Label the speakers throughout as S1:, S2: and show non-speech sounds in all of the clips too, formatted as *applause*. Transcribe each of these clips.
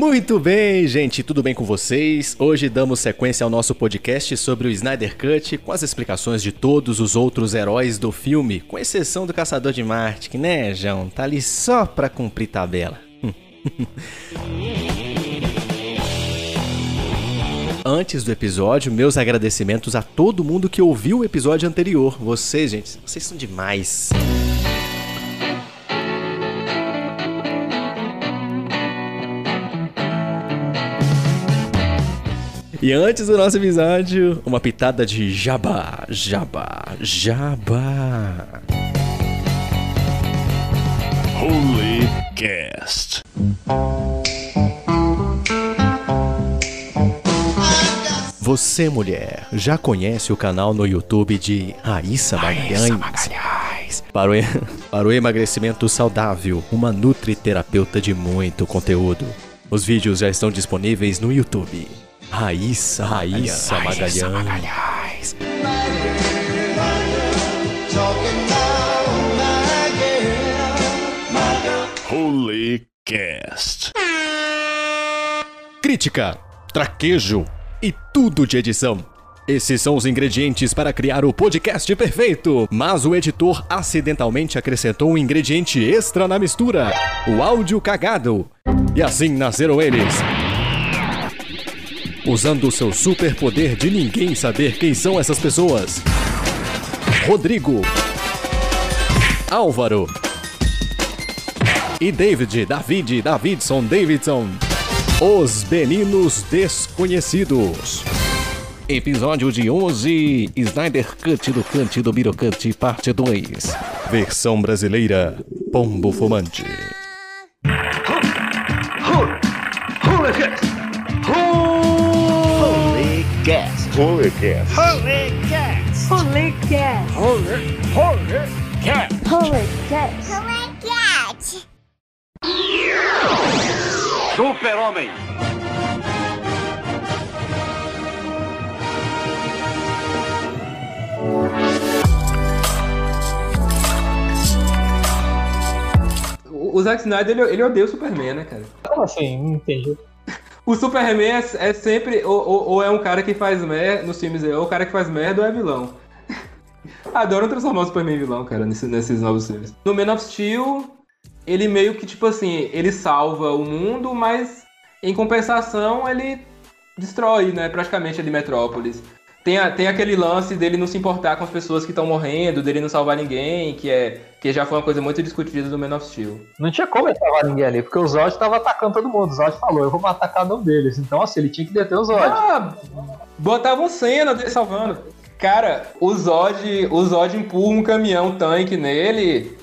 S1: Muito bem, gente, tudo bem com vocês? Hoje damos sequência ao nosso podcast sobre o Snyder Cut, com as explicações de todos os outros heróis do filme, com exceção do Caçador de Marte, que né, João, tá ali só pra cumprir tabela. *laughs* Antes do episódio, meus agradecimentos a todo mundo que ouviu o episódio anterior. Vocês, gente, vocês são demais. E antes do nosso episódio, uma pitada de jabá, jabá, jabá.
S2: Holy Cast.
S1: Você, mulher, já conhece o canal no YouTube de Raíssa Magalhães? Para o, *laughs* para o emagrecimento saudável, uma nutriterapeuta de muito conteúdo. Os vídeos já estão disponíveis no YouTube. Raíssa, Raíssa Magalhães.
S2: Holy Cast.
S1: Crítica, traquejo e tudo de edição. Esses são os ingredientes para criar o podcast perfeito, mas o editor acidentalmente acrescentou um ingrediente extra na mistura: o áudio cagado. E assim nasceram eles. Usando o seu superpoder de ninguém saber quem são essas pessoas. Rodrigo, Álvaro e David, David, Davidson, Davidson. Os Meninos Desconhecidos. Episódio de hoje: Snyder Cut do Cante do Birocante, parte 2. Versão brasileira: Pombo Fumante.
S2: Holy Cast. Holy Cast.
S3: Holy Cat.
S2: Holy Cast.
S3: Holy Cat.
S2: Super-Homem.
S4: O Zack Snyder, ele, ele odeia o Superman, né, cara?
S5: Como assim? Não entendi.
S4: O Superman é, é sempre, ou, ou- ou é um cara que faz merda, nos filmes é ou o cara que faz merda ou é vilão. *laughs* Adoram transformar o Superman em vilão, cara, nesse- nesses novos filmes. No Man of Steel, ele meio que, tipo assim, ele salva o mundo, mas em compensação ele destrói, né, praticamente ali Metrópolis. Tem, a- tem aquele lance dele não se importar com as pessoas que estão morrendo, dele não salvar ninguém, que é que já foi uma coisa muito discutida do Man of Steel.
S5: Não tinha como ele salvar ninguém ali, porque o Zod tava atacando todo mundo. O Zod falou, eu vou matar cada um deles. Então, assim, ele tinha que deter o Zod.
S4: Ah, botavam cena dele salvando. Cara, o Zod, o Zod empurra um caminhão tanque nele.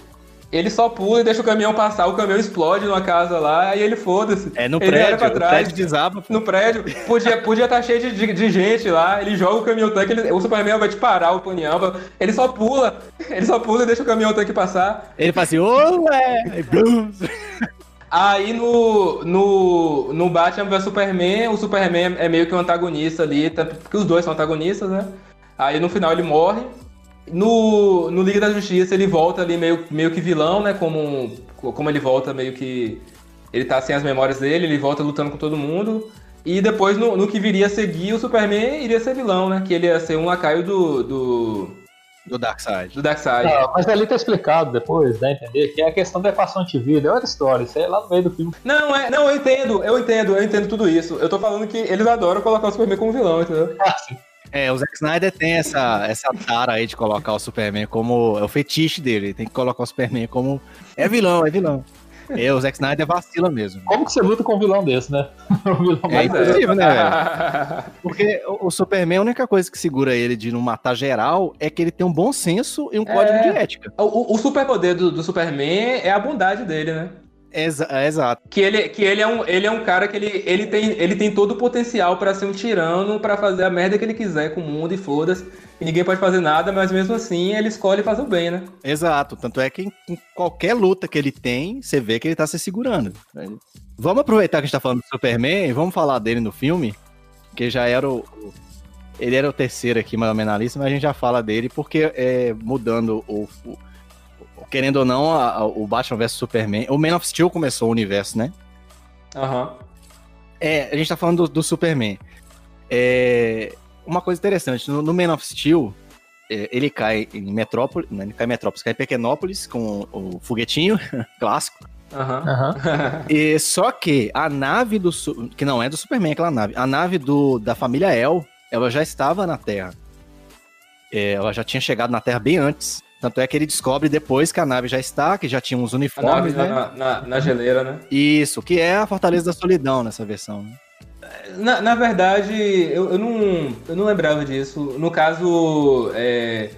S4: Ele só pula e deixa o caminhão passar, o caminhão explode numa casa lá e ele foda-se.
S1: É no
S4: ele
S1: prédio,
S4: olha pra
S1: o
S4: trás,
S1: prédio desaba.
S4: no prédio. Podia estar podia tá cheio de, de- gente lá. Ele joga o caminhão tanque, ele- o Superman vai te parar o caminhão. Ele só pula. Ele só pula e deixa o caminhão tanque passar.
S1: Ele fala assim! Aí, blum.
S4: Aí no, no, no Batman vs Superman, o Superman é meio que um antagonista ali, porque os dois são antagonistas, né? Aí no final ele morre. No, no Liga da Justiça ele volta ali meio, meio que vilão, né? Como, como ele volta meio que. Ele tá sem as memórias dele, ele volta lutando com todo mundo. E depois no, no que viria a seguir, o Superman iria ser vilão, né? Que ele ia ser um lacaio do, do,
S1: Do Darkseid.
S4: do Darkseid.
S5: Não, mas ali tá explicado depois, né? Entender? Que é a questão da equação antivida. É outra história. Isso é lá no meio do filme.
S4: Não, é, não, eu entendo, eu entendo, eu entendo tudo isso. Eu tô falando que eles adoram colocar o Superman como vilão, entendeu?
S1: É, o Zack Snyder tem essa, essa tara aí de colocar o Superman como. É o fetiche dele. Tem que colocar o Superman como. É vilão, é vilão. É, o Zack Snyder vacila mesmo.
S5: Como que você luta com um vilão desse, né? *laughs* um vilão
S1: É impossível, né, velho? *laughs* Porque o o Superman, a única coisa que segura ele de não matar geral é que ele tem um bom senso e um código de ética.
S4: o, o- o superpoder do, do Superman é a bondade dele, né?
S1: Exa- é, exato.
S4: Que ele, que ele, é, um, ele é um cara que ele, ele, tem, ele tem todo o potencial pra ser um tirano, pra fazer a merda que ele quiser com o mundo e foda-se. E ninguém pode fazer nada, mas mesmo assim ele escolhe fazer o bem, né?
S1: Exato. Tanto é que em, em qualquer luta que ele tem, você vê que ele tá se segurando. Vamos aproveitar que a gente tá falando do Superman e vamos falar dele no filme, que já era o. Ele era o terceiro aqui, mais ou menos na lista, mas a gente já fala dele, porque é, mudando o- o- querendo ou não, a- a- o Batman vs Superman. O Man of Steel começou o universo, né?
S4: Aham.
S1: É, a gente tá falando do, do Superman. É, uma coisa interessante, no, no Man of Steel, é, ele cai em Metrópolis, não, ele cai em Metrópolis, cai em Pequenópolis com o, o foguetinho *laughs* clássico.
S4: Aham.
S5: Aham. *laughs*
S1: E só que a nave do que não é do Superman, aquela nave, a nave do da família El, ela já estava na Terra. É, ela já tinha chegado na Terra bem antes. Tanto é que ele descobre depois que a nave já está, que já tinha uns
S4: A nave
S1: uniformes, né?
S4: na, na, na geleira, né?
S1: Isso, que é a Fortaleza da Solidão nessa versão. Né?
S4: Na, na verdade, eu, eu, não, eu não lembrava disso. No caso, é,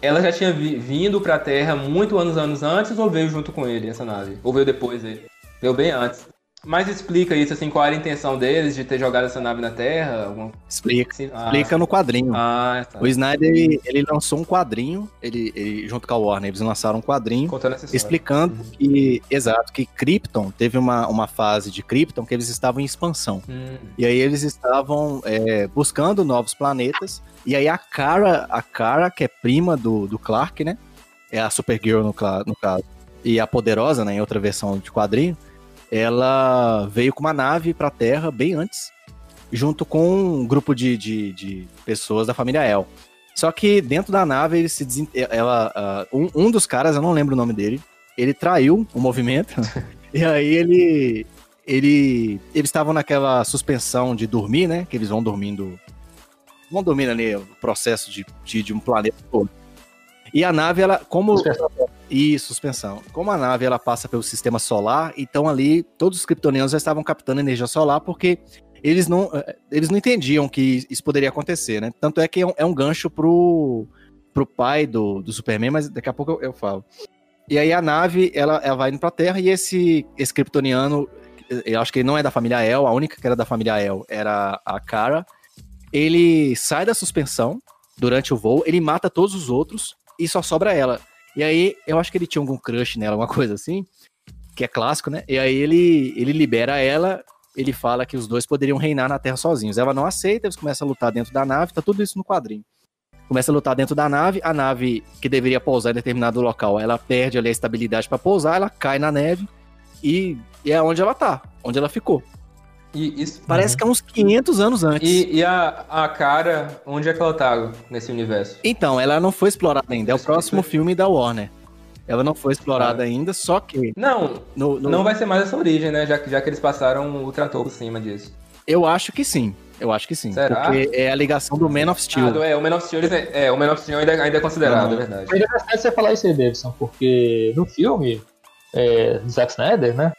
S4: ela já tinha vi- vindo pra Terra muito anos, anos antes ou veio junto com ele, essa nave? Ou veio depois dele? Veio bem antes. Mas explica isso, assim, qual era a intenção deles de ter jogado essa nave na Terra? Alguma...
S1: Explica,
S4: assim? Ah,
S1: explica no quadrinho.
S4: Ah, tá.
S1: O Snyder, ele, ele lançou um quadrinho, ele, ele- junto com a Warner, eles lançaram um quadrinho explicando
S4: Uhum.
S1: que, exato, que Krypton, teve uma, uma fase de Krypton que eles estavam em expansão.
S4: Hum.
S1: E aí eles estavam é, buscando novos planetas. E aí a Kara, a Kara, que é prima do, do Clark, né? É a Supergirl no, no caso. E a Poderosa, né, em outra versão de quadrinho, ela veio com uma nave pra Terra bem antes, junto com um grupo de, de, de pessoas da família El. Só que dentro da nave, ele se ela, ah, um, um dos caras, eu não lembro o nome dele, ele traiu o movimento. *laughs* e aí ele, ele eles estavam naquela suspensão de dormir, né? Que eles vão dormindo. Vão dormindo ali o processo de, de, de um planeta todo. E a nave, ela, como. Isso, suspensão. Como a nave ela passa pelo sistema solar, então ali todos os kryptonianos já estavam captando energia solar porque eles não, eh, eles não entendiam que isso poderia acontecer, né? Tanto é que é um, é um gancho pro, pro pai do, do Superman, mas daqui a pouco eu, eu falo. E aí a nave, ela, ela vai indo pra Terra e esse, esse kryptoniano, eu acho que ele não é da família El, a única que era da família El era a Kara. Ele sai da suspensão durante o voo, ele mata todos os outros e só sobra ela. E aí, eu acho que ele tinha algum crush nela, alguma coisa assim, que é clássico, né? E aí ele, ele libera ela, ele fala que os dois poderiam reinar na Terra sozinhos. Ela não aceita, eles começam a lutar dentro da nave, tá tudo isso no quadrinho. Começa a lutar dentro da nave, a nave que deveria pousar em determinado local, ela perde ali a estabilidade para pousar, ela cai na neve e, e é onde ela tá, onde ela ficou.
S4: E, isso,
S1: Parece que é uns 500 anos antes.
S4: e, e a, a cara, onde é que ela tá nesse universo?
S1: Então, ela não foi explorada ainda. É o próximo filme da Warner. Ela não foi explorada ainda, só que
S4: Não,
S1: no, no-
S4: não vai ser mais essa origem, né? Já, que- já que eles passaram o trator por cima disso.
S1: eu acho que sim. Eu acho que sim.
S4: Será?
S1: Porque é a ligação do Man of Steel.
S4: Ah, do- é, o Man of Steel, eles- é, o Man of Steel ainda, ainda é considerado,
S1: Uhum.
S4: é verdade.
S5: É interessante você falar isso aí, Davidson, porque no filme é, do Zack Snyder, né?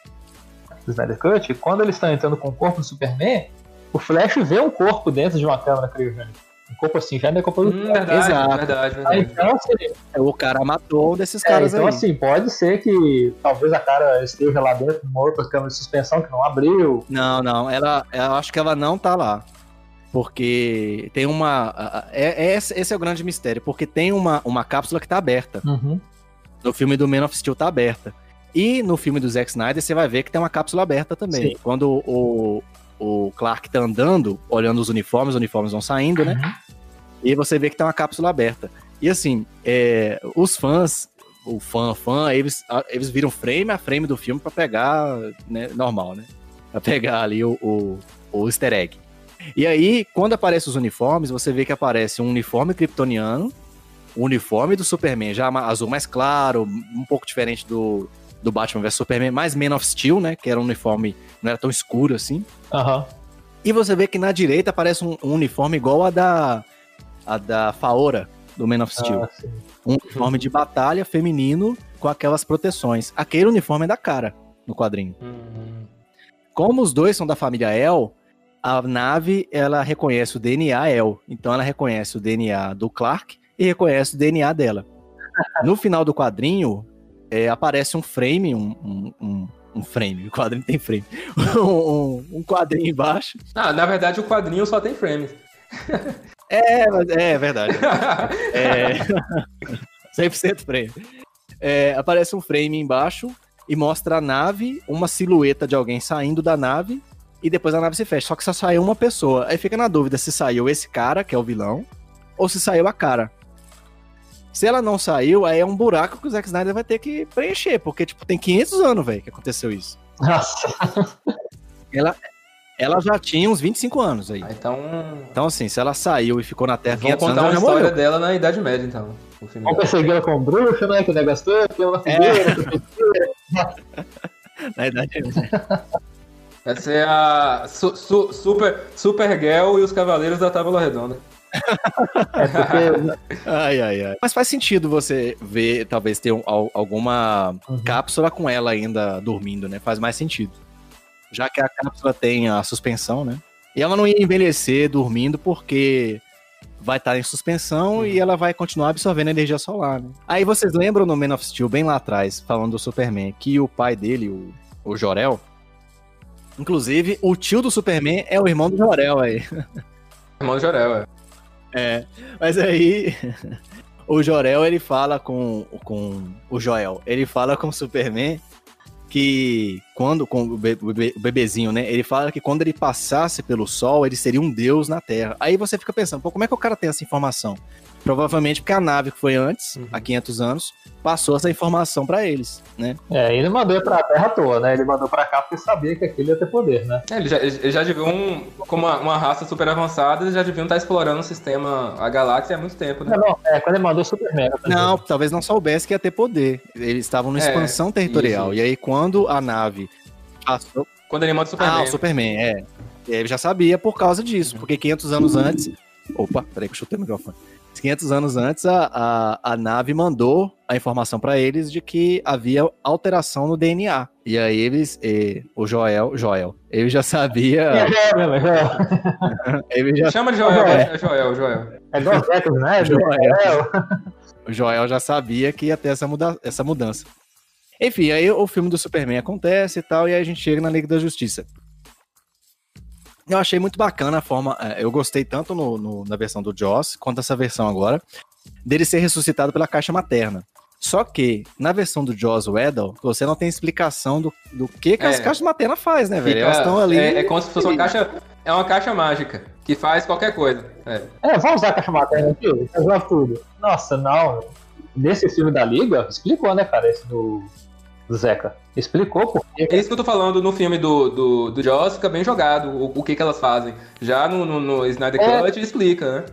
S5: Do Snyder Cut, quando eles estão entrando com o corpo do Superman, o Flash vê um corpo dentro de uma câmera criogênica. Um corpo assim, já não é corpo do
S4: Hum, verdade,
S1: Exato.
S4: verdade, verdade.
S5: então, assim,
S1: O cara matou um desses
S5: é,
S1: caras
S5: então,
S1: aí.
S5: assim, pode ser que talvez a cara esteja lá dentro de uma outra câmera de suspensão que não abriu.
S1: Não, não. Ela, eu acho que ela não tá lá. Porque tem uma. É, é esse, esse é o grande mistério. Porque tem uma, uma cápsula que tá aberta.
S5: Uhum.
S1: No filme do Man of Steel tá aberta. E no filme do Zack Snyder você vai ver que tem uma cápsula aberta também.
S5: Sim.
S1: Quando o, o Clark tá andando, olhando os uniformes, os uniformes vão saindo, né?
S5: Uhum.
S1: E você vê que tem uma cápsula aberta. E assim, é, os fãs, o fã, fã, eles, eles viram frame a frame do filme pra pegar, né, normal, né? Pra pegar ali o, o, o easter egg. E aí, quando aparecem os uniformes, você vê que aparece um uniforme kryptoniano, o uniforme do Superman já azul mais claro, um pouco diferente do, do Batman vs Superman, mais Man of Steel, né? Que era um uniforme, não era tão escuro assim.
S5: Aham.
S1: E você vê que na direita aparece um, um uniforme igual a da, a da Faora, do Man of Steel.
S5: Ah.
S1: Um uniforme de batalha feminino com aquelas proteções. Aquele uniforme é da cara no quadrinho.
S4: Hum,
S1: Como os dois são da família El, a nave ela reconhece o DNA El. Então ela reconhece o DNA do Clark e reconhece o DNA dela. No final do quadrinho, é, aparece um frame, um, um, um- frame, o quadrinho tem frame, *laughs* um, um quadrinho embaixo.
S4: Ah, na verdade o quadrinho só tem frames.
S1: É, mas- é verdade. *laughs* É... *laughs* 100% frame. É, aparece um frame embaixo e mostra a nave, uma silhueta de alguém saindo da nave e depois a nave se fecha. Só que só saiu uma pessoa. Aí fica na dúvida se saiu esse cara, que é o vilão, ou se saiu a cara. Se ela não saiu, aí é um buraco que o Zack Snyder vai ter que preencher, porque tipo tem 500 anos, velho, que aconteceu isso.
S5: Nossa. *laughs*
S1: ela já tinha uns 25 anos aí.
S4: Ah, então.
S1: Então, assim, se ela saiu e ficou na Terra
S4: Vamos
S1: 500 anos,
S4: contar
S1: ela
S4: uma
S1: já
S4: história
S1: morreu.
S4: dela na Idade Média, então. o filme
S5: Vamos perseguir ela com bruxa, né? Que o negócio todo, tem uma
S1: É.
S5: fogueira, tem *laughs* feiticeira. *laughs*
S1: Na idade
S4: Vai ser a su, su, super, Supergirl e os Cavaleiros da Tábua Redonda.
S5: É porque *laughs*
S1: Ai, ai, ai. Mas faz sentido você ver, talvez, ter um- al- alguma
S5: Uhum.
S1: cápsula com ela ainda dormindo, né? Faz mais sentido. Já que a cápsula tem a suspensão, né? E ela não ia envelhecer dormindo porque vai estar em suspensão e ela vai continuar absorvendo energia solar, né? Aí vocês lembram no Man of Steel, bem lá atrás, falando do Superman, que o pai dele, o, o Jor-El, inclusive, o tio do Superman é o irmão do Jor-El aí.
S4: Irmão do Jorel, é.
S1: É, mas aí *laughs* o Jorel ele fala com, com o Joel, ele fala com o Superman que quando com o, be- o be- o bebezinho, né? Ele fala que quando ele passasse pelo sol, ele seria um deus na Terra. Aí você fica pensando, pô, como é que o cara tem essa informação? Provavelmente porque a nave que foi antes,
S4: Uhum.
S1: há 500 anos, passou essa informação pra eles, né?
S5: É, ele mandou pra Terra à toa, né? Ele mandou pra cá porque sabia que aquilo ia ter poder, né?
S4: É, Eles já, eles já deviam, um, como uma, uma raça super avançada, eles já deviam estar explorando o sistema, a galáxia há muito tempo, né?
S5: Não, não, é, quando ele mandou o Superman. eu pensei,
S1: Não, talvez não soubesse que ia ter poder. Eles estavam numa
S4: É,
S1: expansão territorial.
S4: isso.
S1: E aí, quando a nave passou
S4: Quando ele manda o Superman.
S1: Ah, o Superman, é. Ele já sabia por causa disso, porque 500 anos antes. Opa, peraí que eu chutei o microfone. 500 anos antes, a, a, a nave mandou a informação pra eles de que havia alteração no DNA. E aí eles, eh, o Joel, Joel, ele já
S5: É,
S1: sabia,
S5: é, mesmo, é, *laughs*
S1: ele já,
S4: Chama de Joel,
S5: É.
S4: é Joel, Joel.
S5: é Zack Snyder,
S1: Joel.
S5: é,
S1: o Joel já sabia que ia ter essa, muda, essa mudança. Enfim, aí o filme do Superman acontece e tal, e aí a gente chega na Liga da Justiça. Eu achei muito bacana a forma. é, Eu gostei tanto no, no- na versão do Joss quanto essa versão agora, dele ser ressuscitado pela caixa materna. Só que, na versão do Joss Weddle, você não tem explicação do, do que, que as
S4: É.
S1: caixas maternas faz, né, velho?
S4: Fica-
S1: Elas estão ali.
S4: É, é como se fosse uma caixa. É uma caixa mágica que faz qualquer coisa. É.
S5: É, vamos usar a caixa materna aqui? Resolve tudo. Nossa, não. Nesse filme da Liga, explicou, né, cara, esse do Zeca. Explicou porque.
S4: É isso que eu tô falando no filme do, do, do Joss, fica bem jogado o, o que, que elas fazem. Já no, no, no Snyder
S5: É.
S4: Cut explica, né?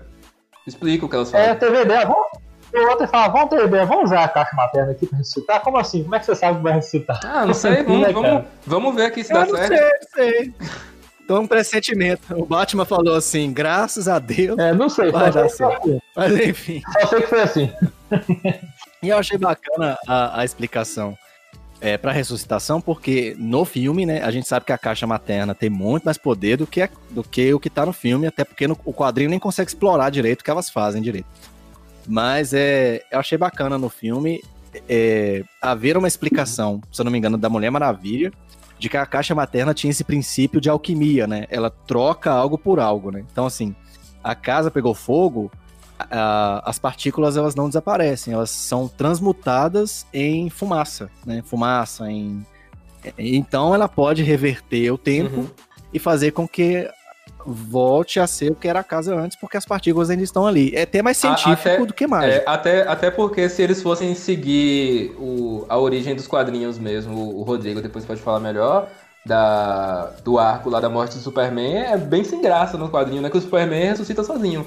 S4: Explica o que elas
S5: É,
S4: fazem.
S5: teve ideia, vamos. O outro fala, vamos ter ideia, vamos usar a caixa materna aqui pra ressuscitar? Como assim? Como é que você sabe que vai ressuscitar?
S4: Ah, não sei, *laughs*
S5: Né,
S4: vamos,
S5: cara?
S4: vamos, vamos ver aqui se dá
S1: Eu não
S4: certo.
S1: sei, não sei. Então, um pressentimento. O Batman falou assim, graças a Deus.
S5: É, não sei,
S1: Vai dar
S5: foi assim.
S1: Mas enfim.
S5: só sei que foi assim. *laughs*
S1: E eu achei bacana a, a explicação é, para ressuscitação, porque no filme, né, a gente sabe que a caixa materna tem muito mais poder do que, a- do que o que tá no filme, até porque no, o quadrinho nem consegue explorar direito o que elas fazem direito. Mas é, eu achei bacana no filme é, haver uma explicação, se eu não me engano, da Mulher Maravilha, de que a caixa materna tinha esse princípio de alquimia, né? Ela troca algo por algo, né? Então, assim, a casa pegou fogo, a- as partículas elas não desaparecem, elas são transmutadas em fumaça, né? Fumaça, em. Então ela pode reverter o tempo
S4: Uhum.
S1: e fazer com que volte a ser o que era a casa antes, porque as partículas ainda estão ali. É até mais científico
S4: até-
S1: do que mágico.
S4: É, até, até porque se eles fossem seguir o, a origem dos quadrinhos mesmo, o, o Rodrigo depois pode falar melhor, da, do arco lá da morte do Superman, é bem sem graça no quadrinho, né? Que o Superman ressuscita sozinho.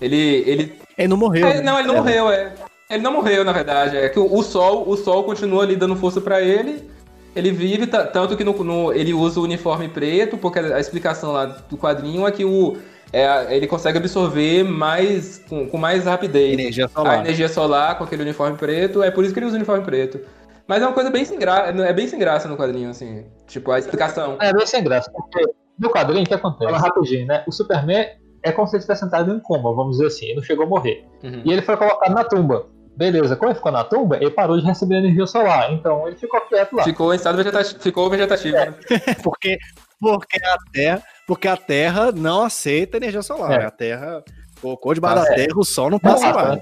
S4: Ele. ele
S1: Ele não morreu.
S4: é,
S1: né?
S4: não, ele não
S1: É.
S4: morreu, é. Ele não morreu, na verdade. É que o, o Sol, o Sol continua ali dando força pra ele. Ele vive, ta- tanto que no, no- ele usa o uniforme preto, porque a explicação lá do quadrinho é que o, é, ele consegue absorver mais com, com mais rapidez
S1: Energia
S4: a
S1: solar.
S4: energia solar com aquele uniforme preto, é por isso que ele usa o uniforme preto. Mas é uma coisa bem sem graça, é bem sem graça no quadrinho, assim. Tipo, a explicação.
S5: É bem sem graça, porque no quadrinho o que acontece? Fala rapidinho, né? O Superman é como se ele estivesse sentado em coma, vamos dizer assim, ele não chegou a morrer.
S4: Uhum.
S5: E ele foi colocado na tumba. Beleza, quando ele ficou na tumba, ele parou de receber energia solar, então ele ficou quieto lá.
S4: Ficou em estado vegetativo, ficou vegetativo, né? *laughs*
S1: porque, porque, a terra, porque a Terra não aceita energia solar.
S5: É.
S1: né? A Terra colocou debaixo da
S5: Tá
S1: Terra, o Sol não passa
S5: Não,
S1: mais.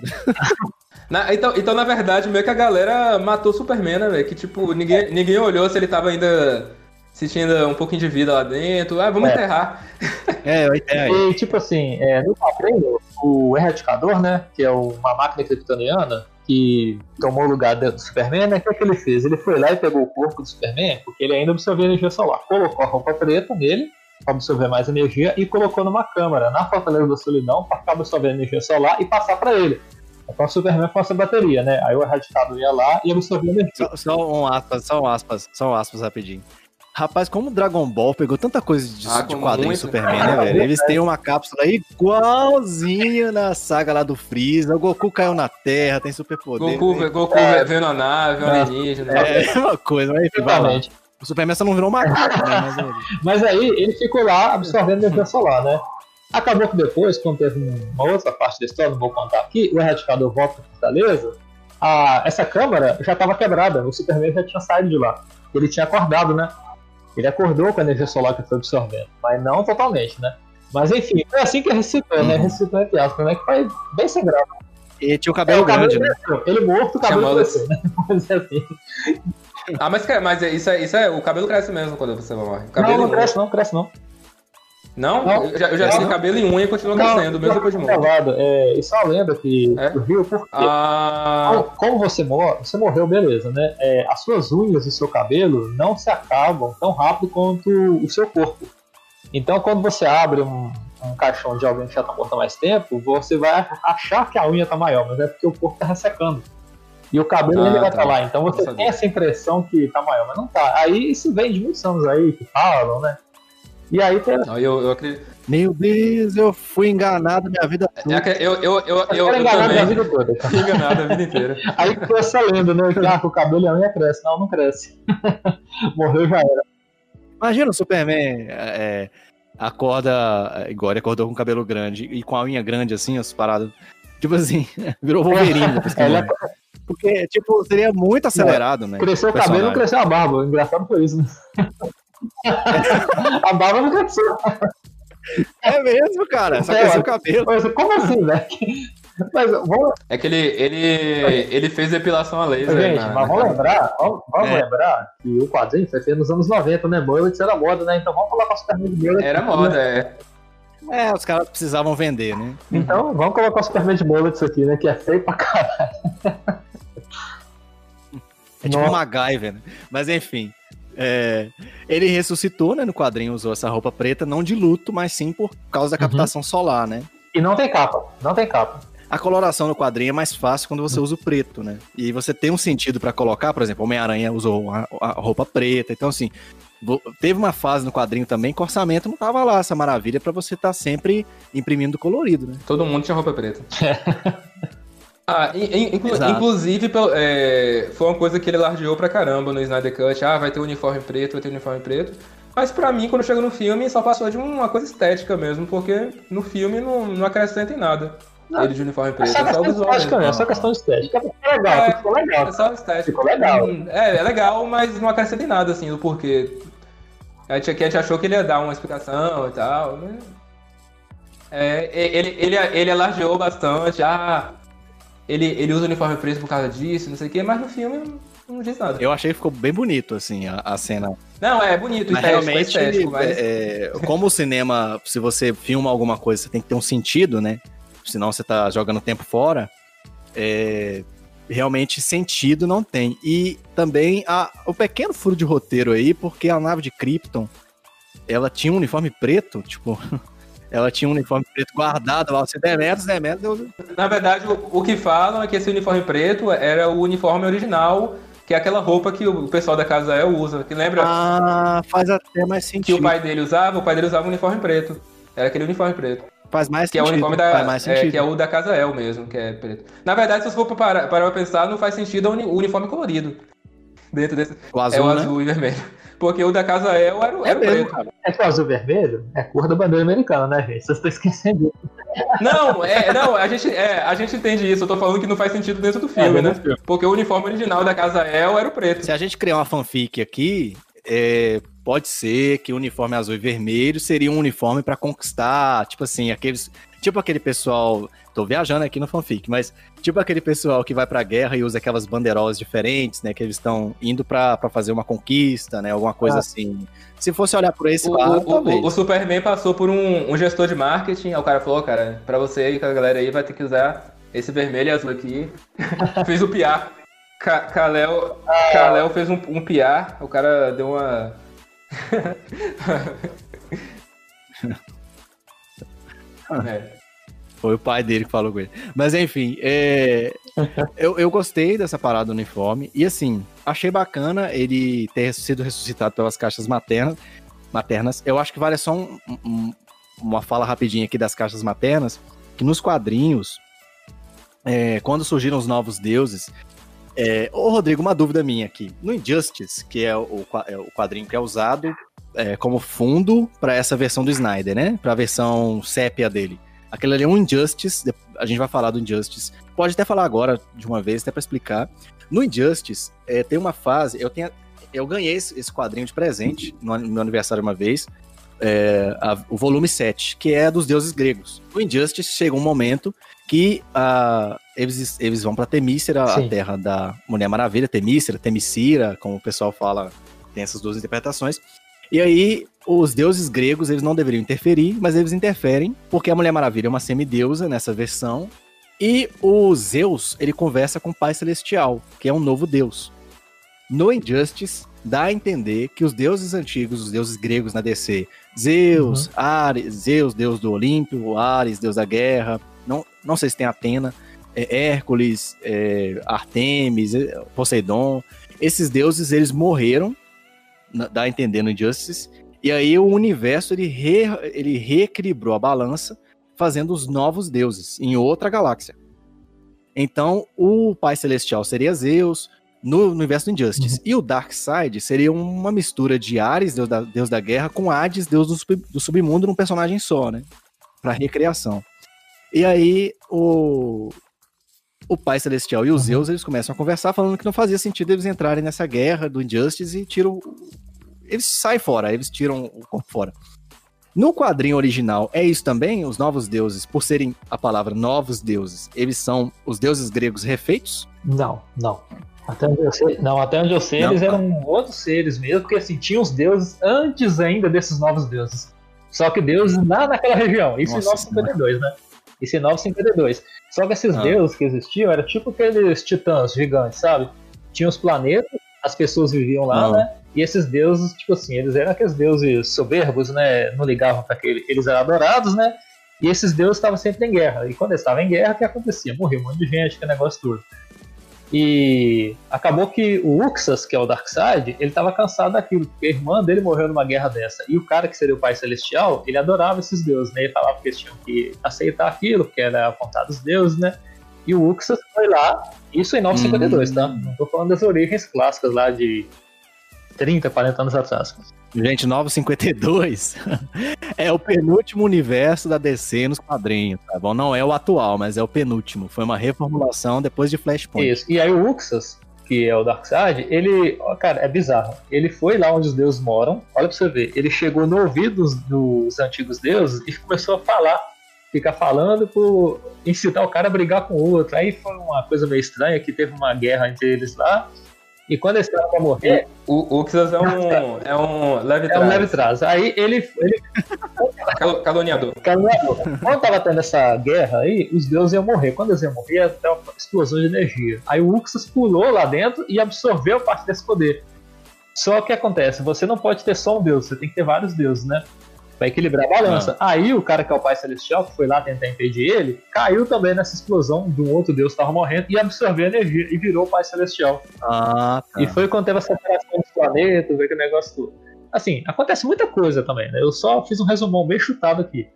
S4: Na- então, então, na verdade, meio que a galera matou o Superman, né, velho? Que, tipo, ninguém, ninguém olhou se ele tava ainda... Se tinha ainda um pouquinho de vida lá dentro. Ah, vamos
S5: É.
S4: enterrar.
S1: É, é, é.
S5: E, tipo assim, é, no quadrinho, o Erradicador, né, que é uma máquina kryptoniana que tomou lugar do Superman, né, o que, é que ele fez? Ele foi lá e pegou o corpo do Superman, porque ele ainda absorvia energia solar, colocou a roupa preta nele absorver mais energia e colocou numa câmara na Fortaleza da Solidão para absorver energia solar e passar para ele. Então o Superman fosse a bateria, né? Aí o erradicado ia lá e absorvia energia.
S1: Só, só um aspas, só um aspas, só um aspas rapidinho. Rapaz, como o Dragon Ball pegou tanta coisa de,
S4: Ah,
S1: de quadrinho
S4: muito.
S1: Superman, né, velho? Eles têm uma cápsula igualzinha na saga lá do Freeza. O Goku caiu na Terra, tem superpoder.
S4: Goku, Goku
S5: É.
S4: veio na nave, um
S5: É.
S4: alienígena.
S1: É uma coisa, mas enfim, vai lá. O Superman só não virou macaco, né? Mas, *laughs*
S5: Mas aí ele ficou lá absorvendo energia solar, né? Acabou que depois, quando teve um- uma outra parte da história, não vou contar aqui, o erradicador volta para Fortaleza, a, essa câmara já estava quebrada, o Superman já tinha saído de lá. Ele tinha acordado, né? Ele acordou com a energia solar que foi absorvendo, mas não totalmente, né? Mas enfim, foi assim que ressuscitou, né?
S1: Uhum.
S5: Ressuscitou entre aspas, né? Que foi bem sem graça.
S1: e tinha o
S5: É,
S1: cabelo
S5: o cabelo
S1: grande, né?
S5: cresceu. Ele morto, o cabelo cresceu, né? *laughs* Dizer assim.
S4: Ah, mas, mas isso, é, isso é. O cabelo cresce mesmo quando você morre. Cabelo
S5: Não, não cresce não, cresce não.
S4: Não?
S5: Não.
S4: Eu já, eu já
S5: Não.
S4: sei cabelo e unha e continua crescendo, mesmo depois de morrer.
S5: É, isso é uma lenda que
S4: É?
S5: porque
S4: Ah,
S5: Como, como você morre, você morreu, beleza, né? É, as suas unhas e seu cabelo não se acabam tão rápido quanto o seu corpo. Então, quando você abre um, um caixão de alguém que já está morto há mais tempo, você vai achar que a unha está maior, mas é porque o corpo está ressecando. E o cabelo
S4: Ah,
S5: ainda vai
S4: tá.
S5: estar lá. Então você tem essa impressão que está maior, mas não tá. Aí isso vem de muitos anos aí que falam, né? E aí tem.
S4: não, eu, eu acredito.
S1: Meu Deus, eu fui enganado minha vida
S4: É
S1: toda.
S4: que Eu, eu, eu, eu, eu,
S5: Eu, enganado a
S4: também
S5: vida toda. *laughs*
S4: fui enganado a vida inteira.
S5: Aí ficou essa lenda, né? Que ah, o cabelo e a unha cresce. Não, não cresce. *laughs* Morreu já era.
S1: Imagina o Superman é, acorda, é, igual ele acordou com o cabelo grande e com a unha grande assim, as paradas. Tipo assim, *laughs* virou Wolverine
S5: Ele.
S1: Porque, tipo, seria muito acelerado, né?
S5: Cresceu o cabelo, não cresceu a barba. Engraçado foi isso, né? *laughs* a barba não cresceu.
S1: É mesmo, cara. Só
S5: É,
S1: o cabelo.
S5: Mas Como assim, velho? Mas vamos,
S4: É que ele, ele, ele fez depilação a laser.
S5: gente,
S4: na-
S5: mas
S4: na
S5: vamos lembrar, vamos, vamos
S1: É.
S5: lembrar que o quadrinho foi feito nos anos 90, né? Mullets era moda, né? Então vamos colocar o Superman de Mullet.
S4: Era moda, é.
S1: É, os caras precisavam vender, né?
S5: Então vamos colocar o Superman de Mullets aqui, né? Que é feio pra caralho.
S1: É tipo
S5: Nossa.
S1: MacGyver, né? Mas enfim. É, ele ressuscitou, né? No quadrinho usou essa roupa preta, não de luto, mas sim por causa da captação solar, né?
S5: E não tem capa, não tem capa.
S1: A coloração no quadrinho é mais fácil quando você usa o preto, né? E você tem um sentido pra colocar, por exemplo, Homem-Aranha usou a, a roupa preta, então assim, teve uma fase no quadrinho também que o orçamento não tava lá, essa maravilha pra você estar sempre imprimindo colorido, né?
S4: Todo mundo tinha roupa preta. *laughs* Ah, in- in- inclu-
S1: Exato.
S4: inclusive, pelo- é, foi uma coisa que ele lardeou pra caramba no Snyder Cut. Ah, vai ter uniforme preto, vai ter uniforme preto. Mas pra mim, quando chega no filme, só passou de uma coisa estética mesmo, porque no filme não, não acrescenta em nada.
S5: Não.
S4: Ele de uniforme
S5: É
S4: preto,
S5: só
S4: é só visual
S5: estética,
S4: mesmo.
S5: né? É só questão estética. Ficou legal,
S4: É.
S5: ficou legal.
S4: É só estética.
S5: Ficou legal.
S4: Hum, É, é legal, mas não acrescenta em nada, assim, do porquê. A gente, aqui a gente achou que ele ia dar uma explicação e tal. né? É, ele, ele, ele alardeou bastante. Ah, ele, ele usa uniforme preto por causa disso, não sei o quê, mas no filme não, diz nada.
S1: Eu achei que ficou bem bonito, assim, a, a cena.
S4: Não, é bonito,
S1: Mas
S4: estético, é
S1: realmente,
S4: estético, mas...
S1: é, como o cinema, se você filma alguma coisa, você tem que ter um sentido, né? Senão você tá jogando tempo fora. é, realmente sentido não tem. E também a, o pequeno furo de roteiro aí, porque a nave de Krypton, ela tinha um uniforme preto, tipo, *laughs* ela tinha um uniforme preto guardado lá, se der metros, 10 metros, eu-
S4: Na verdade, o, o que falam é que esse uniforme preto era o uniforme original, que é aquela roupa que o pessoal da Casa El usa. Que lembra
S1: Ah, faz até mais
S4: que
S1: sentido.
S4: o pai dele usava? O pai dele usava um uniforme preto. Era aquele uniforme preto.
S1: Faz mais
S4: Que é o
S1: sentido.
S4: uniforme
S1: faz
S4: da.
S1: mais
S4: É,
S1: sentido.
S4: que é o da Casa El mesmo, que é preto. Na verdade, se você for parar, parar pra pensar, não faz sentido o uni- o uniforme colorido. Dentro desse.
S1: O
S4: é
S1: azul,
S4: o
S1: né?
S4: azul e vermelho. Porque o da Casa El era, o-
S1: É
S4: era o
S1: mesmo,
S4: preto.
S1: cara.
S5: É que o azul vermelho é cor da bandeira americana, né, gente? Vocês estão esquecendo.
S4: Não, é, não a, gente, é, a gente entende isso. Eu tô falando que não faz sentido dentro do filme,
S5: É,
S4: né?
S5: filme.
S4: Porque o uniforme original da Casa El era o preto.
S1: Se a gente criar uma fanfic aqui, é, pode ser que o uniforme azul e vermelho seria um uniforme pra conquistar, tipo assim, aqueles. Tipo aquele pessoal. Tô viajando aqui no fanfic, mas tipo aquele pessoal que vai pra guerra e usa aquelas bandeirolas diferentes, né? Que eles estão indo pra, pra fazer uma conquista, né? Alguma coisa
S5: Ah.
S1: assim. Se fosse olhar por esse
S4: O,
S1: lado,
S4: o-
S1: talvez.
S4: o- o Superman passou por um, um gestor de marketing. Aí o cara falou, cara, pra você aí, com a galera aí, vai ter que usar esse vermelho e azul aqui. *laughs* Fez o. Ka- Kalel, Kalel fez um, um PR. O cara deu uma. *laughs* É.
S1: Foi o pai dele que falou com ele. Mas enfim, é, *laughs* eu, eu gostei dessa parada do uniforme. E assim, achei bacana ele ter sido ressuscitado pelas caixas maternas. maternas. Eu acho que vale só um- um- uma fala rapidinha aqui das caixas maternas. Que nos quadrinhos, é, quando surgiram os novos deuses. É, ô Rodrigo, uma dúvida minha aqui. No Injustice, que é o, é o quadrinho que é usado é, como fundo para essa versão do Snyder, né? Para a versão sépia dele. Aquele ali é um Injustice, a gente vai falar do Injustice. Pode até falar agora, de uma vez, até pra explicar. No Injustice, é, tem uma fase, eu tenho, eu ganhei esse, esse quadrinho de presente no, no meu aniversário uma vez, é, a- o volume 7, que é dos deuses gregos. No Injustice chega um momento que eles, eles vão pra Temícera, a
S5: Sim.
S1: terra da Mulher Maravilha, Temícera, Temicira, como o pessoal fala, tem essas duas interpretações. E aí, os deuses gregos, eles não deveriam interferir, mas eles interferem, porque a Mulher Maravilha é uma semideusa nessa versão, e o Zeus, ele conversa com o Pai Celestial, que é um novo deus. No Injustice, dá a entender que os deuses antigos, os deuses gregos na DC, Zeus, Ares, Zeus, deus do Olímpio, Ares, deus da guerra, não, não sei se tem Atena, é, Hércules, é, Artemis, é, Poseidon, esses deuses, eles morreram, dá a entender no Injustice, e aí o universo, ele, re- ele reequilibrou a balança, fazendo os novos deuses em outra galáxia. Então, o Pai Celestial seria Zeus, no universo do Injustice. E o Darkseid seria uma mistura de Ares, deus da, deus da guerra, com Hades, deus do, sub- do submundo, num personagem só, né? Pra recriação. E aí, o, o Pai Celestial e o Zeus, eles começam a conversar, falando que não fazia sentido eles entrarem nessa guerra do Injustice e tiram. Eles saem fora, eles tiram o corpo fora. No quadrinho original, é isso também? Os novos deuses, por serem a palavra novos deuses, eles são os deuses gregos refeitos?
S5: Não, não. Até onde eu sei, não, até onde eu sei
S1: Não?
S5: eles eram outros seres mesmo, porque assim, tinham os deuses antes ainda desses novos deuses. Só que deuses lá naquela região. Isso
S1: Nossa
S5: em 952, né? Isso em 952. Só que esses
S1: Ah.
S5: deuses que existiam eram tipo aqueles titãs gigantes, sabe? Tinham os planetas, as pessoas viviam lá,
S1: Ah.
S5: né? E esses deuses, tipo assim, eles eram aqueles deuses soberbos, né? Não ligavam para aquele. Eles eram adorados, né? E esses deuses estavam sempre em guerra. E quando eles estavam em guerra, o que acontecia? Morria um monte de gente, que negócio tudo. E acabou que o Uxas, que é o Darkseid, ele tava cansado daquilo, porque a irmã dele morreu numa guerra dessa. E o cara que seria o pai celestial, ele adorava esses deuses, né? Ele falava que eles tinham que aceitar aquilo, porque era a vontade dos deuses, né? E o Uxas foi lá, isso em 952, tá? Não tô falando das origens clássicas lá de 30, 40 anos atrás.
S1: Gente, 952 *laughs* é o penúltimo universo da DC nos quadrinhos, tá bom? Não é o atual, mas é o penúltimo. Foi uma reformulação depois de Flashpoint.
S5: Isso. E aí o Uxas, que é o Darkseid, ele, ó, cara, é bizarro. Ele foi lá onde os deuses moram, olha pra você ver, ele chegou no ouvido dos, dos antigos deuses e começou a falar, ficar falando por incitar o cara a brigar com o outro. Aí foi uma coisa meio estranha, que teve uma guerra entre eles lá, e quando eles estavam pra morrer,
S4: O Uxas é um, é um leve
S5: é um leve trás. Aí ele, ele
S4: Cal- Caluniador.
S5: Caluniador. Quando tava tendo essa guerra aí, os deuses iam morrer. Quando eles iam morrer, ia ter uma explosão de energia. Aí o Uxas pulou lá dentro e absorveu parte desse poder. Só que acontece? Você não pode ter só um deus, você tem que ter vários deuses, né? Pra equilibrar a balança. Aí o cara que é o Pai Celestial, que foi lá tentar impedir ele, caiu também nessa explosão de um outro deus que tava morrendo e absorveu a energia e virou o Pai Celestial.
S1: Ah, tá.
S5: E foi quando teve a separação dos planetas, aquele negócio todo. Assim, acontece muita coisa também, né? Eu só fiz um resumão bem chutado aqui.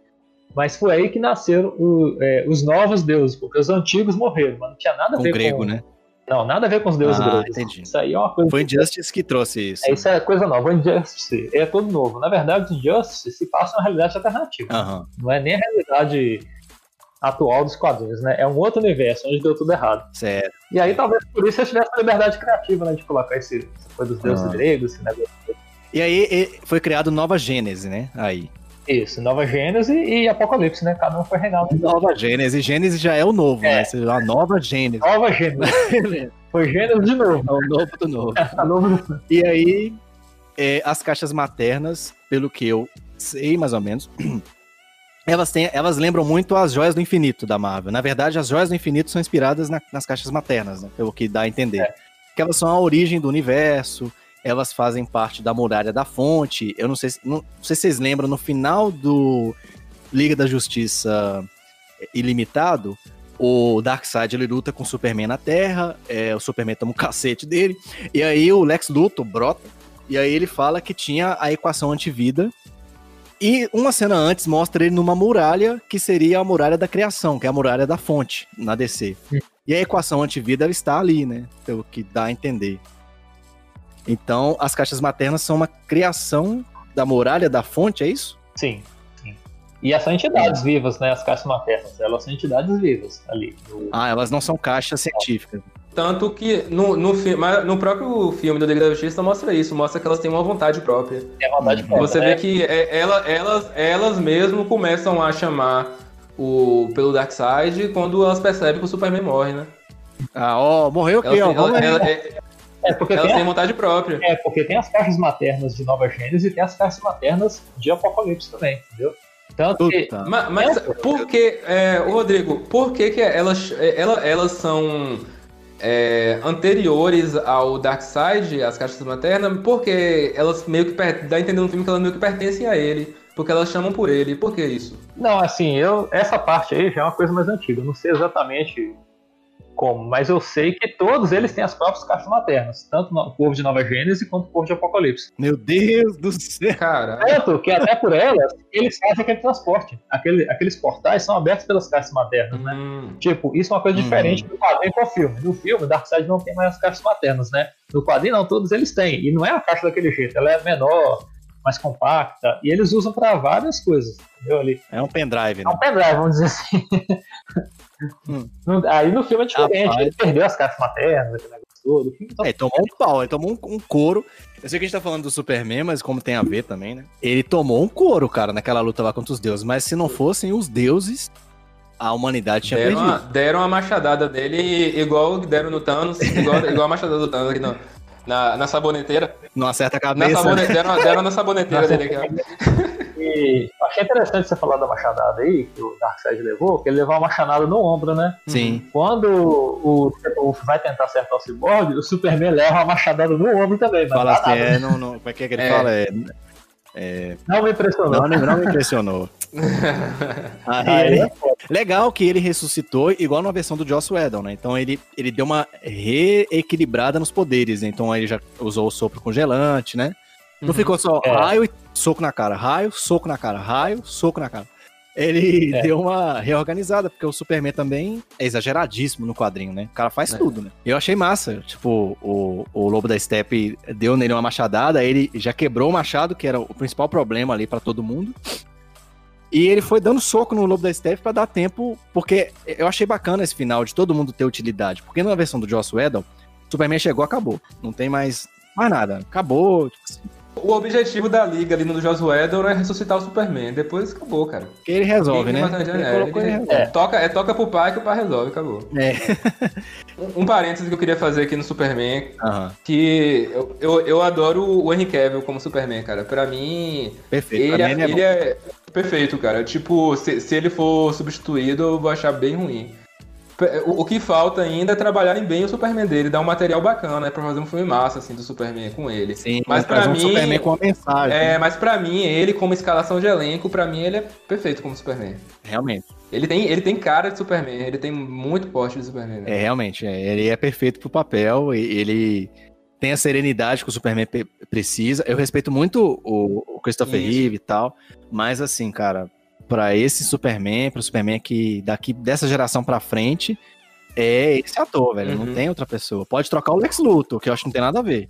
S5: Mas foi aí que nasceram o- é, os novos deuses, porque os antigos morreram, mas não tinha nada a
S1: Com
S5: ver
S1: grego,
S5: com.
S1: né?
S5: Não, nada a ver com os deuses
S1: Ah,
S5: gregos.
S1: entendi.
S5: Isso aí é uma coisa.
S1: Foi Injustice que trouxe isso.
S5: É, isso é coisa nova. Injustice é todo novo. Na verdade, o Injustice se passa uma realidade alternativa.
S1: Aham.
S5: Não é nem a realidade atual dos quadrinhos, né? É um outro universo onde deu tudo errado.
S1: Certo.
S5: E aí talvez por isso eu tivesse a liberdade criativa, né? De colocar esse, essa coisa dos deuses
S1: Ah.
S5: gregos, esse negócio.
S1: E aí foi criado Nova Gênese, né? Aí.
S5: Isso, Nova Gênese e Apocalipse, né? Cada um foi reinado.
S1: Nova Gênese. Gênese já é o novo,
S5: É.
S1: né? É A nova Gênese.
S5: Nova Gênese. *laughs* foi Gênesis de novo.
S1: É o novo do novo. *laughs*
S5: A novo...
S1: E aí, é, as caixas maternas, pelo que eu sei mais ou menos, *clears throat* elas, têm, elas lembram muito as joias do infinito da Marvel. Na verdade, as joias do infinito são inspiradas na- nas caixas maternas, né? Pelo que dá a entender. Que elas são a origem do universo, elas fazem parte da muralha da fonte. Eu não sei, se, não, não sei se vocês lembram, no final do Liga da Justiça Ilimitado, o Darkseid ele luta com o Superman na Terra, é, o Superman toma um cacete dele, e aí o Lex Luthor brota, e aí ele fala que tinha a equação antivida, e uma cena antes mostra ele numa muralha, que seria a muralha da criação, que é a muralha da fonte, na DC. E a equação antivida ela está ali, né? Pelo que dá a entender. Então, as caixas maternas são uma criação da muralha da fonte, é isso?
S5: Sim. sim. E são entidades vivas, né? As caixas maternas. Elas são entidades vivas ali. no-
S1: Ah, elas não são caixas científicas.
S4: Tanto que no, no, no próprio filme do Liga da Justiça mostra isso, mostra que elas têm uma vontade própria.
S5: Tem a vontade própria,
S4: Você
S5: né?
S4: vê que é, ela- elas, elas mesmo começam a chamar o, pelo Darkseid quando elas percebem que o Superman morre, né?
S1: Ah, ó, morreu
S4: Elas
S1: aqui, ó.
S4: É-
S5: É, porque
S4: elas
S5: tem,
S4: têm
S5: a-
S4: vontade própria.
S5: é, porque tem as caixas maternas de Nova Gênesis e tem as caixas maternas de Apocalipse também, entendeu? Tanto que
S1: Puta.
S4: Ma- Mas, por que, é, Rodrigo, por que, que elas, é, ela- elas são é, anteriores ao Darkseid, as caixas maternas? Porque elas meio que per- dá a entender no filme que elas meio que pertencem a ele. Porque elas chamam por ele. Por que isso?
S5: Não, assim, eu essa parte aí já é uma coisa mais antiga. Eu não sei exatamente como, mas eu sei que todos eles têm as próprias caixas maternas, tanto no- o povo de Nova Gênesis quanto o povo de Apocalipse.
S1: Meu Deus do céu.
S4: Cara,
S5: Tanto que até por elas, eles fazem aquele transporte. Aquele- aqueles portais são abertos pelas caixas maternas, né?
S4: hum,
S5: Tipo, isso é uma coisa
S1: Hum.
S5: diferente do quadrinho com o filme. No filme, o Darkseid não tem mais as caixas maternas, né? No quadrinho, não, todos eles têm. E não é a caixa daquele jeito, ela é menor, mais compacta. E eles usam pra várias coisas, entendeu? Ali.
S1: É um pendrive,
S5: É
S1: né?
S5: um pendrive, vamos dizer assim. *laughs*
S1: Hum.
S5: Aí no filme é diferente,
S1: Rapaz.
S5: ele perdeu as caixas maternas, aquele negócio todo. Tá-
S1: É, ele tomou um pau, ele tomou um, um couro. Eu sei que a gente tá falando do Superman, mas como tem a ver também, né? Ele tomou um couro, cara, naquela luta lá contra os deuses. Mas se não fossem os deuses, a humanidade tinha
S4: deram,
S1: perdido.
S4: uma, deram uma machadada dele igual deram no Thanos, igual, igual a machadada do Thanos aqui no- na, na saboneteira.
S1: Não acerta a
S4: Na
S1: cabeça.
S4: sabone- deram, deram na saboneteira dele aqui.
S5: E achei interessante você falar da machadada aí, que o Darkseid levou, que ele levou uma machadada no ombro, né?
S1: Sim.
S5: Quando o Steppenwolf vai tentar acertar o Cyborg, o Superman leva uma machadada no ombro também.
S1: Fala assim, é, não, não, como é que, é que ele
S4: É.
S1: fala? É,
S5: não me impressionou.
S1: não, não me impressionou. *laughs* Aí,
S5: Aí,
S1: ele- legal que ele ressuscitou igual na versão do Joss Whedon, né? Então ele, ele deu uma reequilibrada nos poderes, né? Então ele já usou o sopro congelante, né? Não
S4: Uhum.
S1: ficou só
S5: É.
S1: raio e soco na cara, raio, soco na cara, raio, soco na cara. Ele
S5: É.
S1: deu uma reorganizada, porque o Superman também é exageradíssimo no quadrinho, né? O cara faz
S4: É.
S1: tudo, né? Eu achei massa. Tipo, o, o Lobo da Steppe deu nele uma machadada, ele já quebrou o machado, que era o principal problema ali pra todo mundo. E ele foi dando soco no Lobo da Steppe pra dar tempo, porque eu achei bacana esse final de todo mundo ter utilidade. Porque na versão do Joss Whedon, Superman chegou, acabou. Não tem mais, mais nada. Acabou. Tipo assim,
S4: O objetivo da liga ali no Whedon é ressuscitar o Superman. Depois acabou, cara.
S1: ele resolve, né? Ele
S4: é, ele-
S1: ele resolve.
S5: É.
S4: Toca, é toca pro pai que o pai resolve, acabou.
S1: É. *laughs*
S4: Um, um parênteses que eu queria fazer aqui no Superman, que eu, eu, eu adoro o Henry Cavill como Superman, cara. Pra mim,
S1: perfeito.
S4: ele,
S1: Pra
S4: é,
S1: mim, ele é
S4: ele é perfeito, cara. Tipo, se, se ele for substituído, eu vou achar bem ruim. O, que falta ainda é trabalharem bem o Superman dele, dar um material bacana, né? Pra fazer um filme massa, assim, do Superman com ele.
S1: Sim,
S4: Mas pra
S1: um
S4: mim-
S1: Superman com uma mensagem.
S4: É, mas pra mim, ele como escalação de elenco, pra mim ele é perfeito como Superman.
S1: Realmente.
S4: Ele tem, ele tem cara de Superman, ele tem muito porte de Superman. né?
S1: É, realmente. é, ele é perfeito pro papel. Ele tem a serenidade que o Superman pe- precisa. Eu respeito muito o, o Christopher. Reeve e tal. Mas assim, cara, pra esse Superman, pro Superman que daqui dessa geração pra frente, é esse ator, velho. Não
S4: Uhum.
S1: tem outra pessoa. Pode trocar o Lex Luthor, que eu acho que não tem nada a ver.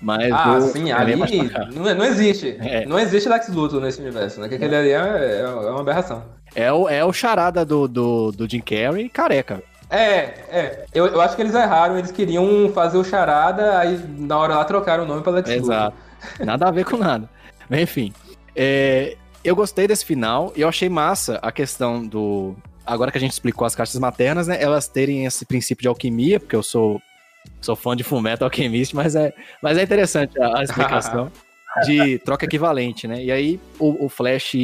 S1: Mas
S4: Ah,
S1: o
S4: sim, ali
S1: é pra cá.
S4: não, não existe.
S1: É.
S4: Não existe Lex Luthor nesse universo, né? Que aquele ali é, é uma aberração.
S1: É o, é o charada do, do, do Jim Carrey careca.
S4: É, é. Eu, eu acho que eles erraram, eles queriam fazer o charada, aí na hora lá trocaram o nome pra Lex Luthor.
S1: Exato. Nada a ver com nada. Enfim. é, eu gostei desse final e eu achei massa a questão do. Agora que a gente explicou as caixas maternas, né? Elas terem esse princípio de alquimia, porque eu sou, sou fã de Fullmetal Alchemist, mas é, mas é interessante a, a *laughs* explicação de troca equivalente, né? E aí o, o Flash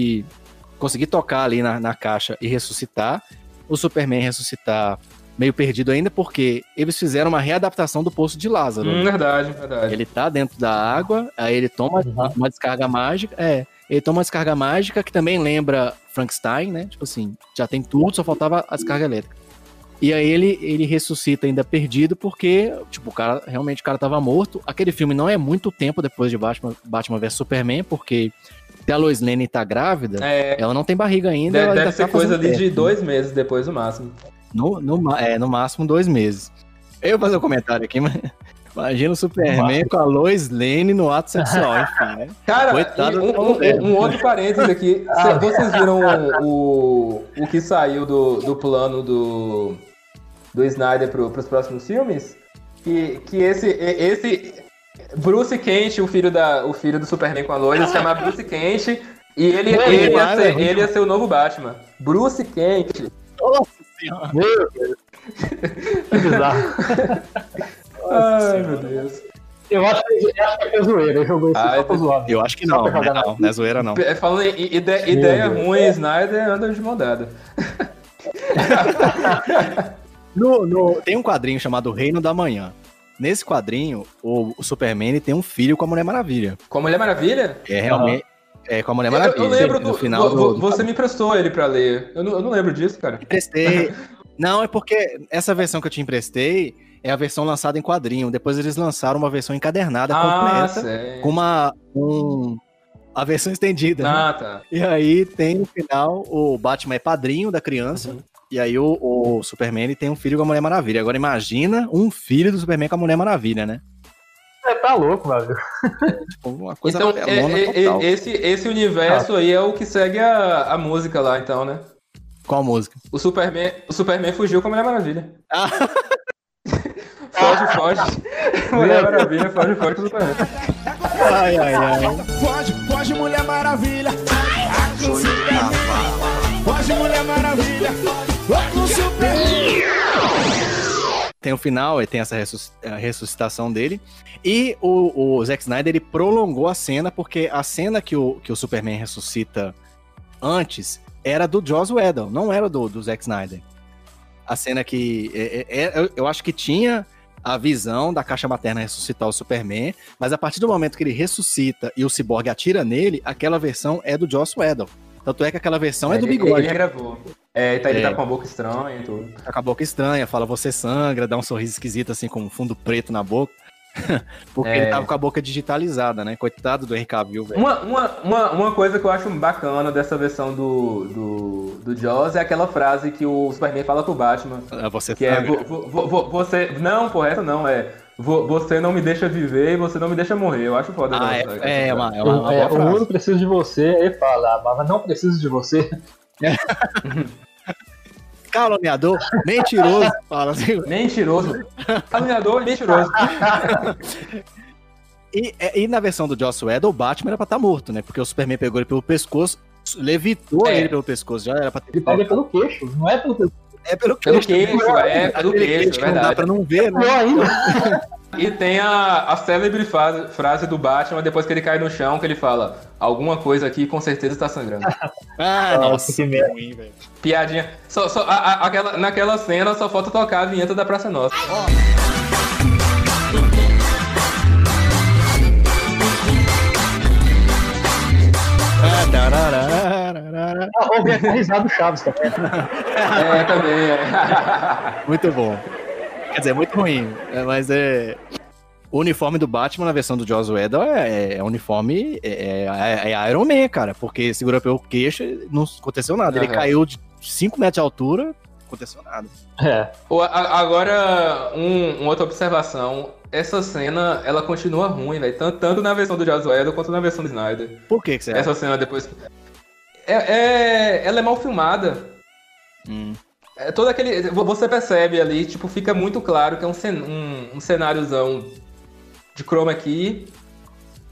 S1: conseguir tocar ali na, na caixa e ressuscitar, o Superman ressuscitar meio perdido ainda, porque eles fizeram uma readaptação do Poço de Lázaro.
S4: Hum, verdade, verdade.
S1: Ele tá dentro da água, aí ele toma
S5: Uhum.
S1: uma descarga mágica. É, ele toma uma descarga mágica que também lembra Frankenstein, né? Tipo assim, já tem tudo, só faltava a descarga elétrica. E aí ele, ele ressuscita ainda perdido porque, tipo, o cara, realmente o cara tava morto. Aquele filme não é muito tempo depois de Batman, Batman vs Superman, porque se a Lois Lane tá grávida,
S4: É,
S1: ela não tem barriga ainda.
S4: deve,
S1: ela
S4: deve
S1: ainda
S4: ser
S1: tá
S4: coisa ali de
S1: né?
S4: dois meses depois, no máximo.
S1: No, no, é, no máximo dois meses. Eu vou fazer um comentário aqui, mas imagina o Superman com a Lois Lane no ato sexual, enfim, né? *laughs*
S4: Cara,
S1: Coitado do
S4: um, um- um outro parênteses aqui. Cê- vocês viram o, o que saiu do, do plano do, do Snyder pro, pros próximos filmes? Que, que esse, esse Bruce Kent, o filho, da, o filho do Superman com a Lois, se chama Bruce Kent. E ele,
S1: Não,
S4: ele, ia ser, ele ia ser o novo Batman. Bruce Kent.
S1: Nossa senhora.
S5: Meu Deus. *laughs*
S4: Ai, meu Deus.
S5: Eu acho que eu acho que é zoeira. Ele jogou isso
S4: Ah, eu-
S5: zoar.
S1: Eu acho que não,
S5: pra
S1: né? não, não é zoeira não.
S4: É, Falando em ide- ideia
S5: Deus.
S4: ruim, Snyder anda de mão dada. *laughs*
S1: No, no- tem um quadrinho chamado Reino da Manhã. Nesse quadrinho, o, o Superman tem um filho com a Mulher Maravilha.
S4: Com a Mulher Maravilha?
S1: É realmente. É com a Mulher
S4: Eu,
S1: Maravilha.
S4: eu lembro
S1: no
S4: do.
S1: final do, do
S4: você me emprestou ele pra ler. Eu não, eu não lembro disso, cara.
S1: emprestei. *laughs* Não, é porque essa versão que eu te emprestei é a versão lançada em quadrinho. Depois eles lançaram uma versão encadernada
S4: Ah,
S1: completa
S4: sei.
S1: com uma um, a versão estendida. né?
S4: Ah, tá.
S1: E aí tem no final o Batman é padrinho da criança.
S4: Uhum.
S1: E aí o, o Superman tem um filho com a Mulher Maravilha. Agora imagina um filho do Superman com a Mulher Maravilha, né?
S5: Você tá louco, velho.
S1: Tipo, uma coisa
S4: Então,
S1: apelona
S4: é- é-
S1: total.
S4: esse, esse universo aí é o que segue a, a música lá, então, né?
S1: Qual música?
S4: O Superman, o Superman fugiu com a Mulher Maravilha.
S1: Ah. *laughs* *laughs*
S4: foge, foge. Mulher Maravilha, foge, foge com o Superman.
S1: Ai, ai, ai.
S6: Pode, pode, Mulher Maravilha. Pode, Mulher Maravilha.
S1: Tem o final, e tem essa a ressuscitação dele. E o, o Zack Snyder ele prolongou a cena, porque a cena que o, que o Superman ressuscita antes era do Joss Whedon, não era do, do Zack Snyder. A cena que. é- é- eu acho que tinha a visão da caixa materna ressuscitar o Superman, mas a partir do momento que ele ressuscita e o Cyborg atira nele, aquela versão é do Joss Whedon. Tanto é que aquela versão é do
S4: Ele-
S1: bigode.
S4: Ele regravou. É, tá, ele
S1: É.
S4: tá com a boca estranha e tudo.
S1: Tá com a boca estranha, fala você sangra, dá um sorriso esquisito assim com um fundo preto na boca. *laughs* Porque
S4: É.
S1: ele tava com a boca digitalizada, né? Coitado do Henry Cavill, velho.
S4: Uma, uma, uma, uma coisa que eu acho bacana dessa versão do, do, do Jaws é aquela frase que o Superman fala pro Batman.
S1: Ah, Você
S4: Que é,
S1: sangra.
S4: vo- vo- vo- você... Não, porra, essa não, é... vo- Você não me deixa viver e você não me deixa morrer. Eu acho foda.
S1: Ah,
S4: essa
S1: é, é,
S4: frase.
S1: uma, é uma, uma
S5: É,
S1: boa
S5: o mundo precisa de você, ele fala, "Ah, mas não preciso de você. *laughs*
S1: Caluniador, mentiroso, *laughs* fala assim.
S4: Mentiroso. Caluniador *laughs* e mentiroso.
S1: E, e na versão do Joss Whedon, o Batman era pra estar morto, né? Porque o Superman pegou ele pelo pescoço, levitou
S4: É.
S1: ele pelo pescoço, já era pra ter...
S5: Ele pega pelo queixo, não é pelo queixo.
S1: É pelo
S4: Pelo
S1: queixo.
S4: queixo, é, pelo
S1: Aquele
S4: queixo,
S1: que não dá
S4: verdade.
S1: pra não ver, né?
S5: Pior ainda. *laughs*
S4: E tem a, a célebre frase, frase do Batman depois que ele cai no chão, que ele fala: Alguma coisa aqui com certeza está sangrando. *laughs*
S1: Ah,
S5: Nossa,
S1: nossa,
S5: que merda.
S1: ruim, velho.
S4: Piadinha. Só, só, a- a- aquela, naquela cena só falta tocar a vinheta da Praça Nossa.
S5: Ouvi até a risada do Chaves também.
S4: É, também, é.
S1: Muito bom. Quer dizer, muito ruim. é, mas é. O uniforme do Batman na versão do Joss Whedon é, é uniforme. É, é, é Iron Man, cara. Porque segura pelo queixo não aconteceu nada. Ele
S4: Aham.
S1: caiu de 5 metros de altura, aconteceu nada.
S5: É.
S4: Ô, a- Agora, um, uma outra observação. Essa cena, ela continua ruim, velho. Tanto, tanto na versão do Joss Whedon quanto na versão do Snyder.
S1: Por que, que você acha?
S4: Essa cena depois. É, é- ela é mal filmada.
S1: Hum.
S4: É todo aquele. Você percebe ali, tipo, fica muito claro que é um, cen- um, um cenáriozão de chroma key.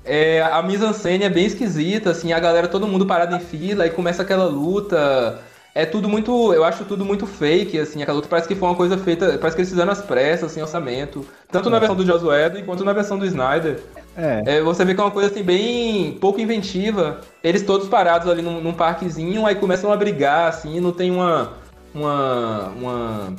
S4: É, a mise-en-scène é bem esquisita, assim, a galera, todo mundo parado em fila, e começa aquela luta. É tudo muito. Eu acho tudo muito fake, assim, aquela luta parece que foi uma coisa feita. Parece que eles fizeram às pressas, assim, orçamento. Tanto na versão do Joss Whedon quanto na versão do Snyder.
S1: É.
S4: É, você vê que é uma coisa assim bem pouco inventiva. Eles todos parados ali num, num parquezinho, aí começam a brigar, assim, não tem uma. Uma. uma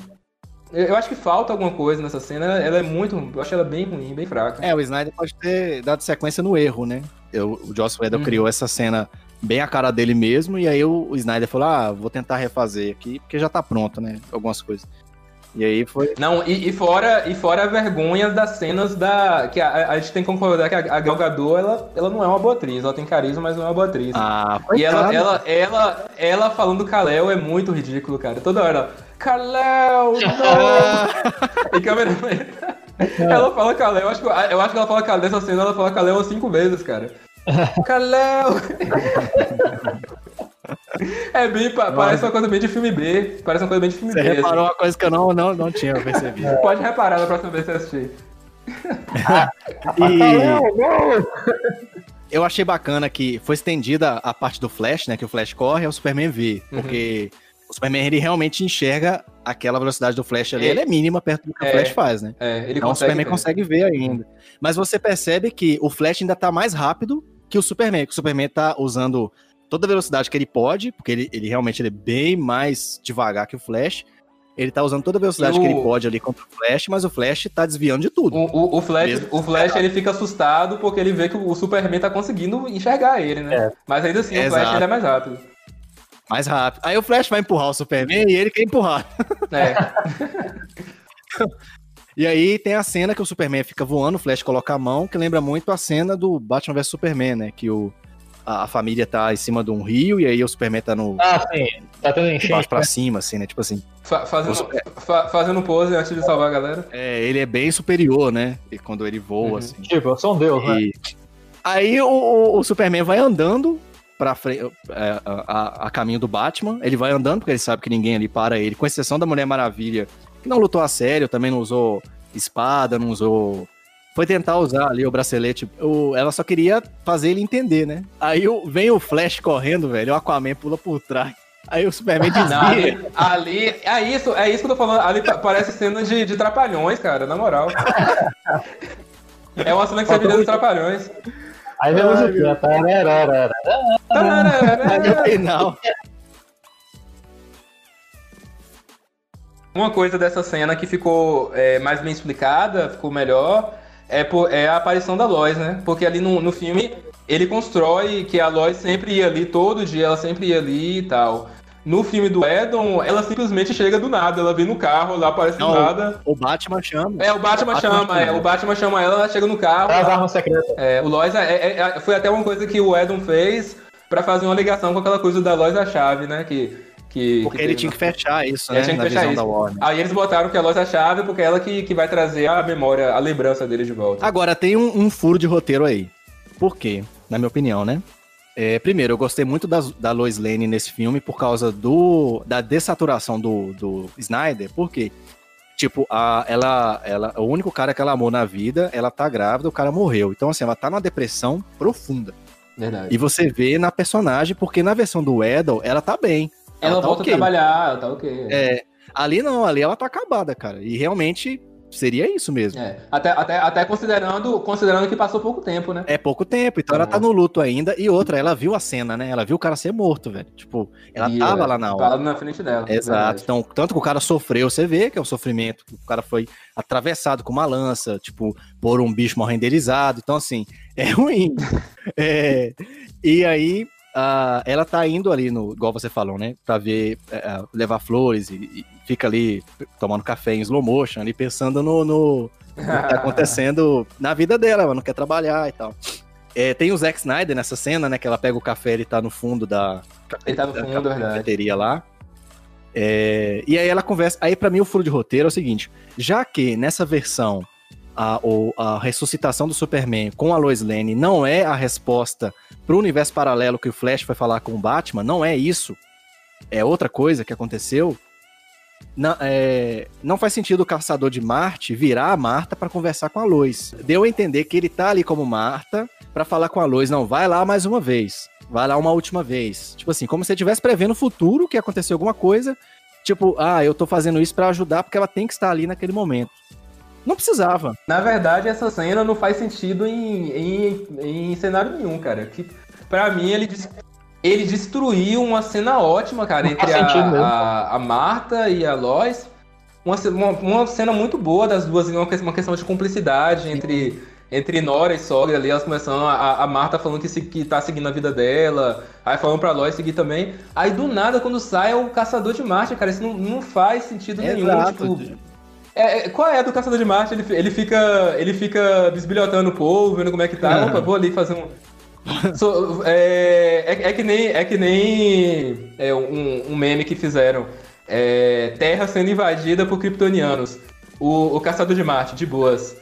S4: Eu acho que falta alguma coisa nessa cena. Ela é muito. Eu acho ela bem ruim, bem fraca.
S1: É, o Snyder pode ter dado sequência no erro, né? Eu, o Joss Whedon
S4: Uhum.
S1: criou essa cena bem a cara dele mesmo, e aí o, o Snyder falou, ah, vou tentar refazer aqui, porque já tá pronto, né? Algumas coisas. E aí foi...
S4: Não, e, e fora, e fora a vergonha das cenas da. Que a, a gente tem que concordar que a, a Gal Gadot, ela, ela não é uma boa atriz. Ela tem carisma, mas não é uma boa atriz.
S1: Ah,
S4: e ela, ela, ela, ela falando Kalel é muito ridículo, cara. Toda hora. Kalel, não! *laughs* e câmera *laughs* Ela fala Kalel, eu acho, que, eu acho que ela fala Kalel nessa cena, ela fala Kalel umas cinco vezes, cara. *laughs* Kalel! É bem, pa- parece uma coisa bem de filme B. Parece uma coisa bem de filme
S1: Você
S4: B.
S1: reparou
S4: assim.
S1: uma coisa que eu não, não, não tinha percebido. *laughs*
S4: Pode reparar na próxima vez que você assistir. *laughs*
S1: E eu achei bacana que foi estendida a parte do Flash, né? Que o Flash corre, é o Superman vê.
S4: Uhum.
S1: Porque o Superman, ele realmente enxerga aquela velocidade do Flash ali.
S4: É.
S1: Ele é mínima perto do que
S4: É.
S1: o Flash faz, né?
S4: É, ele
S1: então o. Superman
S4: ver.
S1: consegue ver ainda. Mas você percebe que o Flash ainda tá mais rápido que o Superman. Que o Superman tá usando toda a velocidade que ele pode, porque ele, ele realmente ele é bem mais devagar que o Flash. Ele tá usando toda a velocidade
S4: o-
S1: que ele pode ali contra o Flash, mas o Flash tá desviando de tudo.
S4: O, o, o Flash, o Flash ele fica assustado porque ele vê que o Superman tá conseguindo enxergar ele, né?
S5: É.
S4: Mas ainda assim, o Flash
S1: Exato.
S4: ele é mais rápido.
S1: Mais rápido. Aí o Flash vai empurrar o Superman e ele quer empurrar.
S4: É. *laughs*
S1: E aí tem a cena que o Superman fica voando, o Flash coloca a mão, que lembra muito a cena do Batman vs Superman, né? Que o, a, a família tá em cima de um rio e aí o Superman tá no
S5: Ah, sim. Tá tendo
S1: de
S5: enchente.
S1: baixo pra
S5: né?
S1: cima, assim, né? Tipo assim.
S4: Fa- fazendo,
S1: Super-
S4: fa- fazendo pose antes de salvar a galera.
S1: É, ele é bem superior, né? E quando ele voa,
S4: Uhum.
S1: assim.
S5: Tipo, eu sou um deus, né?
S1: E aí o, o- o Superman vai andando pra frente, é, a, a- a caminho do Batman. Ele vai andando porque ele sabe que ninguém ali para ele, com exceção da Mulher Maravilha, que não lutou a sério, também não usou espada, não usou. Foi tentar usar ali o bracelete. o- ela só queria fazer ele entender, né? Aí o- vem o Flash correndo, velho. O Aquaman pula por trás. Aí o Superman
S4: Não,
S1: desvia.
S4: ali, ali- é isso, é isso que eu tô falando. Ali pa- parece cena de, de trapalhões, cara, na moral. É uma cena que você vê dos trapalhões.
S5: Aí vem a musiquinha. tararara.
S1: Aí no final.
S4: Uma coisa dessa cena que ficou é, mais bem explicada, ficou melhor, é, por- é a aparição da Lois, né? Porque ali no, no filme ele constrói que a Lois sempre ia ali, todo dia ela sempre ia ali e tal. No filme do Edon, ela simplesmente chega do nada, ela vem no carro, lá aparece
S1: Não,
S4: do nada.
S1: O Batman chama.
S4: É, o Batman,
S1: o Batman
S4: chama,
S1: chama.
S4: é, o Batman chama ela, ela chega no carro.
S5: As
S4: lá-
S5: armas secretas.
S4: é, o Lois é- é- é- foi até uma coisa que o Edon fez pra fazer uma ligação com aquela coisa da Lois da chave, né? Que, que,
S1: Porque
S4: que
S1: ele tinha
S4: no-
S1: que fechar isso, né?
S4: tinha que
S1: na
S4: fechar isso. Aí eles botaram que a Lois é a chave porque é ela que, que vai trazer a memória, a lembrança dele de volta.
S1: Agora, tem um, um furo de roteiro aí. Por quê? Na minha opinião, né? É, primeiro, eu gostei muito das- da Lois Lane nesse filme por causa do, da dessaturação do, do Snyder. Por quê? Tipo, a, ela, ela, o único cara que ela amou na vida, ela tá grávida, o cara morreu. Então, assim, ela tá numa depressão profunda.
S4: Verdade.
S1: E você vê na personagem, porque na versão do Edel, ela tá bem.
S4: Ela
S1: tá
S4: volta
S1: ok.
S4: a trabalhar, ela tá ok.
S1: É, ali não, ali ela tá acabada, cara. E realmente seria isso mesmo.
S4: É, Até, até, até considerando, considerando que passou pouco tempo, né?
S1: É pouco tempo, então ela tá no luto ainda. E outra, ela viu a cena, né? Ela viu o cara ser morto, velho. Tipo, ela
S4: E,
S1: tava
S4: é,
S1: lá na hora.
S4: Parado na frente dela.
S1: Exato.
S4: verdade.
S1: Então, tanto que o cara sofreu, você vê que é o sofrimento. O cara foi atravessado com uma lança, tipo, por um bicho mal renderizado. Então, assim, é *laughs* ruim. É, e aí, ah, ela tá indo ali, no, igual você falou, né? Pra ver, é, levar flores e, e fica ali tomando café em slow motion, ali pensando no, no, no que tá *laughs* acontecendo na vida dela, ela não quer trabalhar e tal. É, tem o Zack Snyder nessa cena, né? Que ela pega o café, ele tá no fundo da,
S4: Ele tá no
S1: da
S4: fundo, é verdade.
S1: cafeteria lá. É, e aí ela conversa. Aí, pra mim, o furo de roteiro é o seguinte: já que nessa versão a, o- a ressuscitação do Superman com a Lois Lane não é a resposta pro universo paralelo que o Flash foi falar com o Batman, não é isso. É outra coisa que aconteceu. Na- é, não faz sentido o caçador de Marte virar a Marta pra conversar com a Lois. Deu a entender que ele tá ali como Marta pra falar com a Lois. Não, vai lá mais uma vez. Vai lá uma última vez. Tipo assim, como se ele estivesse prevendo o futuro, que aconteceu alguma coisa. Tipo, ah, eu tô fazendo isso pra ajudar porque ela tem que estar ali naquele momento. Não precisava.
S4: Na verdade, essa cena não faz sentido em, em, em cenário nenhum, cara. Que, pra mim, ele, ele destruiu uma cena ótima, cara,
S5: Não
S4: entre a, a, a Marta e a Lois. uma, uma, cena muito boa das duas, uma, uma questão de cumplicidade entre, entre Nora e sogra ali, elas começando, a, a Marta falando que, se, que tá seguindo a vida dela, aí falando pra Lois seguir também. Aí do nada, quando sai, é o Caçador de Marte, cara, isso não, não faz sentido nenhum.
S1: Exato.
S4: Tipo, é, é, qual é a do Caçador de Marte? Ele, ele fica. Ele fica bisbilhotando o povo, vendo como é que tá. Opa, vou ali fazer um. *laughs* So- é, é, é que nem, é que nem é, um, um meme que fizeram. É, Terra sendo invadida por kryptonianos. O, o Caçador de Marte, de boas.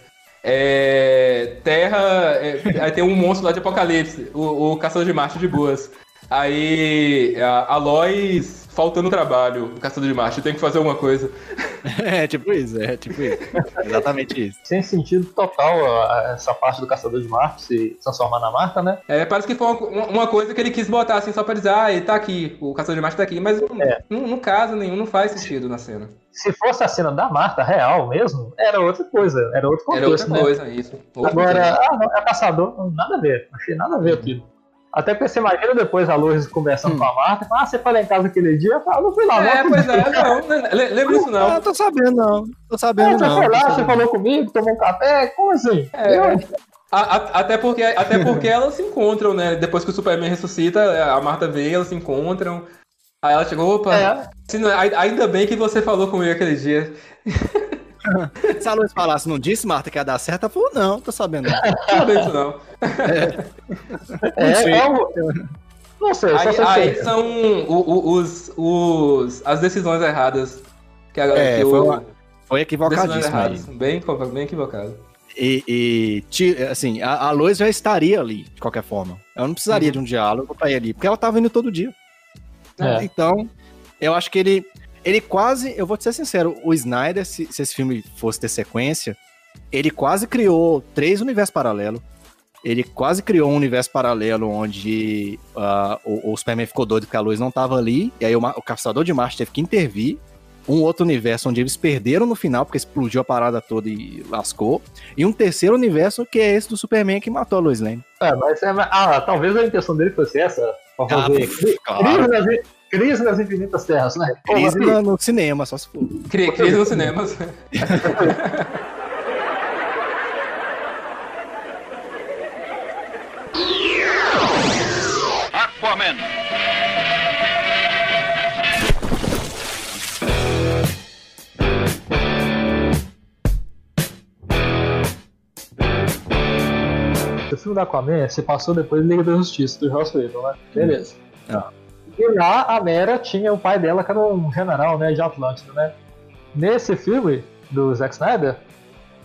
S4: É, terra. é, aí tem um monstro lá de Apocalipse. O, o Caçador de Marte, de boas. Aí a, a Lois faltando trabalho. O Caçador de Marte tem que fazer alguma coisa. *laughs*
S1: É tipo isso, é tipo isso. Exatamente isso.
S5: Sem sentido total essa parte do Caçador de Marte se transformar na Marta, né?
S4: É, parece que foi uma, uma coisa que ele quis botar assim só pra dizer, ah, ele tá aqui, o Caçador de Marte tá aqui, mas não,
S5: É.
S4: não, não casa nenhum, não faz sentido na cena.
S5: Se fosse a cena da Marta real mesmo, era outra coisa, era outro
S4: Era
S5: contexto,
S4: outra
S5: né?
S4: coisa, isso. Outra
S5: Agora, ah, não, é caçador, nada a ver, achei nada a ver aquilo. Até porque você imagina depois a Lourdes conversando
S1: Hum.
S5: com a Marta, ah, você foi lá em casa aquele dia? Eu falo, "Ah, não fui lá,
S4: coisa. É,
S5: não.
S4: pois é, *laughs* não, né, le- lembra isso
S1: Não,
S4: não.
S1: tô sabendo não. Tô
S5: É,
S1: sabendo
S5: você
S1: não.
S5: foi lá, você
S1: sabendo.
S5: falou comigo, tomou um café, como assim?
S4: É.
S5: Eu-
S4: A- a- até, porque, até porque elas se encontram, né? Depois que o Superman ressuscita, a Marta vê, elas se encontram. Aí ela chegou, opa,
S5: É.
S4: se não- ainda bem que você falou comigo aquele dia. *laughs* *laughs*
S1: Se a Luz falasse, não disse, Marta, que ia dar certo, ela falou, não, tô sabendo não. *laughs*
S4: Sabia disso não.
S5: É,
S1: sei.
S5: é um- Não sei, só
S4: Aí,
S5: sei
S4: aí
S5: que-
S4: são os, os, as decisões erradas. Que, a,
S1: É,
S4: que
S1: foi
S4: o,
S1: uma- Foi equivocadíssimo aí.
S4: Bem, bem equivocado.
S1: E, e, assim, a, a Lois já estaria ali, de qualquer forma. Ela não precisaria
S4: Uhum.
S1: de um diálogo pra ir ali, porque ela tava indo todo dia.
S5: É.
S1: Então, eu acho que ele, ele quase, eu vou te ser sincero, o Snyder, se, se esse filme fosse ter sequência, ele quase criou três universos paralelos. Ele quase criou um universo paralelo onde ah, o, o Superman ficou doido porque a luz não tava ali, e aí o, o Caçador de Marte teve que intervir. Um outro universo onde eles perderam no final, porque explodiu a parada toda e lascou. E um terceiro universo que é esse do Superman que matou a Lois Lane.
S5: É, mas, é, ah, talvez a intenção dele fosse essa, pra fazer
S1: Ah, claro.
S5: Crise, nas, infinitas terras, né?
S1: Crise no, no cinema, só se for.
S4: Cri- Crise nos cinemas. *laughs*
S2: Aquaman.
S5: O filme da Aquaman se passou depois de Liga da Justiça, do Joss Whedon, né? Beleza.
S1: Ah.
S5: E lá a Mera tinha o pai dela, que era um general né, de Atlântida, né? Nesse filme do Zack Snyder,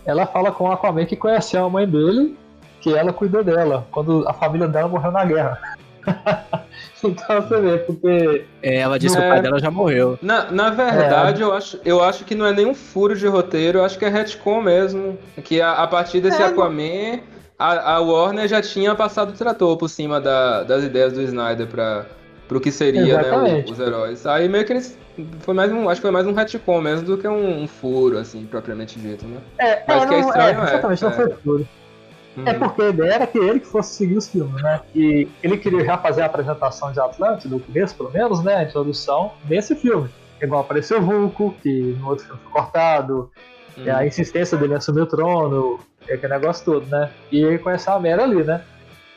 S5: ela fala com o Aquaman que conheceu a mãe dele, que ela cuidou dela, quando a família dela morreu na guerra. *laughs* então você vê, porque
S1: É, ela disse
S4: Não
S1: que
S4: é.
S1: o pai dela já morreu.
S4: Na, na verdade, eu, acho, eu acho que não é nenhum furo de roteiro, eu acho que é retcon mesmo. Que a, a partir desse
S5: É,
S4: Aquaman, a, a Warner já tinha passado o trator por cima da- das ideias do Snyder pra, pro que seria né, o-
S5: Exatamente.
S4: os heróis. Aí meio que eles. Foi mais um, acho que foi mais um retcon mesmo do que um, um furo, assim, propriamente dito, né?
S5: É,
S4: Mas
S5: é,
S4: que é
S5: não,
S4: estranho,
S5: é, exatamente,
S4: é,
S5: não foi tudo. É
S4: Uhum.
S5: porque a ideia era que ele que fosse seguir os filmes, né? E ele queria já fazer a apresentação de Atlântida, no começo pelo menos, né? A introdução nesse filme. Igual apareceu o Vulco, que no outro filme foi cortado,
S4: Uhum.
S5: e a insistência dele em assumir o trono, aquele negócio todo, né? E ele conheceu a Mera ali, né?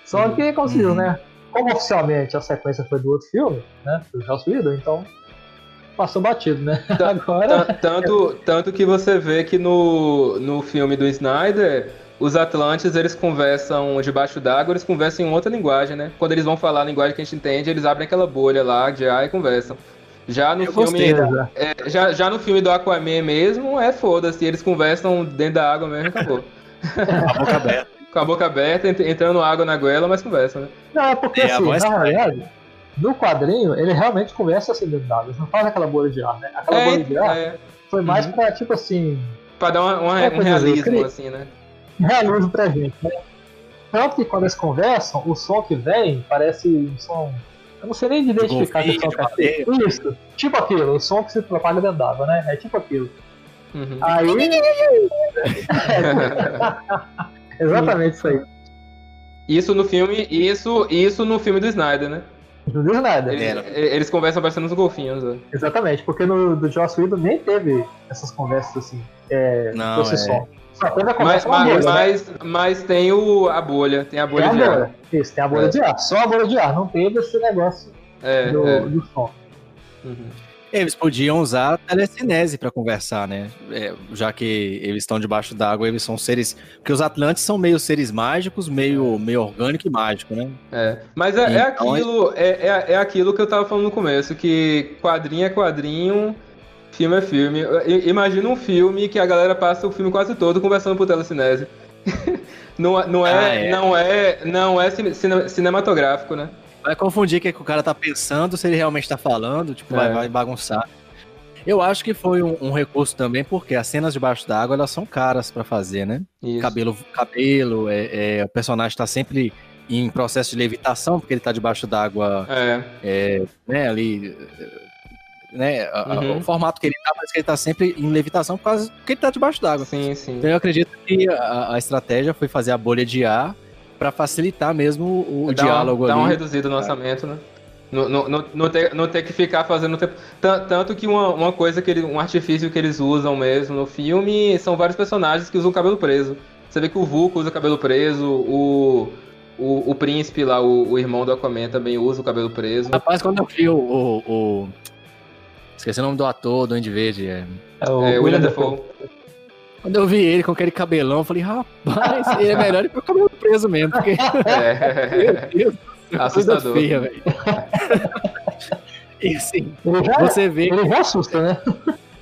S5: Só que, como se diz,
S1: Uhum.
S5: né? Como oficialmente a sequência foi do outro filme, né? Do Joss Whedon, então passou batido, né? *laughs* Agora.
S4: Tan- Tanto, tanto que você vê que no, no filme do Snyder, os Atlantes eles conversam debaixo d'água, eles conversam em outra linguagem, né? Quando eles vão falar a linguagem que a gente entende, eles abrem aquela bolha lá de ar e conversam. Já no
S1: Eu
S4: filme.
S1: gostei
S5: né?
S4: é, já, já no filme do Aquaman mesmo, é foda-se, eles conversam dentro da água mesmo e acabou. *laughs*
S1: A boca aberta.
S4: Com a boca aberta, ent- entrando água na goela, mas conversam, né?
S5: Não, é porque
S1: É,
S5: assim, na realidade, no quadrinho, ele realmente conversa assim dentro d'água. Eles não fazem aquela bolha de ar, né? Aquela
S4: É,
S5: bolha de ar
S4: é,
S5: foi mais
S4: Uhum.
S5: pra, tipo assim,
S4: pra dar uma, uma-
S5: É,
S4: um realismo,
S5: cri-
S4: assim, né?
S5: realismo pra gente, né? Tanto que quando eles conversam, o som que vem parece um som. Eu não sei nem identificar que som que é. Isso, tipo aquilo, o som que se propaga dentro d'água, né? É tipo aquilo.
S4: Uhum.
S5: Aí. *laughs* *laughs* Exatamente isso aí.
S4: Isso no filme, isso, isso no filme do Snyder, né?
S5: Do Snyder.
S4: Eles, eles conversam bastante nos golfinhos. né?
S5: Exatamente, porque no do Joss Whedon nem teve essas conversas assim, é,
S1: Não, é.
S5: só. Só teve a
S4: Mas,
S5: conversa com a
S4: mas,
S5: bolha, né?
S4: mas, mas tem o, a bolha, tem a
S5: Tem
S4: bolha
S5: a
S4: de ar.
S5: bolha. Isso, tem a bolha
S4: É.
S5: de ar. Só a bolha de ar, não teve esse negócio
S4: É,
S5: do,
S4: é.
S5: do som.
S4: Uhum.
S1: Eles podiam usar a telecinese pra conversar, né? É, já que eles estão debaixo d'água, eles são seres. Porque os Atlantes são meio seres mágicos, meio, meio orgânico e mágico, né?
S4: É, mas é, é
S1: Então,
S4: aquilo, é, é, é aquilo que eu tava falando no começo, que quadrinho é quadrinho, filme é filme. Imagina um filme que a galera passa o filme quase todo conversando por telecinese. *laughs* não, não, é,
S1: Ah, é.
S4: não é, não é cine- cine- cinematográfico, né?
S1: Vai confundir o que, que o cara tá pensando, se ele realmente tá falando, tipo, vai,
S4: É.
S1: vai bagunçar. Eu acho que foi um, um recurso também, porque as cenas debaixo d'água, elas são caras pra fazer, né?
S4: Isso.
S1: Cabelo, cabelo, é, é, o personagem tá sempre em processo de levitação, porque ele tá debaixo d'água,
S4: É,
S1: né, ali... Né,
S4: Uhum.
S1: o formato que ele tá, parece que ele tá sempre em levitação por causa que ele tá debaixo d'água.
S4: sim, sim.
S1: Então eu acredito que a, a estratégia foi fazer a bolha de ar pra facilitar mesmo o,
S4: Dá
S1: diálogo
S4: dá uma
S1: ali.
S4: reduzida no orçamento, né? Não, não, não, não ter, não ter que ficar fazendo tempo. Tan- Tanto que uma, uma coisa que ele, um artifício que eles usam mesmo no filme são vários personagens que usam cabelo preso. Você vê que o Vulco usa cabelo preso, o, o, o príncipe lá, o, o irmão do Aquaman também usa o cabelo preso.
S1: Rapaz, quando eu vi o. o- o- Esqueci o nome do ator, do Andy Verde. é.
S5: É o
S4: É, William Dafoe.
S1: Quando eu vi ele com aquele cabelão, eu falei, rapaz, ele é melhor ir pro cabelo preso mesmo, porque. *laughs*
S4: É.
S1: Meu Deus, coisa
S4: Assustador.
S1: feia, velho. E assim,
S5: já,
S1: você vê,
S5: ele já assusta, né?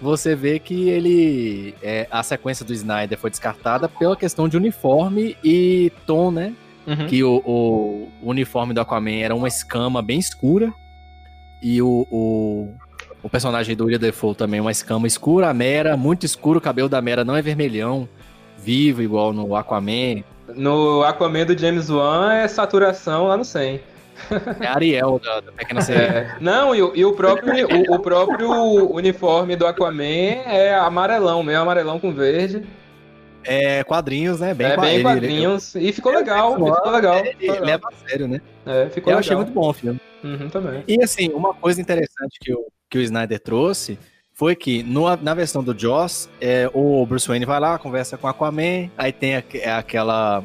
S1: você vê que ele. é, a sequência do Snyder foi descartada pela questão de uniforme e tom, né?
S4: Uhum.
S1: que o, o uniforme do Aquaman era uma escama bem escura e o, o, o personagem do William Defoe também uma escama escura, a Mera muito escuro, o cabelo da Mera não é vermelhão, vivo igual no Aquaman,
S4: No Aquaman do James Wan é saturação lá no 100.
S1: é Ariel da, da Pequena Sereia.
S4: É. Não, e, o- e o, próprio, o, o próprio uniforme do Aquaman é amarelão, meio amarelão com verde.
S1: É quadrinhos, né? Bem
S4: é bem
S1: ele-
S4: quadrinhos. E ficou legal, e ficou legal.
S1: Ele, ele leva a sério, né?
S4: É, ficou
S1: Eu
S4: legal.
S1: achei muito bom o filme.
S4: Uhum, também.
S1: E assim, uma coisa interessante que o, que o Snyder trouxe foi que no- na versão do Joss, é, o Bruce Wayne vai lá, conversa com o Aquaman, aí tem aque- é aquela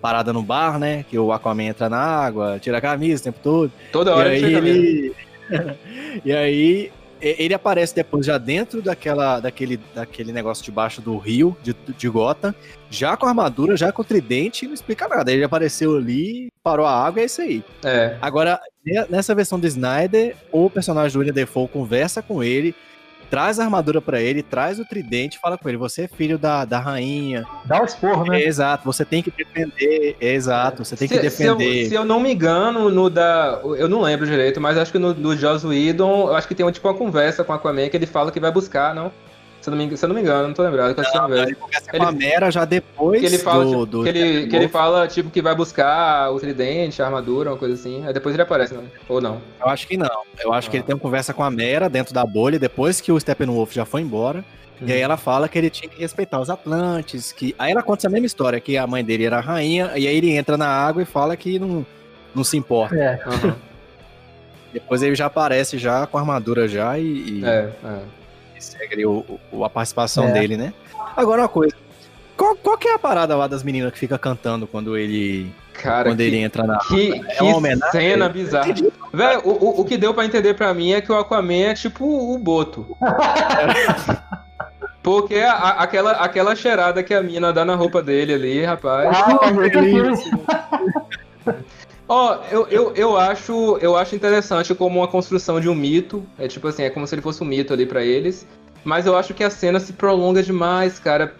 S1: parada no bar, né? Que o Aquaman entra na água, tira a camisa o tempo todo.
S4: Toda
S1: E
S4: hora
S1: aí
S4: ele *laughs*
S1: e aí e- ele aparece depois já dentro daquela, daquele, daquele negócio debaixo do rio de, de Gotham, já com a armadura, já com o tridente, não explica nada. Ele apareceu ali, parou a água, é isso aí.
S4: É.
S1: Agora, ne- nessa versão do Snyder, o personagem do William Defoe conversa com ele, traz a armadura pra ele, traz o tridente, fala com ele: você é filho da, da rainha.
S5: Dá um esporro, né?
S1: É, exato, você tem que defender. Exato, você tem que
S4: se, se eu,
S1: defender.
S4: se eu não me engano, no da. Eu não lembro direito, mas acho que no do Joss Whedon, eu acho que tem tipo uma conversa com o Aquaman que ele fala que vai buscar, não? Se eu não me, se eu não me engano, não tô lembrado. Que eu assisti vez.
S1: Ele conversa
S4: Ele-
S1: com a Mera já depois
S4: Que ele fala,
S1: do,
S4: tipo,
S1: do
S4: que, ele, que ele fala, tipo, que vai buscar o tridente, a armadura, uma coisa assim. Aí depois ele aparece, não? Ou não?
S1: Eu acho que não. Eu acho que
S4: Ah.
S1: ele tem uma conversa com a Mera dentro da bolha, depois que o Steppenwolf já foi embora. E aí ela fala que ele tinha que respeitar os Atlantes, que... Aí ela conta essa mesma história, que a mãe dele era rainha, e aí ele entra na água e fala que não, não se importa.
S5: É. *laughs*
S4: Aham.
S1: Depois ele já aparece já com a armadura já e, e-
S4: É, é.
S1: E segue o, o- a participação
S5: É.
S1: dele, né? Agora uma coisa, qual, qual que é a parada lá das meninas que fica cantando quando ele,
S4: Cara,
S1: quando
S4: que,
S1: ele entra na...
S4: que,
S1: É
S4: que cena bizarra. Velho, o, o, o que deu pra entender pra mim é que o Aquaman é tipo o Boto. *laughs* Porque a- a- aquela, aquela cheirada que a mina dá na roupa dele ali, rapaz.
S5: Ah, *laughs*
S4: Ó, eu, eu, eu, acho, eu acho interessante como uma construção de um mito. É tipo assim, é como se ele fosse um mito ali pra eles. Mas eu acho que a cena se prolonga demais, cara.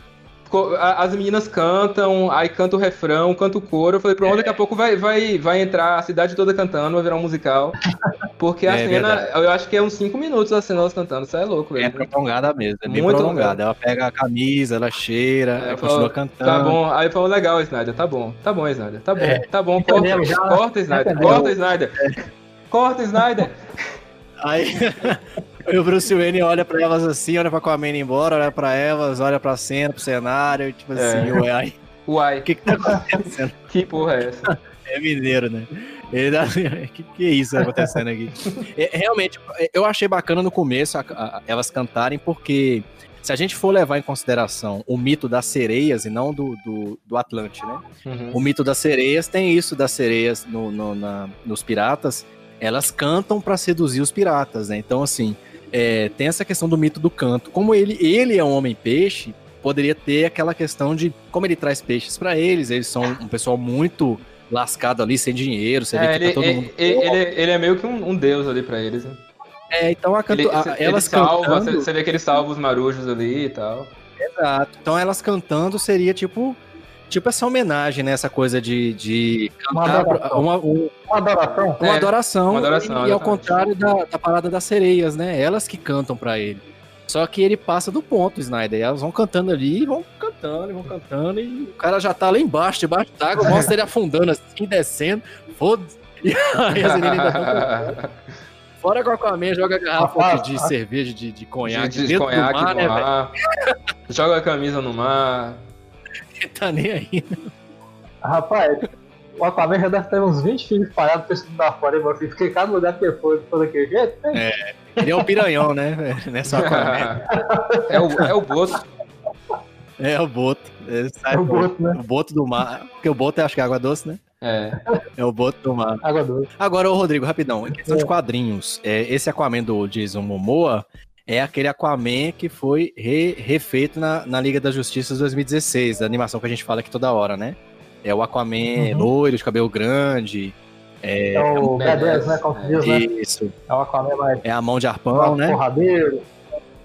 S4: As meninas cantam, aí canta o refrão, canta o coro. Eu falei, pronto, daqui a pouco vai, vai, vai entrar a cidade toda cantando, vai virar um musical. *laughs* Porque a
S1: É
S4: cena,
S1: verdade.
S4: eu acho que é uns 5 minutos a cena elas cantando. Isso é louco,
S1: É
S4: velho.
S1: prolongada mesmo, é bem
S4: Muito
S1: prolongada. Ela pega a camisa, ela cheira,
S4: É,
S1: ela continua cantando.
S4: Tá bom, aí falou legal, Snyder, tá bom, tá bom, Snyder, tá bom,
S5: É.
S4: tá bom, corta,
S5: já.
S4: corta, Snyder, corta, Snyder, corta, *laughs* Snyder.
S1: Aí *laughs* o Bruce Wayne olha pra elas assim, olha pra Aquaman embora, olha pra elas, olha pra cena, pro cenário, tipo
S4: É.
S1: assim, ué, aí,
S4: Uai,
S1: o que que tá acontecendo? *laughs*
S4: que porra é essa?
S1: É mineiro, né? Ele dá... *laughs* que, que é isso acontecendo aqui? É, realmente, eu achei bacana no começo a- a- elas cantarem, porque se a gente for levar em consideração o mito das sereias e não do, do, do Atlante, né?
S4: Uhum.
S1: O mito das sereias tem isso das sereias no, no- na- nos piratas. Elas cantam pra seduzir os piratas, né? Então, assim, é, tem essa questão do mito do canto. Como ele, ele é um homem-peixe, poderia ter aquela questão de como ele traz peixes pra eles. Eles são um pessoal muito lascado ali, sem dinheiro. Você vê
S4: É,
S1: que
S4: ele,
S1: tá todo
S4: ele,
S1: mundo.
S4: ele, ele- é meio que um, um deus ali pra eles. Né?
S1: É, então a canto...
S4: Ele,
S1: a-
S4: ele
S1: elas
S4: salva,
S1: cantando.
S4: você, você vê que ele salva os marujos ali e tal.
S1: Exato. Então elas cantando seria tipo. Tipo essa homenagem, né? Essa coisa de, de
S5: Uma adoração.
S1: uma, um-
S5: Uma adoração.
S1: uma
S4: É,
S1: adoração.
S4: uma adoração,
S1: e, e ao contrário da, da parada das sereias, né? Elas que cantam pra ele. Só que ele passa do ponto, Snyder. Elas vão cantando ali, vão cantando, e vão cantando, e o cara já tá lá embaixo, debaixo d'água, mostra ele afundando assim, descendo, foda-se. *laughs* E aí as meninas ainda tão cantando. Fora que o Aquaman joga garrafa
S5: Rapaz,
S1: de
S5: a-
S1: cerveja, de, de conhaque
S4: de, de
S1: dentro
S4: conhaque
S1: do mar,
S4: no
S1: né,
S4: mar. Joga a camisa no mar. *laughs*
S1: Tá nem aí.
S5: Rapaz, o Aquaman já deve ter uns 20 filhos espalhados pra esse mundo da fora, hein, filho? Porque cada lugar que for, for daquele jeito, né?
S1: Ele é um piranhão, né? é só Aquaman.
S4: é, o, é o Boto.
S1: É o boto. Sai
S5: É o
S1: do-
S5: Boto, né?
S1: O boto do mar. Porque o boto é, acho que é água doce, né?
S4: É.
S1: É o boto do mar.
S5: Água doce.
S1: Agora, ô Rodrigo, rapidão. Em questão de
S5: É.
S1: quadrinhos, é, esse Aquaman do Jason Momoa é aquele Aquaman que foi re- refeito na, na Liga da Justiça de 2016, a animação que a gente fala aqui toda hora, né? É o Aquaman
S5: Uhum.
S1: loiro, de cabelo grande. É,
S5: É o
S4: badass,
S5: B10, né? Como se diz, né?
S1: isso.
S5: É o Aquaman mais
S1: É a mão de arpão, né?
S5: porradeiro.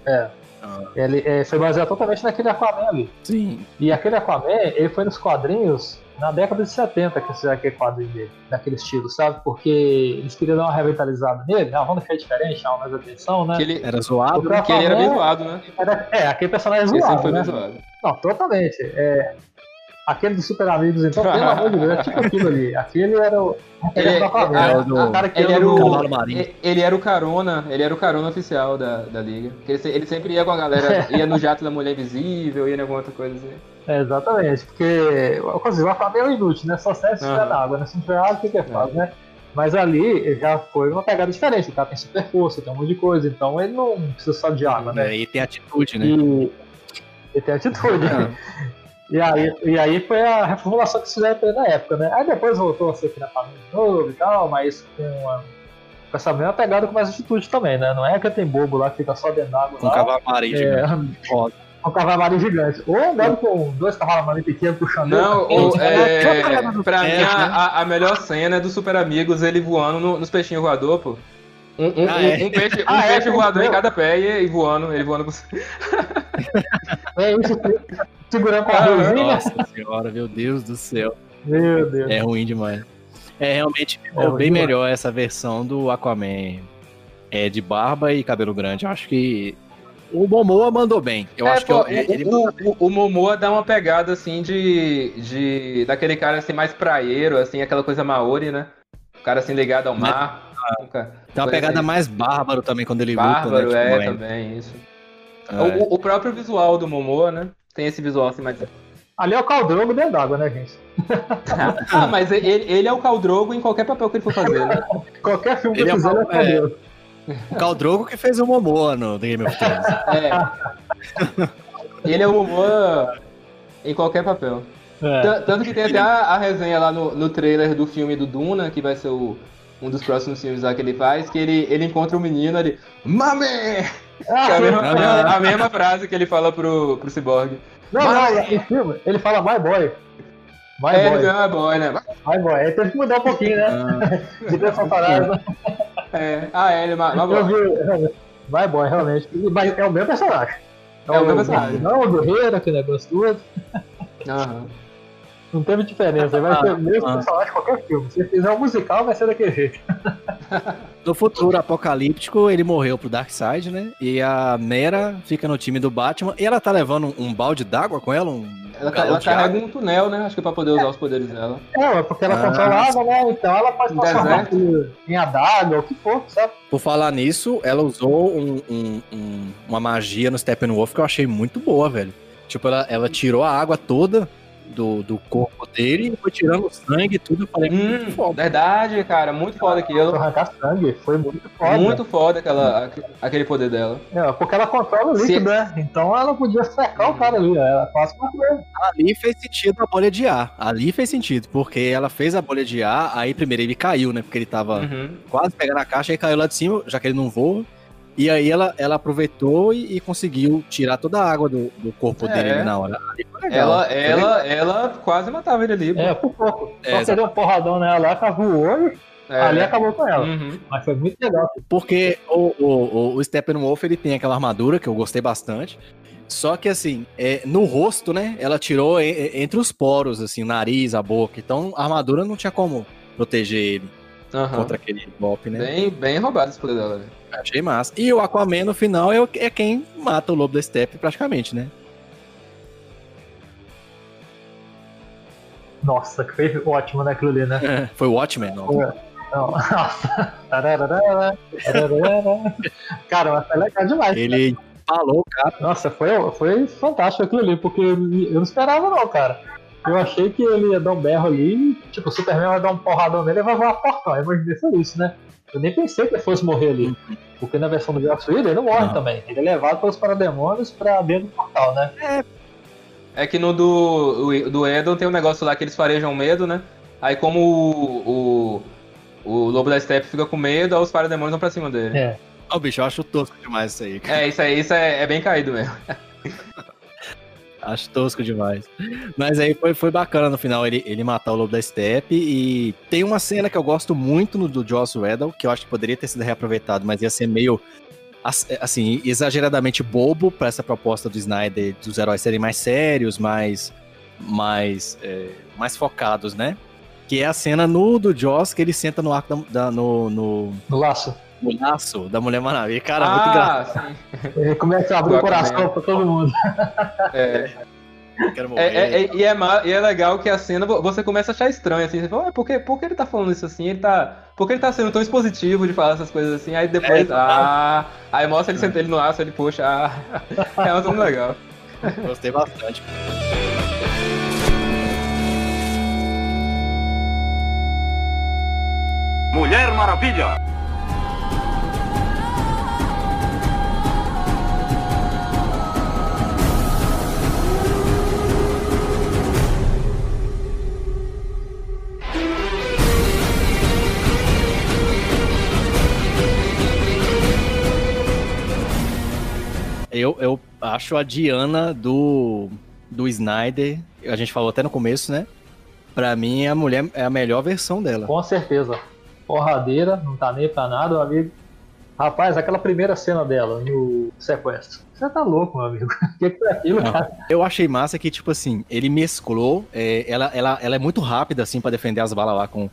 S5: É.
S1: Ah.
S5: Ele é, foi baseado totalmente naquele Aquaman ali.
S1: Sim.
S5: E aquele Aquaman, ele foi nos quadrinhos na década de 70 que fizeram aquele quadrinho dele, daquele estilo, sabe? Porque eles queriam dar uma revitalizada nele, ah, vamos deixar diferente, chamar mais atenção, né?
S4: Que ele,
S1: Era zoado.
S5: O
S4: que ele era bem
S5: Aquaman
S4: zoado, né?
S5: era- é, aquele personagem
S4: Ele sempre
S5: zoado,
S4: foi
S5: né?
S4: bem zoado.
S5: Não, totalmente. É, aquele dos Super Amigos, então, pelo *laughs* amor de Deus, é tipo aquilo ali. Aquele era o.
S4: Ele-
S1: é
S5: né?
S1: o do-
S5: cara que
S4: Ele era
S5: no-
S4: o. Ele era o carona, ele era o carona oficial da, da liga. Porque Ele, ele sempre ia com a galera, *laughs* ia no jato da mulher invisível, ia em alguma outra coisa assim.
S5: É, exatamente, porque o o Aquaman é um inútil, né? Só serve se tiver na água, né? Se não tiver água, o que que ele faz, né? Mas ali já foi uma pegada diferente. O cara tem super força, tem um monte de coisa, então ele não precisa só de água, né?
S1: É, e tem atitude, né?
S5: E ele tem atitude. *laughs* E aí, e aí foi a reformulação que fizeram pra ele na época, né? Aí depois voltou a ser aqui na família de novo e tal, mas com, a- com essa mesma pegada com mais atitude também, né? Não é que tem bobo lá que fica só dentro d'água
S1: Com
S5: lá.
S1: cavalo marinho
S5: é,
S1: gigante. *laughs*
S5: Um cavalo marinho gigante. Ou andando com dois cavalos marinhos pequenos puxando
S4: Não,
S5: ele.
S4: o, é, pra mim
S1: É, né?
S4: a, a- melhor cena é do Super Amigos, ele voando no- nos peixinhos voador, pô. Um, um-
S1: Ah,
S4: um-
S1: é?
S4: um peixe, um
S5: Ah, é,
S4: peixe
S5: tem
S4: voador em
S5: isso.
S4: cada pé e, e voando, ele voando com *laughs*
S5: É isso, segurando com a.
S1: Nossa *laughs* senhora, meu Deus do céu.
S5: Meu Deus.
S1: É ruim demais. É, realmente ficou
S5: É
S1: bem
S5: demais.
S1: melhor essa versão do Aquaman é, de barba e cabelo grande. Eu acho que o Momoa mandou bem. Eu
S4: É,
S1: acho que
S4: pô,
S1: eu- é, ele
S4: o, o, o Momoa dá uma pegada assim de, de. daquele cara assim mais praieiro, assim, aquela coisa maori, né? O cara assim ligado ao
S1: Mas-
S4: mar. Nunca-
S1: tem uma pegada
S4: assim.
S1: mais bárbaro também quando ele
S4: Bárbaro,
S1: luta, né?
S4: é,
S1: Tipo,
S4: também, isso.
S1: é.
S4: O, o próprio visual do Momoa, né? Tem esse visual assim mais.
S5: Ali é o Caldrogo dentro d'água, né, gente? *laughs*
S4: ah, mas ele, ele é o Caldrogo em qualquer papel que ele for fazer, né? *laughs*
S5: Qualquer filme que
S1: Ele é
S5: fizer, ele é
S1: mal- é.
S5: Caldrogo.
S1: O Caldrogo que fez o Momoa no The Game of Thrones.
S4: É. Ele é o Momoa em qualquer papel.
S5: É.
S4: Tan- Tanto que tem até a, a resenha lá no, no trailer do filme do Duna, que vai ser o- um dos próximos filmes lá que ele faz, que ele, ele encontra um menino ali, Mame! Que é a, mesma,
S1: Ah.
S4: a mesma frase que ele fala pro, pro Cyborg.
S5: Não, não, no filme, ele fala My Boy. My
S4: É,
S5: Boy.
S4: a boy, né?
S5: My Boy. Aí teve que mudar um pouquinho, né?
S1: Ah, *laughs*
S5: De ter essa parada.
S4: É. Ah, é, ele é ma-
S5: Eu vi. My Boy, realmente. Mas é o mesmo personagem.
S4: É o mesmo personagem.
S5: Não, o Guerreiro, aquele negócio todo.
S4: Aham.
S5: Não teve diferença. Vai ser o mesmo
S1: ah.
S5: personagem em qualquer filme. Se fizer um musical, vai ser daquele jeito. *laughs*
S1: no futuro apocalíptico, ele morreu pro Darkseid, né? E a Mera fica no time do Batman. E ela tá levando um, um balde d'água com ela? Um
S4: Ela,
S1: galão
S4: ela
S1: de água?
S4: carrega um tunel, né? Acho que pra poder usar os poderes dela.
S5: É, é porque ela
S1: Ah.
S5: controla água, né? Então ela pode
S4: Um
S5: transformar em adaga, o que for, sabe?
S1: Por falar nisso, ela usou um- um- um- uma magia no Steppenwolf que eu achei muito boa, velho. Tipo, ela, ela tirou a água toda do, do corpo dele e foi tirando sangue e tudo. Eu falei,
S4: Hum,
S1: foda.
S4: verdade, cara, muito foda aquilo.
S5: Arrancar sangue, foi muito foda.
S4: Muito foda aquela, aquele poder dela.
S5: É, porque ela controla o
S4: Se-
S5: líquido, né? Então ela podia cercar o cara ali, né? ela quase.
S1: Ali fez sentido a bolha de ar. Ali fez sentido, porque ela fez a bolha de ar, aí primeiro ele caiu, né? Porque ele tava
S4: Uhum.
S1: quase pegando a caixa e caiu lá de cima, já que ele não voa. E aí ela, ela aproveitou e, e conseguiu tirar toda a água do, do corpo
S4: É.
S1: dele ali na hora. Legal.
S4: Ela,
S1: legal.
S4: ela, ela quase matava ele ali.
S5: É, por pouco.
S1: É,
S5: Só que deu um porradão nela lá, cavou o olho,
S4: É.
S5: ali acabou com ela.
S4: Uhum.
S5: Mas foi muito legal.
S1: Porque o, o, o Steppenwolf, ele tem aquela armadura que eu gostei bastante. Só que assim, é, no rosto, né? Ela tirou e- e- entre os poros, assim, o nariz, a boca. Então a armadura não tinha como proteger ele
S4: Aham.
S1: contra aquele golpe, né?
S4: Bem, bem roubado esse poder dela. velho.
S1: Achei massa. E o Aquaman no final é, o- é quem mata o lobo da steppe, praticamente, né?
S5: Nossa, que foi ótimo naquilo ali, né?
S1: Foi o Watchmen, não.
S5: Não, Nossa. Cara, mas foi legal demais.
S1: Ele falou, cara.
S5: Nossa, foi, foi fantástico aquilo ali, porque eu não esperava não, cara. Eu achei que ele ia dar um berro ali, tipo, o Superman vai dar um porradão nele e vai voar portão. Aí eu imaginei foi isso, né? Eu nem pensei que ele fosse morrer ali. Porque na versão do Joss Whedon ele não morre
S1: Não.
S5: também. Ele é levado pelos parademônios pra dentro do portal, né?
S4: É que no do, do Edon tem um negócio lá que eles farejam medo, né? Aí como o, o, o Lobo da Steppe fica com medo, aí os parademônios vão pra cima dele.
S5: É.
S1: Ó, bicho, eu acho tosco demais isso aí. cara.
S4: É, isso aí, isso é, é bem caído mesmo. *laughs*
S1: Acho tosco demais. Mas aí foi, foi bacana no final ele, ele matar o lobo da steppe. E tem uma cena que eu gosto muito no, do Joss Whedon, que eu acho que poderia ter sido reaproveitado, mas ia ser meio as- assim, exageradamente bobo para essa proposta do Snyder dos heróis serem mais sérios, mais mais é, mais focados, né? Que é a cena no do Joss que ele senta no arco da, da- no, no,
S5: No laço.
S1: No laço da Mulher Maravilha. Cara, muito engraçado.
S4: ah, sim.
S5: Ele começa a abrir o coração pra todo mundo.
S4: É, é, é, é- e, é e é legal que a cena vo- você começa a achar estranho, assim. Você fala, "Ué, por que, por que ele tá falando isso assim? Ele tá. Por que ele tá sendo tão expositivo de falar essas coisas assim? Aí depois,
S1: É,
S4: ah. Aí mostra ele sentando ele no aço, ele, poxa, ah. *laughs* É uma cena legal.
S1: Gostei bastante.
S2: Mulher Maravilha.
S1: Eu, eu acho a Diana do, do Snyder, a gente falou até no começo, né? Pra mim, a mulher é a melhor versão dela.
S5: Com certeza. Porradeira, não tá nem pra nada, meu amigo. Rapaz, aquela primeira cena dela no sequestro. Você tá louco, meu amigo. *laughs* O que, que foi aquilo,
S1: Não.
S5: cara?
S1: Eu achei massa que, tipo assim, ele mesclou. é, ela, ela, ela é muito rápida, assim, pra defender as balas lá com,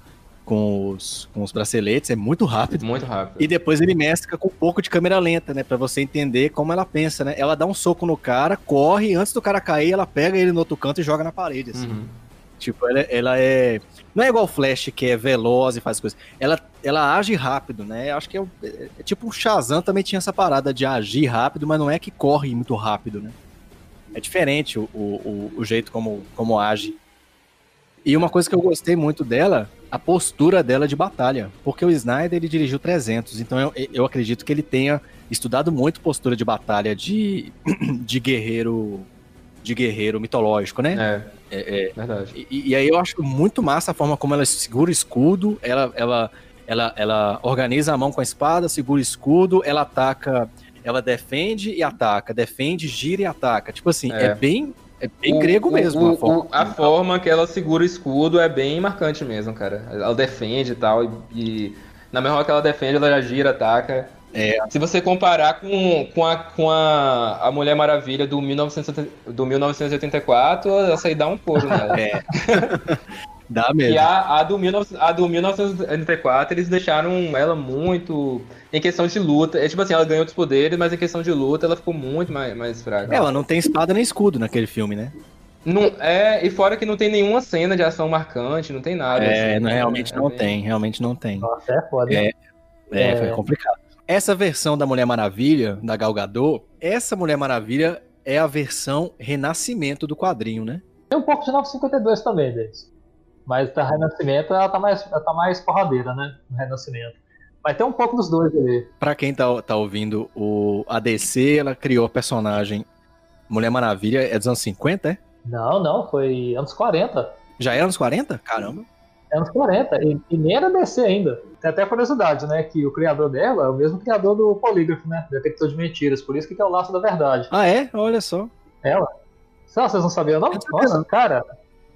S1: com, os, com os braceletes. É muito rápido.
S4: Muito rápido.
S1: E depois ele mescla com um pouco de câmera lenta, né? Pra você entender como ela pensa, né? Ela dá um soco no cara, corre, antes do cara cair, ela pega ele no outro canto e joga na parede, assim.
S4: Uhum.
S1: Tipo, ela, ela é. Não é igual o Flash, que é veloz e faz coisas. Ela, ela age rápido, né? Acho que é, é- é tipo o Shazam também tinha essa parada de agir rápido, mas não é que corre muito rápido, né? É diferente o, o, o- o jeito como, como age. E uma coisa que eu gostei muito dela, a postura dela de batalha. Porque o Snyder, ele dirigiu 300, então eu, eu acredito que ele tenha estudado muito postura de batalha de, *clears throat* de guerreiro de guerreiro mitológico, né?
S4: É,
S1: É, é,
S4: verdade.
S1: e, e aí eu acho muito massa a forma como ela segura o escudo, ela, ela, ela, ela organiza a mão com a espada, segura o escudo, ela ataca, ela defende e ataca, defende, gira e ataca. Tipo assim, é,
S4: É.
S1: bem, é bem
S4: O-
S1: grego mesmo
S4: o-
S1: a forma.
S4: a forma que ela segura o escudo é bem marcante mesmo, cara. Ela defende e tal, e, e na mesma hora que ela defende, ela já gira, ataca.
S1: É.
S4: Se você comparar com, com, a, com a, a Mulher Maravilha do, 1970 do 1984, essa aí dá um couro *laughs* nela.
S1: É. *laughs* Dá mesmo.
S4: E a, a, do 19, a do 1984, eles deixaram ela muito. Em questão de luta. É tipo assim, ela ganhou outros poderes, mas em questão de luta ela ficou muito mais, mais fraca.
S1: Ela não tem espada nem escudo naquele filme, né?
S4: Não, é, e fora que não tem nenhuma cena de ação marcante, não tem nada.
S1: É,
S4: assim,
S1: não,
S4: né?
S1: realmente
S4: É
S1: não
S4: bem-
S1: tem, realmente não tem.
S5: Nossa, é foda.
S1: É. É,
S5: É.
S1: foi complicado. Essa versão da Mulher Maravilha, da Gal Gadot, essa Mulher Maravilha é a versão renascimento do quadrinho, né?
S5: Tem um pouco de 952 também, deles. Mas da Renascimento ela tá mais, ela tá mais porradeira, né? No Renascimento. Mas tem um pouco dos dois ali.
S1: Pra quem tá, tá ouvindo, o ADC, ela criou a personagem Mulher Maravilha, é dos anos 50, é?
S5: Não, não, foi anos 40.
S1: Já é anos 40? Caramba.
S5: É anos 40. E, e nem era DC ainda. Tem até curiosidade, né? Que o criador dela é o mesmo criador do Polígrafo, né? Detector de mentiras. Por isso que é o laço da verdade.
S1: Ah, é? Olha só.
S5: Ela. Só, vocês não sabiam, não? Nossa, cara,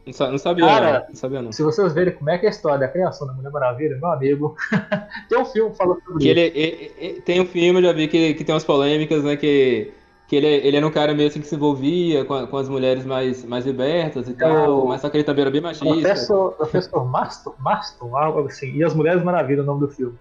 S4: Não, sa- não sabia,
S5: Cara,
S4: não. Sabia, não.
S5: se vocês verem como é que é a história da criação da Mulher Maravilha, meu amigo, *laughs* tem um filme falando sobre
S4: Que
S5: isso.
S4: ele, e- e- tem um filme, eu já vi que, que tem umas polêmicas, né? Que, que ele, ele era um cara meio assim que se envolvia com, a- com as mulheres mais, mais libertas e tal,
S5: o-
S4: mas só que ele também era bem machista.
S5: Professor, professor Marston, Marston, algo assim, e as Mulheres Maravilha, o nome do filme.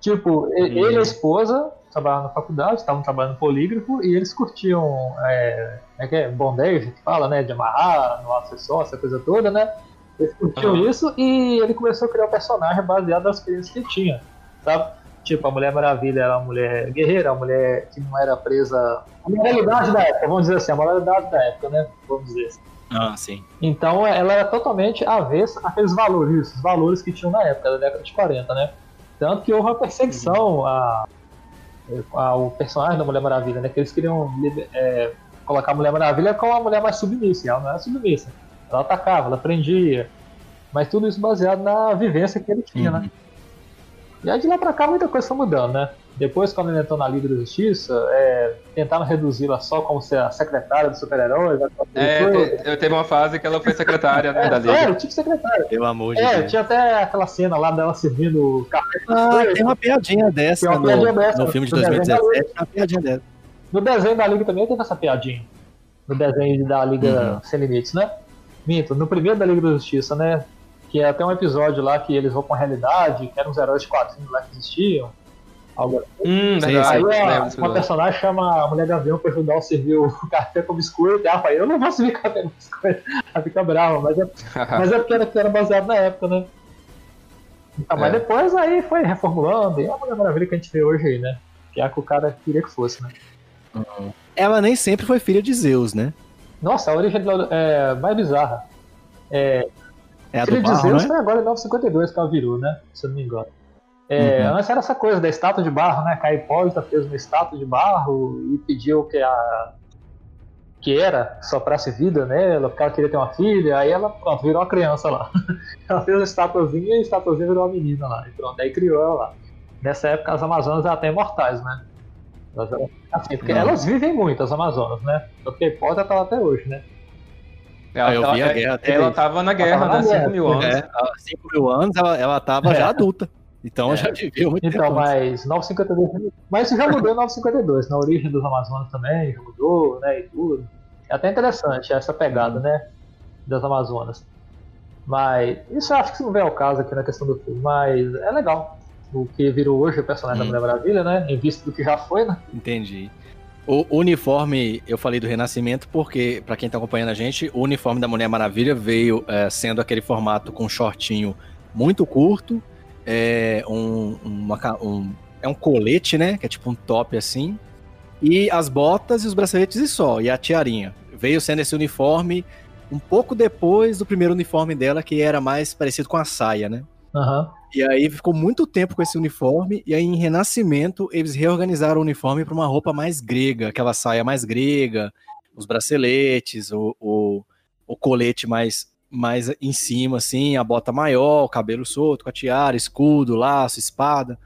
S5: Tipo, e- ele e a esposa trabalhavam na faculdade, estavam trabalhando polígrafo, e eles curtiam, é, é que é, bondage, que fala, né, de amarrar no acessório, essa coisa toda, né? Eles curtiam
S4: Aham.
S5: isso, e ele começou a criar um personagem baseado nas experiências que ele tinha, sabe? Tipo, a Mulher Maravilha era uma mulher guerreira, uma mulher que não era presa... A moralidade da época, vamos dizer assim, a moralidade da época, né? Vamos dizer assim.
S1: Ah, sim.
S5: Então ela era totalmente avessa àqueles valores, os valores que tinham na época, da década de 40, né? Tanto que houve uma perseguição a, ao personagem da Mulher Maravilha, né? Que eles queriam é, colocar a Mulher Maravilha como a mulher mais submissa, ela não era submissa. Ela atacava, ela prendia. Mas tudo isso baseado na vivência que ele tinha, né? E aí de lá pra cá muita coisa foi mudando, né? Depois, quando ele entrou na Liga da Justiça, é, tentaram reduzi-la só como ser a secretária dos super-heróis.
S4: É, eu teve uma fase que ela foi secretária né, da
S5: É,
S4: Liga.
S5: sério, tipo secretária.
S1: Pelo amor de
S5: É,
S1: Deus.
S5: tinha até aquela cena lá dela servindo café.
S1: Ah, tem uma piadinha dessa
S5: Tem uma
S1: no,
S5: piadinha dessa,
S1: no filme de
S5: no desenho da
S1: 2017. Tem uma piadinha dessa.
S5: No desenho da Liga também teve essa piadinha. No desenho da Liga
S1: Uhum.
S5: Sem Limites, né? Minto, no primeiro da Liga da Justiça, né? Que é até um episódio lá que eles vão com a realidade, que eram os heróis de quadrinhos lá que existiam. Algo assim.
S4: Hum,
S1: Sim.
S5: Aí a,
S4: desse
S5: uma personagem chama a mulher Gavião pra ajudar a servir o *laughs* café com biscoito. E ela fala, eu não vou servir *laughs* café com biscoito. Ela fica brava, mas é *laughs* Mas é porque era, era baseado na época, né? Então, mas
S4: É.
S5: depois aí foi reformulando, e é a Mulher Maravilha que a gente vê hoje aí, né? Que é a que o cara queria que fosse, né?
S1: Ela nem sempre foi filha de Zeus, né?
S5: Nossa, a origem dela é mais bizarra. É,
S1: É a
S5: filha
S1: do
S5: de
S1: barro,
S5: Zeus
S1: né?
S5: foi agora em 952 que ela virou, né? Se eu não me engano. É,
S1: Uhum.
S5: Antes era essa coisa da estátua de barro, né? A Hipólita fez uma estátua de barro e pediu que a que era soprasse vida nela, porque ela queria ter uma filha, aí ela pronto, virou uma criança lá. *laughs* ela fez a estatuazinha e a estatuazinha virou uma menina lá. E pronto, aí criou ela lá. Nessa época as Amazonas eram até imortais, né? Elas eram, assim, porque
S1: Não.
S5: elas vivem muito, as Amazonas, né? Porque a Hipólita tá lá até hoje, né?
S4: Ela,
S1: eu
S4: ela-
S1: vi a guerra,
S4: ela tava na guerra,
S5: tava na
S4: há 5
S5: guerra,
S4: mil anos.
S1: É, há 5 mil anos ela, ela tava já
S5: É.
S1: adulta. Então
S4: É.
S1: já viveu muito
S5: Então,
S1: tempo.
S5: mas 952. Mas isso já mudou em 952. Na origem dos Amazonas também já mudou, né? E tudo. É até interessante essa pegada, né? Das Amazonas. Mas isso eu acho que não vem ao caso aqui na questão do filme. Mas é legal. O que virou hoje o personagem
S1: Hum.
S5: da Mulher Maravilha, né? Em vista do que já foi, né?
S1: Entendi. O uniforme, eu falei do Renascimento porque, pra quem tá acompanhando a gente, o uniforme da Mulher Maravilha veio é, sendo aquele formato com shortinho muito curto, é um, uma um- é um colete, né? Que é tipo um top assim, e as botas e os braceletes e só, e a tiarinha. Veio sendo esse uniforme um pouco depois do primeiro uniforme dela, que era mais parecido com a saia, né?
S5: Aham.
S1: E aí ficou muito tempo com esse uniforme, e aí em Renascimento eles reorganizaram o uniforme para uma roupa mais grega, aquela saia mais grega, os braceletes, o, o, o colete mais, mais em cima, assim, a bota maior, o cabelo solto, com a tiara, escudo, laço, espada.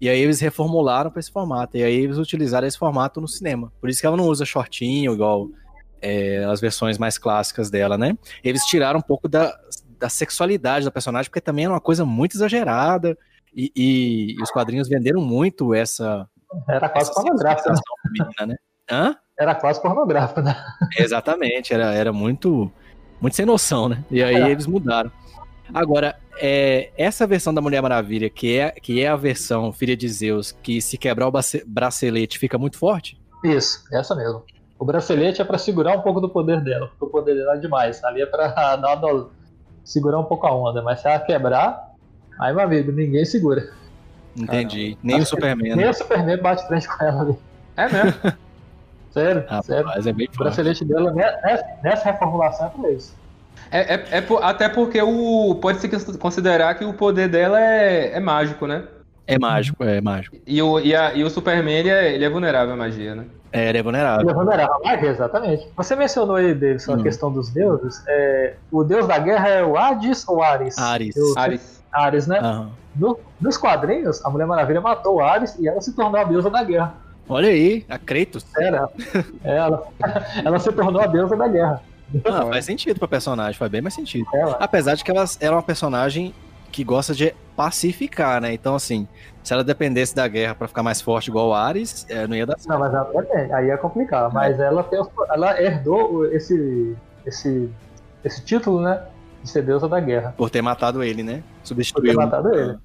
S1: E aí eles reformularam para esse formato, e aí eles utilizaram esse formato no cinema. Por isso que ela não usa shortinho, igual é, as versões mais clássicas dela, né? Eles tiraram um pouco da, da sexualidade da personagem, porque também era uma coisa muito exagerada. E, e- e os quadrinhos venderam muito essa,
S5: Era quase
S1: essa
S5: pornográfico, né?
S1: feminina, né? Hã?
S5: Era quase pornográfico, né?
S1: Exatamente, era, era muito, muito sem noção, né? E aí
S5: É.
S1: eles mudaram. Agora, é, essa versão da Mulher Maravilha, que é, que é a versão Filha de Zeus, que se quebrar o brace- bracelete fica muito forte?
S5: Isso, essa mesmo. O bracelete é pra segurar um pouco do poder dela, porque o poder dela é demais. Ali é pra *laughs* dar uma segurar um pouco a onda, mas se ela quebrar, aí, meu amigo, ninguém segura.
S1: Entendi. Nem o Superman.
S5: Nem
S1: né?
S5: o Superman bate frente com ela ali.
S4: É mesmo. *laughs*
S5: Sério, sério.
S1: Rapaz, é bem
S5: O bracelete dela, né, nessa, nessa reformulação é pra isso.
S4: É, é- é por- até porque o pode se considerar que o poder dela é, é mágico, né?
S1: É mágico, é mágico.
S4: E o, e a- e o Superman, ele é, ele é vulnerável à magia, né?
S1: É, ele é vulnerável.
S5: Ele é vulnerável à magia, exatamente. Você mencionou aí, Davidson,
S1: Hum.
S5: a questão dos deuses. É, o deus da guerra é o Hades ou Ares?
S1: Ares.
S5: Eu-
S4: Ares.
S5: Ares, né?
S1: Aham.
S5: No- nos quadrinhos, a Mulher Maravilha matou o Ares e ela se tornou a deusa da guerra.
S1: Olha aí, a Kratos.
S5: Era. Ela, *laughs* ela se tornou a deusa da guerra.
S1: Ah, faz sentido pra personagem, faz bem mais sentido.
S5: Ela.
S1: Apesar de que ela, é uma personagem que gosta de pacificar, né? Então, assim, se ela dependesse da guerra pra ficar mais forte igual o Ares, é, não ia dar certo.
S5: Não, mas ela tem, aí é complicado. Mas ela, tem, ela herdou esse, esse, esse título, né? De ser deusa da guerra.
S1: Por ter matado ele, né?
S5: Por
S1: Substituiu.
S5: ter matado ele.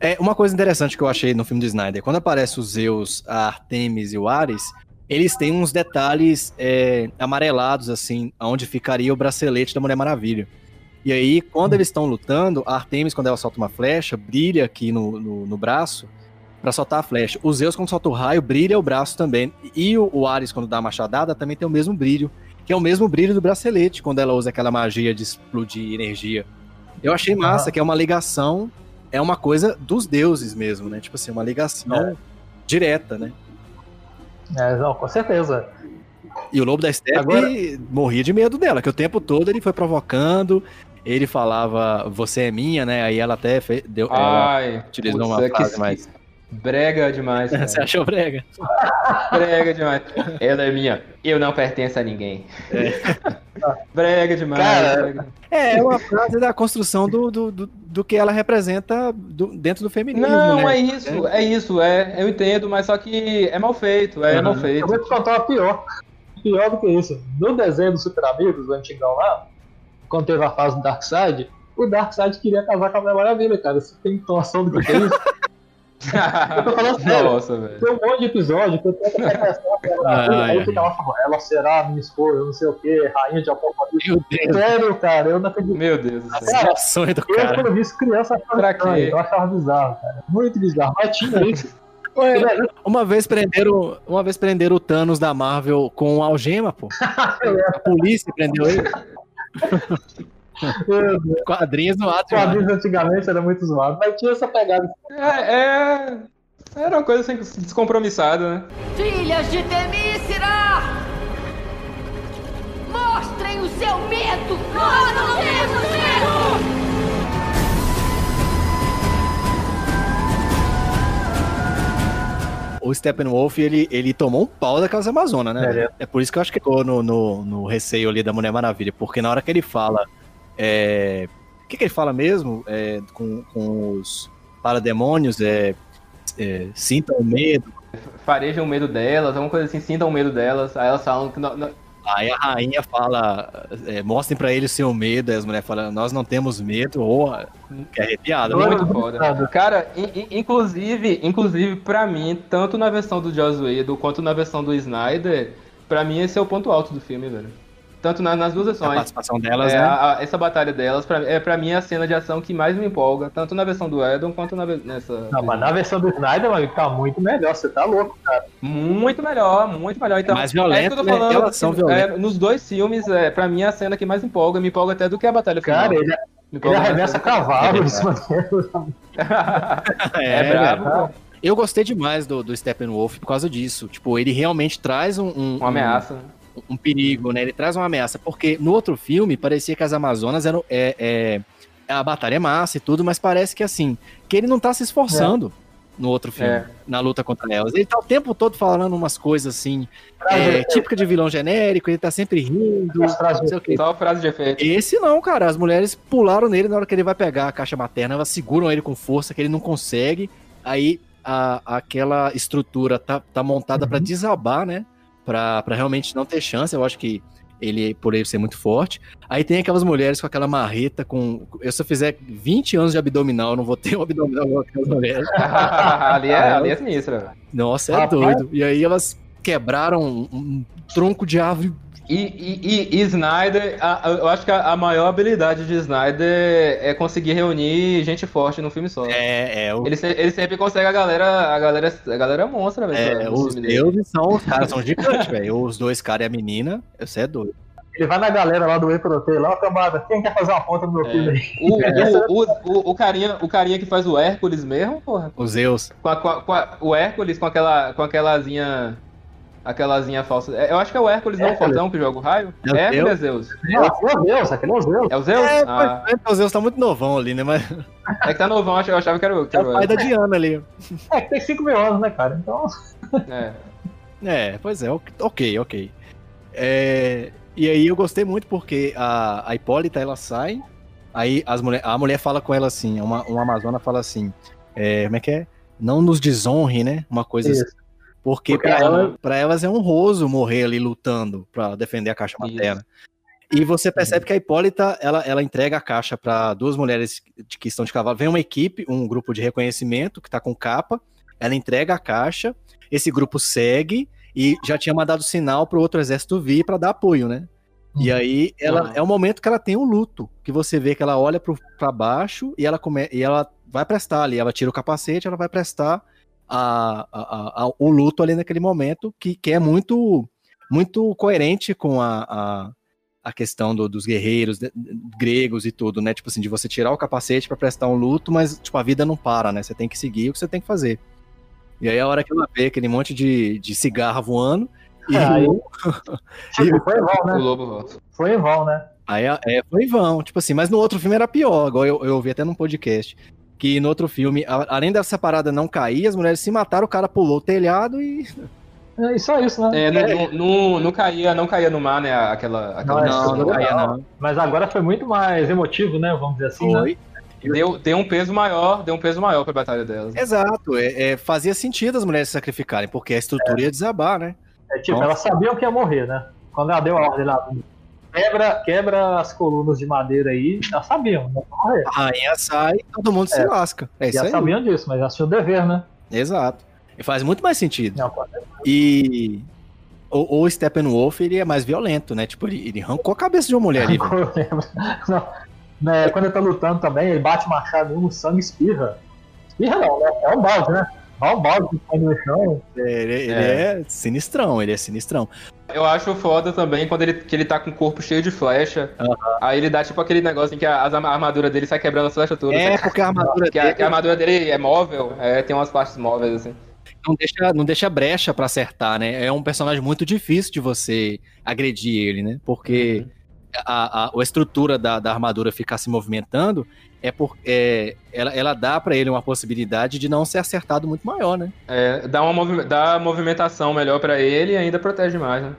S1: É, uma coisa interessante que eu achei no filme do Snyder, quando aparece os Zeus, a Artemis e o Ares, eles têm uns detalhes é, amarelados, assim, onde ficaria o bracelete da Mulher Maravilha. E aí, quando eles estão lutando, a Artemis, quando ela solta uma flecha, brilha aqui no, no, no braço pra soltar a flecha. O Zeus, quando solta o raio, brilha o braço também. E o, o Ares, quando dá a machadada, também tem o mesmo brilho, que é o mesmo brilho do bracelete, quando ela usa aquela magia de explodir energia. Eu achei massa, que é uma ligação, é uma coisa dos deuses mesmo, né? Tipo assim, uma ligação direta, né?
S5: É, não, com certeza.
S1: E o Lobo da Steppe
S5: Agora-
S1: morria de medo dela, que o tempo todo ele foi provocando, ele falava, você é minha, né? Aí ela até fez, deu, ela
S4: Ai,
S1: utilizou
S4: putz,
S1: uma
S4: é que-
S1: frase mais...
S4: Brega demais, cara. *laughs*
S1: Você achou brega? *laughs*
S4: Brega demais. Ela é minha. Eu não pertenço a ninguém. *laughs* Brega demais.
S5: Cara,
S4: brega.
S1: É, é uma frase da construção do, do, do, do que ela representa do- dentro do feminismo,
S4: Não,
S1: né?
S4: é isso, é isso, é, eu entendo, mas só que é mal feito, é
S1: Uhum.
S4: mal
S5: Eu
S4: feito.
S5: vou te contar uma pior. Pior do que isso. No desenho do Super Amigos, do antigão lá, quando teve a fase do Darkseid, o Darkseid queria casar com a Mulher Maravilha, cara. Você tem noção do que que é isso? Eu tô falando sério.
S4: Nossa, velho.
S5: Tem um monte de episódio que eu tento representar a Mulher Maravilha,
S1: Ai,
S5: aí
S1: ai.
S5: fica lá falando, ela será minha esposa, não sei o que, rainha de Apocalipse.
S1: Meu Deus,
S5: Sério, cara, eu não acredito.
S4: Meu Deus do céu.
S5: Cara,
S1: sonho do
S5: eu
S1: cara.
S5: quando vi isso criança achava
S4: quê?
S5: eu achava bizarro, cara. Muito bizarro. Mas tinha *laughs* isso.
S1: Ué, uma vez prenderam, uma vez prenderam o Thanos da Marvel com algema, pô. *laughs* A polícia prendeu ele. *laughs* *laughs* Quadrinhos no ato.
S5: Quadrinhos antigamente era muito zoado, mas tinha essa pegada.
S4: É, é. Era uma coisa assim, descompromissada, né?
S3: Filhas de Temícera! Mostrem o seu medo! Nós não temos medo!
S1: O Steppenwolf, ele, ele tomou um pau daquelas Amazonas, né?
S5: É,
S1: velho? É por isso que eu acho que ficou no, no, no receio ali da Mulher Maravilha. Porque na hora que ele fala. É, O que, que ele fala mesmo? É, com, com os parademônios, é, é, sintam o medo.
S4: Farejam o medo delas, alguma coisa assim, sintam o medo delas. Aí elas falam que. não- não-
S1: Aí a rainha fala, é, mostrem pra ele o seu medo, aí as mulheres falam, nós não temos medo, ou que é arrepiada. né?
S4: Muito foda. Cara, in- in- inclusive, inclusive, pra mim, tanto na versão do Joss Whedon quanto na versão do Snyder, pra mim esse é o ponto alto do filme, velho. Tanto na- nas duas
S1: A
S4: versões.
S1: participação delas,
S4: É,
S1: né?
S4: a- a- essa batalha delas, pra, é pra mim a cena de ação que mais me empolga, tanto na versão do Edon quanto na, nessa.
S5: Não, mas na versão do Snyder, mano, tá muito melhor, você tá louco, cara.
S4: Muito melhor, muito melhor. Então,
S1: É mais violento,
S4: é isso que eu tô
S1: né?
S4: falando.
S1: Elas são
S4: que,
S1: violentas.
S4: é, nos dois filmes, é, pra mim, a cena que mais empolga, me empolga até do que a batalha final.
S5: Cara, ele,
S4: Me
S5: ele arremessa
S4: a-
S5: cavalo
S1: É
S5: em cima dele.
S4: É,
S1: velho.
S4: brabo.
S1: Eu gostei demais do, do Steppenwolf por causa disso. Tipo, ele realmente traz um, um,
S4: Uma ameaça.
S1: um, um perigo, né? Ele traz uma ameaça. Porque no outro filme parecia que as Amazonas eram. É, é, a batalha é massa e tudo, mas parece que assim, que ele não tá se esforçando no outro filme,
S4: É.
S1: na luta contra elas. Ele tá o tempo todo falando umas coisas assim, é, típica de vilão genérico, ele tá sempre rindo,
S5: As frases
S1: não sei o quê.
S4: Só frase de efeito.
S1: Esse não, cara. As mulheres pularam nele na hora que ele vai pegar a caixa materna, elas seguram ele com força, que ele não consegue. Aí a- aquela estrutura tá, tá montada pra desabar, né? Pra, pra realmente não ter chance. Eu acho que ele, por ele ser muito forte. Aí tem aquelas mulheres com aquela marreta com. Eu, se eu fizer 20 anos de abdominal, eu não vou ter um abdominal igual aquelas mulheres. *laughs*
S4: ali, é, ali é sinistra.
S1: Nossa, é
S5: Rapaz.
S1: doido. E aí elas quebraram um, um tronco de árvore.
S4: E, e, e- Snyder, a- a- eu acho que a, a maior habilidade de Snyder é conseguir reunir gente forte num filme só.
S1: É, é, o-
S4: Ele, se- ele sempre consegue a galera, a galera, a galera monstra, velho.
S1: É, os deuses são os caras, são gigantes, *laughs* velho. Os dois caras e a menina, você é doido.
S5: Ele vai na galera lá do Whey Protein, lá, ó, camada, quem quer fazer uma ponta no meu
S4: É.
S5: filme aí?
S4: O, *laughs* o, o, o, o carinha, o carinha que faz o Hércules mesmo, porra.
S1: O Zeus.
S4: Com, a- com a- com a- o Hércules com aquela. com aquelazinha. Aquelazinha falsa. É, Eu acho que é o Hércules, não o
S5: Hércules.
S4: fortão que joga o raio.
S1: É o
S4: Hércules é Zeus.
S5: Meu Deus, aquele é o Zeus.
S4: É o Zeus?
S1: É,
S4: Ah,
S1: é, o Zeus tá muito novão ali, né? Mas
S4: é que tá novão, eu achava que era o. Que
S1: é
S4: era
S1: o
S4: o
S1: pai da Diana ali.
S5: É que tem 5 mil anos, né, cara? Então.
S4: é.
S1: É, pois é, ok, ok. É, e aí eu gostei muito porque a, a Hipólita ela sai, aí as mulher, a mulher fala com ela assim, uma, uma Amazona fala assim, é, como é que é? Não nos desonre, né? Uma coisa assim. Porque,
S5: Porque
S1: pra,
S5: ela-
S1: ela, pra elas é honroso morrer ali lutando pra defender a caixa
S4: Isso.
S1: materna. E você percebe que a Hipólita, ela, ela entrega a caixa pra duas mulheres de- que estão de cavalo. Vem uma equipe, um grupo de reconhecimento que tá com capa, ela entrega a caixa, esse grupo segue e já tinha mandado sinal pro outro exército vir pra dar apoio, né? E aí ela
S4: Uhum.
S1: é o momento que ela tem o luto, que você vê que ela olha pro, pra baixo e ela come, e ela vai prestar ali, ela tira o capacete, ela vai prestar a, a- a- o luto ali naquele momento, que, que é muito muito coerente com a, a, a questão do- dos guerreiros de- gregos e tudo, né? Tipo assim, de você tirar o capacete pra prestar um luto, mas tipo a vida não para, né? Você tem que seguir o que você tem que fazer. E aí a hora que ela vê aquele monte de, de cigarra voando, e
S5: Aí, tipo, *laughs* foi em vão,
S4: O
S5: né?
S4: lobo volta.
S5: Foi em vão, né?
S1: Aí é, foi em vão, tipo assim, mas no outro filme era pior, agora eu, eu ouvi até num podcast, que no outro filme, a- além dessa parada não cair, as mulheres se mataram, o cara pulou o telhado e...
S5: É, E só isso, né?
S4: É, não, não, não, não caía, não caía no mar, né? Aquela. aquela
S5: Não, é
S1: Não,
S5: seguro,
S1: não caía
S5: não.
S1: não.
S5: Mas agora foi muito mais emotivo, né? Vamos dizer assim, né?
S1: Foi.
S4: Deu, deu um peso maior, deu um peso maior pra batalha delas.
S1: Exato, é, é, fazia sentido as mulheres se sacrificarem, porque a estrutura ia desabar, né?
S5: É, tipo,
S1: Nossa.
S5: elas sabiam que ia morrer, né? Quando ela deu a ordem lá, quebra, quebra as colunas de madeira aí, elas sabiam, né? Morrer.
S1: A rainha sai, todo mundo se
S5: É.
S1: lasca. É
S5: E
S1: aí.
S5: sabiam disso, mas elas tinham o dever, né?
S1: Exato. E faz muito mais sentido.
S5: Não,
S1: E o, o Steppenwolf, ele é mais violento, né? Tipo, ele, ele arrancou a cabeça de uma mulher ali. *laughs*
S5: né, quando ele tá lutando também, ele bate o machado no sangue e espirra. Espirra não, né? É um balde, né? Dá um balde que no chão.
S1: Ele, ele
S4: É.
S1: é. sinistrão, ele é sinistrão.
S4: Eu acho foda também quando ele, que ele tá com o corpo cheio de flecha.
S1: Aham.
S4: Aí ele dá tipo aquele negócio em que a, a armadura dele sai quebrando as flechas todas.
S1: É, porque a armadura
S4: Que a,
S1: dele
S4: que a armadura dele é móvel, é, tem umas partes móveis, assim.
S1: não deixa, não deixa brecha pra acertar, né? É um personagem muito difícil de você agredir ele, né? Porque a, a, a estrutura da, da armadura ficar se movimentando é porque ela, ela dá pra ele uma possibilidade de não ser acertado muito maior, né?
S4: É, dá uma movi- dá movimentação melhor pra ele e ainda protege mais, né?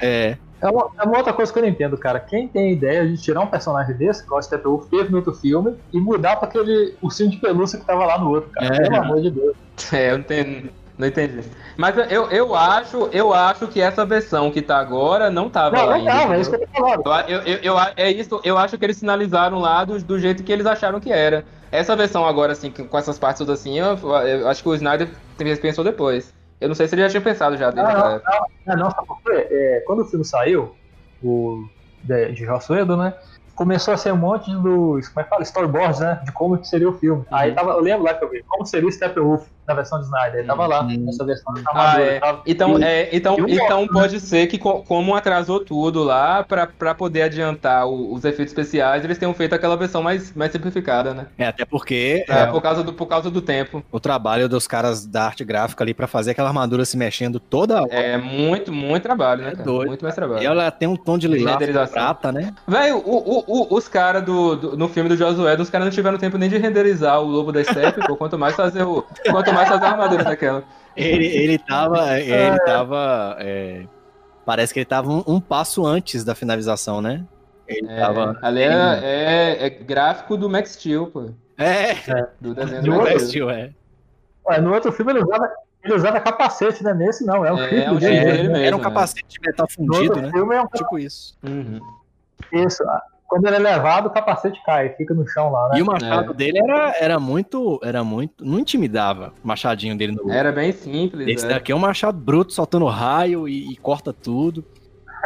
S1: É.
S5: É uma, é uma outra coisa que eu não entendo, cara. Quem tem ideia de tirar um personagem desse, igual o Steppenwolf teve no outro filme, e mudar pra aquele ursinho de pelúcia que tava lá no outro, cara.
S1: É.
S5: Pelo amor de Deus. *laughs*
S4: É, eu não entendi. Não entendi. Mas eu, eu acho, eu acho que essa versão que tá agora não tava
S5: Não,
S4: lá
S5: não tava, é isso que eu tô falando.
S4: Eu, eu, eu, é isso, eu acho que eles sinalizaram lá do, do jeito que eles acharam que era. Essa versão agora, assim, com essas partes todas assim, eu, eu acho que o Snyder pensou depois. Eu não sei se ele já tinha pensado já desde
S5: Não, não, não, não, sabe por quê? É, quando o filme saiu, o de, de Joss Whedon, né? Começou a ser um monte dos, como é que fala? Storyboards, né? De como que seria o filme. Aí tava, eu lembro lá que eu vi, como seria o Steppenwolf na versão de Snyder. Ele tava lá, nessa versão
S4: Ah, é.
S5: tava-
S4: Então,
S5: E-
S4: é, então,
S5: e
S4: então
S5: Morph,
S4: pode ser que, co- como atrasou tudo lá, pra, pra poder adiantar o- os efeitos especiais, eles tenham feito aquela versão mais, mais simplificada, né?
S1: É, até porque
S4: É,
S1: é,
S4: por, causa do, por causa do tempo.
S1: o trabalho dos caras da arte gráfica ali pra fazer aquela armadura se mexendo toda hora.
S4: É muito, muito trabalho, né,
S1: É
S4: cara?
S1: doido,
S4: Muito mais trabalho.
S1: E ela tem um tom de lilás prata, né?
S4: Velho, o- o- o- os caras do, do- no filme do Josué, os caras não tiveram tempo nem de renderizar o lobo da Steppe, pô, quanto mais fazer o. Quanto mais fazer a armadura daquela.
S1: Ele, ele tava. *laughs* Ele tava. é, parece que ele tava um, um passo antes da finalização, né? Ele
S4: É,
S1: tava.
S4: ali é, é- é gráfico do Max Steel, pô.
S1: É,
S4: Do desenho
S5: De
S4: do Max
S1: é,
S4: Steel.
S1: é.
S5: Ué, no outro filme ele usava, ele usava capacete, né? Nesse não, é um
S4: É, é um
S5: dele, né?
S4: dele mesmo.
S1: Era um capacete de metal fundido, né?
S5: filme é um
S1: Tipo isso.
S4: Uhum.
S5: isso. Quando ele é levado, o capacete cai, fica no chão lá, né?
S1: E o machado
S4: É.
S1: dele era, era muito. Era muito. Não intimidava o machadinho dele no.
S4: Era bem simples.
S1: Esse
S4: é.
S1: daqui é um machado bruto, soltando raio e, e corta tudo.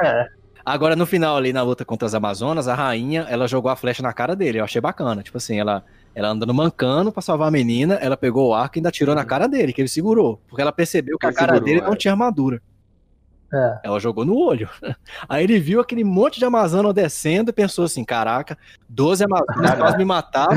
S5: É.
S1: Agora, no final, ali na luta contra as Amazonas, a rainha, ela jogou a flecha na cara dele. Eu achei bacana. Tipo assim, ela, ela andando mancando pra salvar a menina, ela pegou o arco e ainda atirou na cara dele, que ele segurou. Porque ela percebeu que a
S4: Ele
S1: cara
S4: segurou,
S1: dele não
S4: é.
S1: tinha armadura.
S5: É.
S1: Ela jogou no olho. *laughs* Aí ele viu aquele monte de Amazônia descendo e pensou assim: caraca, 12 Amazonas quase me mataram.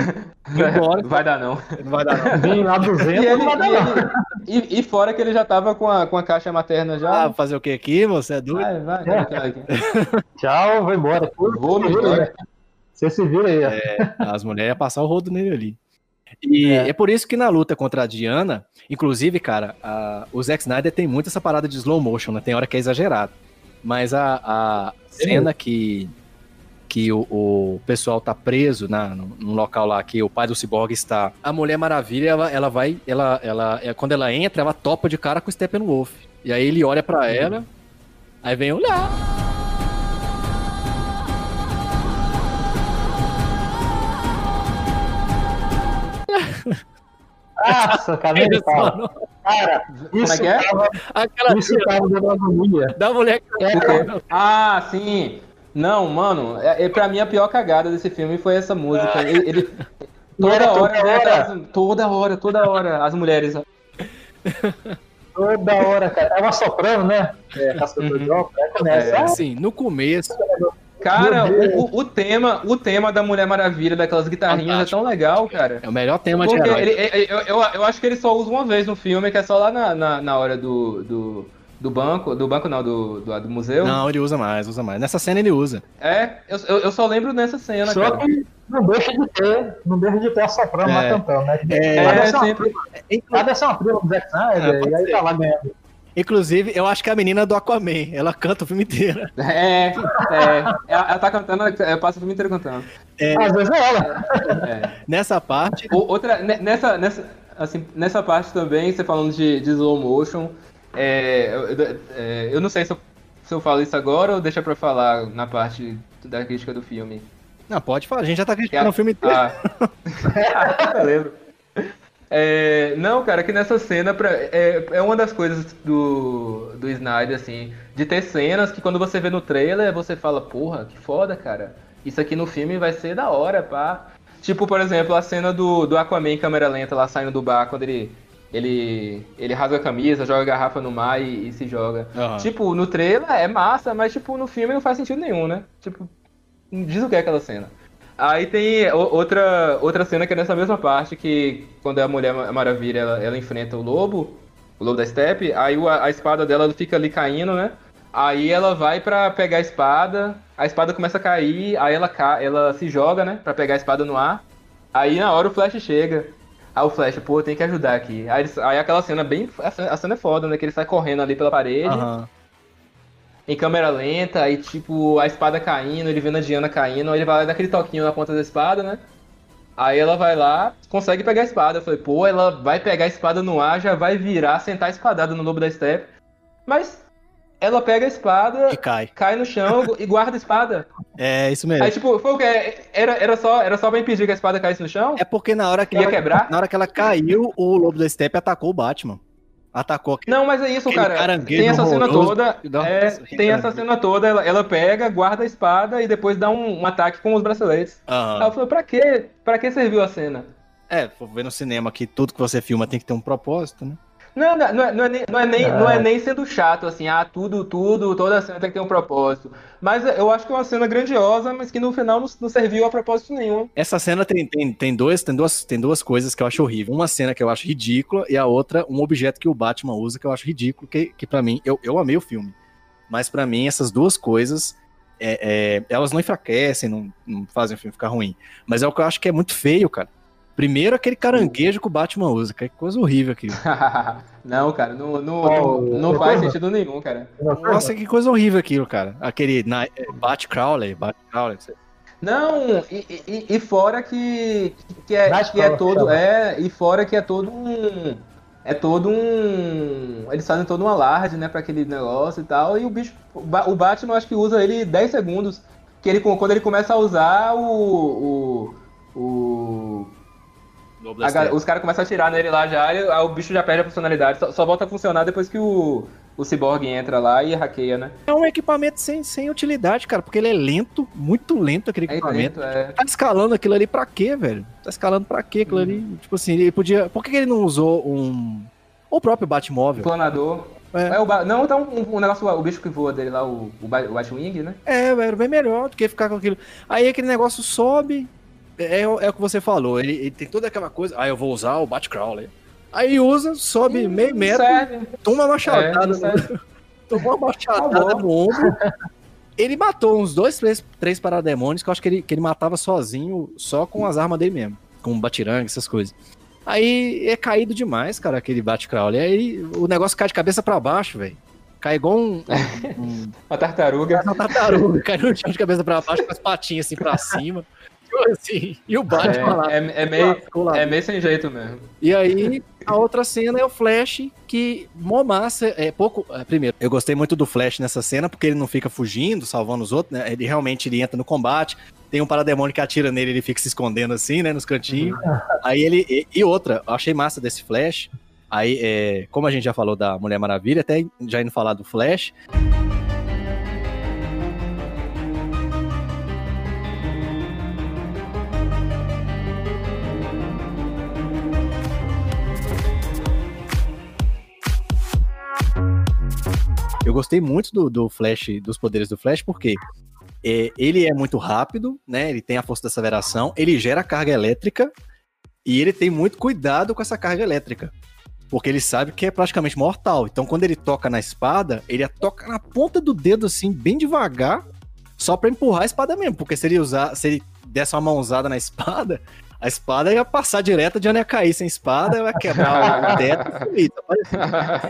S1: Embora,
S4: Vai dar não.
S1: não vai dar não. *laughs*
S5: Vem lá 200,
S4: E, ele-
S5: não vai dar,
S4: e
S5: não.
S4: ele- e- e fora que ele já tava com a, com a caixa materna já.
S1: Ah, fazer o que aqui? Você é doido?
S4: vai, vai, vai, vai. *laughs*
S5: Tchau, vou embora.
S4: Vou me
S5: Você se vira aí. Você se vira aí. ó.
S1: É, as mulheres iam passar o rodo nele ali. E é.
S5: É.
S1: por isso que na luta contra a Diana, inclusive, cara, a- o Zack Snyder tem muito essa parada de slow motion, né? Tem hora que é exagerado. Mas a, a cena que, que o, o pessoal tá preso na, no, num local lá que o pai do Cyborg está. A Mulher Maravilha, ela, ela vai. Ela, ela, é, quando ela entra, ela topa de cara com o Steppenwolf. E aí ele olha pra ela, aí vem o lá.
S5: Nossa, *laughs* cara, nem me fala. Cara, isso
S4: é que é?
S5: tava,
S1: Aquela
S5: isso tava agonia.
S1: da mulher que
S5: É?
S4: Ah, sim. Não, mano, é, é, pra mim a pior cagada desse filme foi essa música. Ele, ele- toda
S5: Era
S4: hora,
S5: toda
S4: né,
S5: hora.
S4: aquelas- toda hora, toda hora, as mulheres.
S5: Toda hora, cara. Tava soprando, né? É,
S4: Uhum.
S5: começa.
S4: É,
S5: ah,
S1: assim, no começo,
S4: Cara, o, o- o tema, o tema da Mulher Maravilha, daquelas guitarrinhas, é tão legal, cara.
S1: é o melhor tema de
S4: Porque
S1: herói.
S4: ele, ele- eu, eu, eu acho que ele só usa uma vez no filme, que é só lá na, na, na hora do, do, do banco. Do banco não, do, do, do museu.
S1: Não, ele usa mais, usa mais. Nessa cena ele usa.
S4: É, eu, eu, eu só lembro nessa cena,
S5: Só
S4: cara.
S5: que não deixa de ter, não deixa de ter a soprando lá
S1: É.
S5: cantando, né?
S1: É,
S4: É,
S5: uma
S4: sempre.
S5: prima- deve ser uma prima do Zack Snyder,
S1: É,
S5: e aí tá lá ganhando.
S1: Inclusive, eu acho que é a menina do Aquaman, ela canta o filme inteiro. *laughs*
S4: É, é, ela, ela tá cantando, ela passa o filme inteiro cantando.
S5: Às vezes é ela.
S4: É.
S1: Nessa parte,
S4: O- Outra, ne- nessa, nessa, assim, nessa parte também, você falando de, de slow motion, é, é, eu não sei se eu, se eu falo isso agora ou deixa pra falar na parte da crítica do filme.
S1: não, pode falar, a gente já tá criticando o filme inteiro.
S4: Ah, *laughs* *laughs* eu lembro. É, não, cara, que nessa cena pra- é, é uma das coisas do, do Snyder, assim, de ter cenas que quando você vê no trailer, você fala, porra, que foda, cara. Isso aqui no filme vai ser da hora, pá. Tipo, por exemplo, a cena do, do Aquaman em câmera lenta lá saindo do bar, quando ele, ele, ele rasga a camisa, joga a garrafa no mar e, e se joga.
S1: Aham.
S4: Tipo, no trailer é massa, mas tipo, no filme não faz sentido nenhum, né? Tipo, diz o que é aquela cena. Aí tem outra, outra cena que é nessa mesma parte, que quando a Mulher Maravilha ela, ela enfrenta o lobo, o lobo da steppe, aí o- a espada dela fica ali caindo, né? Aí ela vai pra pegar a espada, a espada começa a cair, aí ela, ela se joga, né? Pra pegar a espada no ar. Aí na hora o Flash chega. Aí o Flash, pô, tem que ajudar aqui. Aí, aí aquela cena bem. A cena, a é foda, né? Que ele sai correndo ali pela parede
S1: Aham.
S4: Em câmera lenta, aí tipo, a espada caindo, ele vendo a Diana caindo, aí ele vai lá dar aquele toquinho na ponta da espada, né? Aí ela vai lá, consegue pegar a espada. Eu falei, pô, ela vai pegar a espada no ar, já vai virar, sentar espadada no lobo da steppe. Mas ela pega a espada,
S1: E cai.
S4: cai no chão e guarda a espada.
S1: É isso mesmo.
S4: Aí, tipo, foi o quê? Era, era, só, era só pra impedir que a espada caísse no chão?
S1: É porque na hora que
S4: Ia
S1: ela,
S4: quebrar?
S1: na hora que ela caiu, o Lobo da Steppe atacou o Batman. Atacou aquele
S4: Não, mas é isso, cara. Tem essa cena toda. É, tem essa cena toda, ela, ela pega, guarda a espada e depois dá um, um ataque com os braceletes. Aí eu falei, pra quê? Pra que serviu a cena?
S1: É, vou ver no cinema que tudo que você filma tem que ter um propósito, né?
S4: Não, não, não é, não, é nem, não, é nem, não é nem sendo chato, assim, ah, tudo, tudo, toda cena tem que ter um propósito. Mas eu acho que é uma cena grandiosa, mas que no final não, não serviu a propósito nenhum.
S1: Essa cena tem, tem, tem, dois, tem, duas, tem duas coisas que eu acho horrível. Uma cena que eu acho ridícula e a outra, um objeto que o Batman usa que eu acho ridículo, que, que para mim, eu, eu amei o filme. Mas pra mim, essas duas coisas, é, é, elas não enfraquecem, não, não fazem o filme ficar ruim. Mas é o que eu acho que é muito feio, cara. Primeiro, aquele caranguejo que o Batman usa, que é coisa horrível aquilo. *laughs*
S4: não, cara, não, não, não, faz
S5: tô-
S4: sentido nenhum, cara.
S1: Nossa, que coisa horrível aquilo, cara. Aquele na, é, Bat-Crawler, Bat-Crawler, sei-
S4: Não, e, e- e fora que, que, é, que é todo. É, e fora que é todo um. É todo um. Eles fazem todo um alarde, né, pra aquele negócio e tal. E o bicho. O Ba- o Batman acho que usa ele 10 segundos. Que ele, quando ele começa a usar o. o, o a os caras começam a atirar nele lá já, e aí o bicho já perde a funcionalidade. Só, só volta a funcionar depois que o, o Cyborg entra lá e hackeia, né?
S1: É um equipamento sem, sem utilidade, cara, porque ele é lento, muito lento aquele
S4: É
S1: equipamento.
S4: lento, é.
S1: Tá escalando aquilo ali pra quê, velho? Tá escalando pra quê aquilo ali? Tipo assim, ele podia. Por que ele não usou um. O próprio Batmóvel?
S4: Planador.
S1: É.
S4: É o ba- Não, tá um, um negócio, o bicho que voa dele lá, o, o Batwing, né?
S1: É, era bem melhor do que ficar com aquilo. Aí aquele negócio sobe, é, é o que você falou, ele, ele tem toda aquela coisa, ah, eu vou usar o Batcrawler. Aí usa, sobe meio
S4: Não
S1: metro,
S4: serve.
S1: toma uma
S4: É,
S1: machadada,
S4: não serve. *laughs*
S1: tomou uma machadada no ombro. Ele matou uns dois, três, três parademônios que eu acho que ele, que ele matava sozinho, só com as armas dele mesmo, com batirangue, essas coisas. Aí é caído demais, cara, aquele Batcrawler. Aí o negócio cai de cabeça pra baixo, velho. Cai igual um, um, *laughs* um
S4: Uma tartaruga.
S1: uma tartaruga, *laughs* cai no chão de cabeça pra baixo com as patinhas assim pra cima. *laughs* Assim, e o Batman lá.
S4: É, é, é meio,
S1: lá.
S4: é meio sem jeito mesmo.
S1: E aí, a outra cena é o Flash, que mó massa, é pouco... é, primeiro, eu gostei muito do Flash nessa cena, porque ele não fica fugindo, salvando os outros, né? Ele realmente ele entra no combate, tem um parademônio que atira nele, ele fica se escondendo assim, né, nos cantinhos. Aí ele... E, e outra, eu achei massa desse Flash, aí, é, como a gente já falou da Mulher Maravilha, até já indo falar do Flash, Eu gostei muito do, do Flash, dos poderes do Flash, porque é, ele é muito rápido, né? Ele tem a força da aceleração, ele gera carga elétrica e ele tem muito cuidado com essa carga elétrica. Porque ele sabe que é praticamente mortal. Então, quando ele toca na espada, ele a toca na ponta do dedo, assim, bem devagar, só pra empurrar a espada mesmo. Porque se ele usar, se ele desse uma mãozada na espada, a espada ia passar direto de onde ia cair sem espada, ia quebrar o teto. e finito.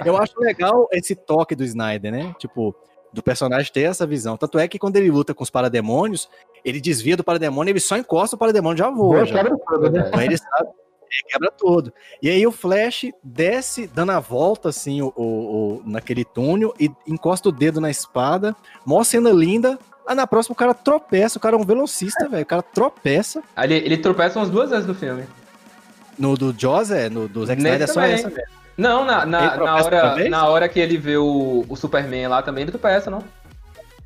S1: Eu acho legal esse toque do Snyder, né? Tipo, do personagem ter essa visão. Tanto é que quando ele luta com os parademônios, ele desvia do parademônio, ele só encosta o parademônio e já voa. Já.
S5: quebra tudo, né?
S1: Então ele sabe, ele quebra todo. E aí o Flash desce, dando a volta assim, o, o- o- naquele túnel, e encosta o dedo na espada, mó cena linda. Ah, na próxima o cara tropeça, o cara é um velocista, velho. O cara tropeça.
S4: Ali, ele tropeça umas duas vezes no filme.
S1: No do Jaws, é, no do Zack Snyder é só essa, velho.
S4: Não, na,
S1: Ele
S4: na, na, hora, na hora que ele vê o, o Superman lá também, ele tropeça, não?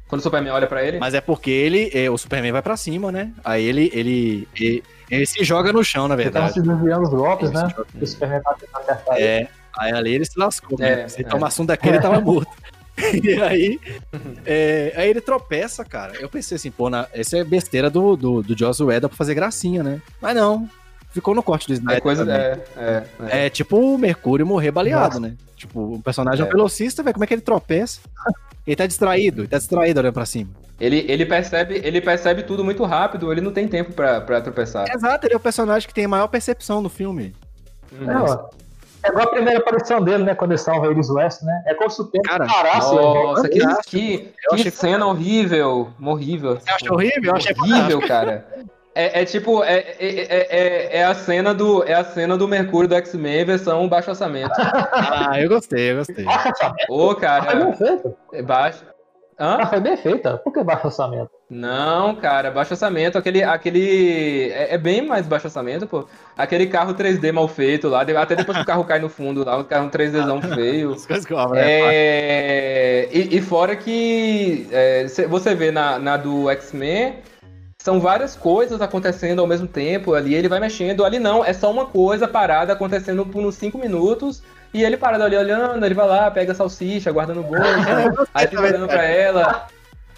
S4: Quando o Superman olha pra ele.
S1: Mas é porque ele, é, o Superman vai pra cima, né? Aí ele, ele, ele, ele se joga no chão, na
S5: Ele tava
S1: verdade.
S5: se desviando dos golpes,
S1: Ele
S5: né?
S1: joga-
S5: O Superman tá tentando acertar ele.
S1: É, aí ali ele se lascou.
S4: É,
S1: né? Se
S4: é.
S1: tomasse um daquele, ele tava *laughs* morto. *laughs* e aí, é, aí ele tropeça, cara. Eu pensei assim, pô, na, essa é besteira do, do, do Joss Whedon pra fazer gracinha, né? Mas não, ficou no corte do Snyder
S4: É coisa. É, é, é.
S1: É tipo o Mercúrio morrer baleado, né? Tipo, o personagem é um velocista, velho, como é que ele tropeça? Ele tá distraído, ele tá distraído olhando pra cima.
S4: Ele, ele, percebe, ele percebe tudo muito rápido, ele não tem tempo pra, pra tropeçar.
S1: Exato, ele é o personagem que tem a maior percepção no filme.
S5: É, ó. É igual a primeira aparição dele, né? Quando ele salva a Iris West, né? É como se o tempo
S1: Cara,
S5: parasse.
S4: Nossa, que, que, que cena horrível. Horrível.
S1: Você acha horrível? Eu achei
S4: horrível, cara. É, é tipo, é, é, é, é- é a cena do, é a cena do Mercúrio do X-Men versão baixo orçamento.
S1: Ah, eu gostei, eu gostei.
S4: Ô,
S5: Foi bem
S4: cara,
S5: feito.
S4: é baixo.
S5: Ah,
S4: Hã?
S5: foi bem feita. Por que baixo orçamento?
S4: Não, cara, baixo orçamento, aquele. aquele é, é bem mais baixo orçamento, pô. Aquele carro 3D mal feito lá, até depois que o carro cai no fundo lá, o carro 3Dzão *laughs* feio.
S1: As coisas amo, né?
S4: É, e, e fora que é, cê- você vê na, na do X-Men, são várias coisas acontecendo ao mesmo tempo ali, ele vai mexendo. Ali não, é só uma coisa parada acontecendo por uns 5 minutos. E ele parado ali olhando, ele vai lá, pega a salsicha, guarda no bolso, *laughs* aí fica olhando pra ela.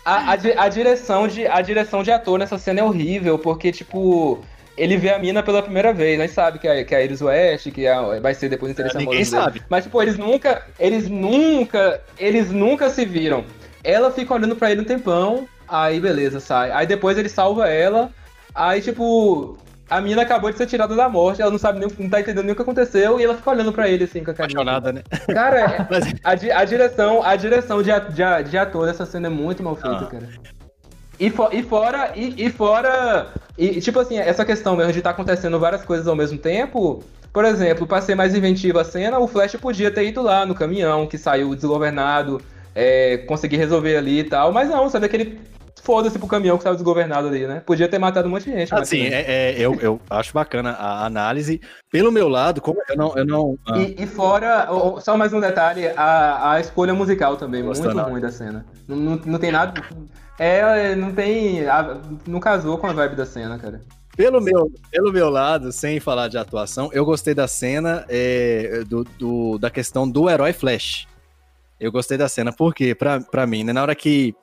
S4: A, a, a direção de, a direção de ator nessa cena é horrível, porque, tipo, ele vê a mina pela primeira vez, nós sabe que é, que é a Iris West, que é- vai ser depois interesse
S1: Ninguém
S4: amoroso dele.
S1: sabe.
S4: Mas, tipo, eles nunca, eles nunca, eles nunca se viram. Ela fica olhando pra ele um tempão, aí beleza, sai. Aí depois ele salva ela, aí, tipo, a mina acabou de ser tirada da morte, ela não sabe nem, não tá entendendo nem o que aconteceu, e ela fica olhando pra ele, assim, com a carinha.
S1: Apaixonada, né?
S4: Cara, *laughs* é- a, di- a direção, a direção de, de, de ator dessa cena é muito mal feita,
S1: Ah.
S4: cara. E, e fora, e, e fora, e tipo assim, essa questão mesmo de estar acontecendo várias coisas ao mesmo tempo. Por exemplo, pra ser mais inventiva a cena, o Flash podia ter ido lá no caminhão que saiu desgovernado, é, conseguir resolver ali e tal, mas não, vê que ele foda-se pro caminhão que saiu desgovernado ali, né? Podia ter matado um monte de gente. mas
S1: Assim,
S4: bem.
S1: é, é, eu, eu acho bacana a análise. Pelo meu lado, como eu não. Eu não ah,
S4: E, e fora, só mais um detalhe, a, a escolha musical também, muito
S1: não?
S4: ruim da cena. Não, não, não tem nada. É, não tem. a- não casou com a vibe da cena, cara.
S1: pelo, meu, pelo meu lado, sem falar de atuação, eu gostei da cena é, do, do- da questão do herói Flash. Eu gostei da cena, porque, pra, pra mim, né, na hora que.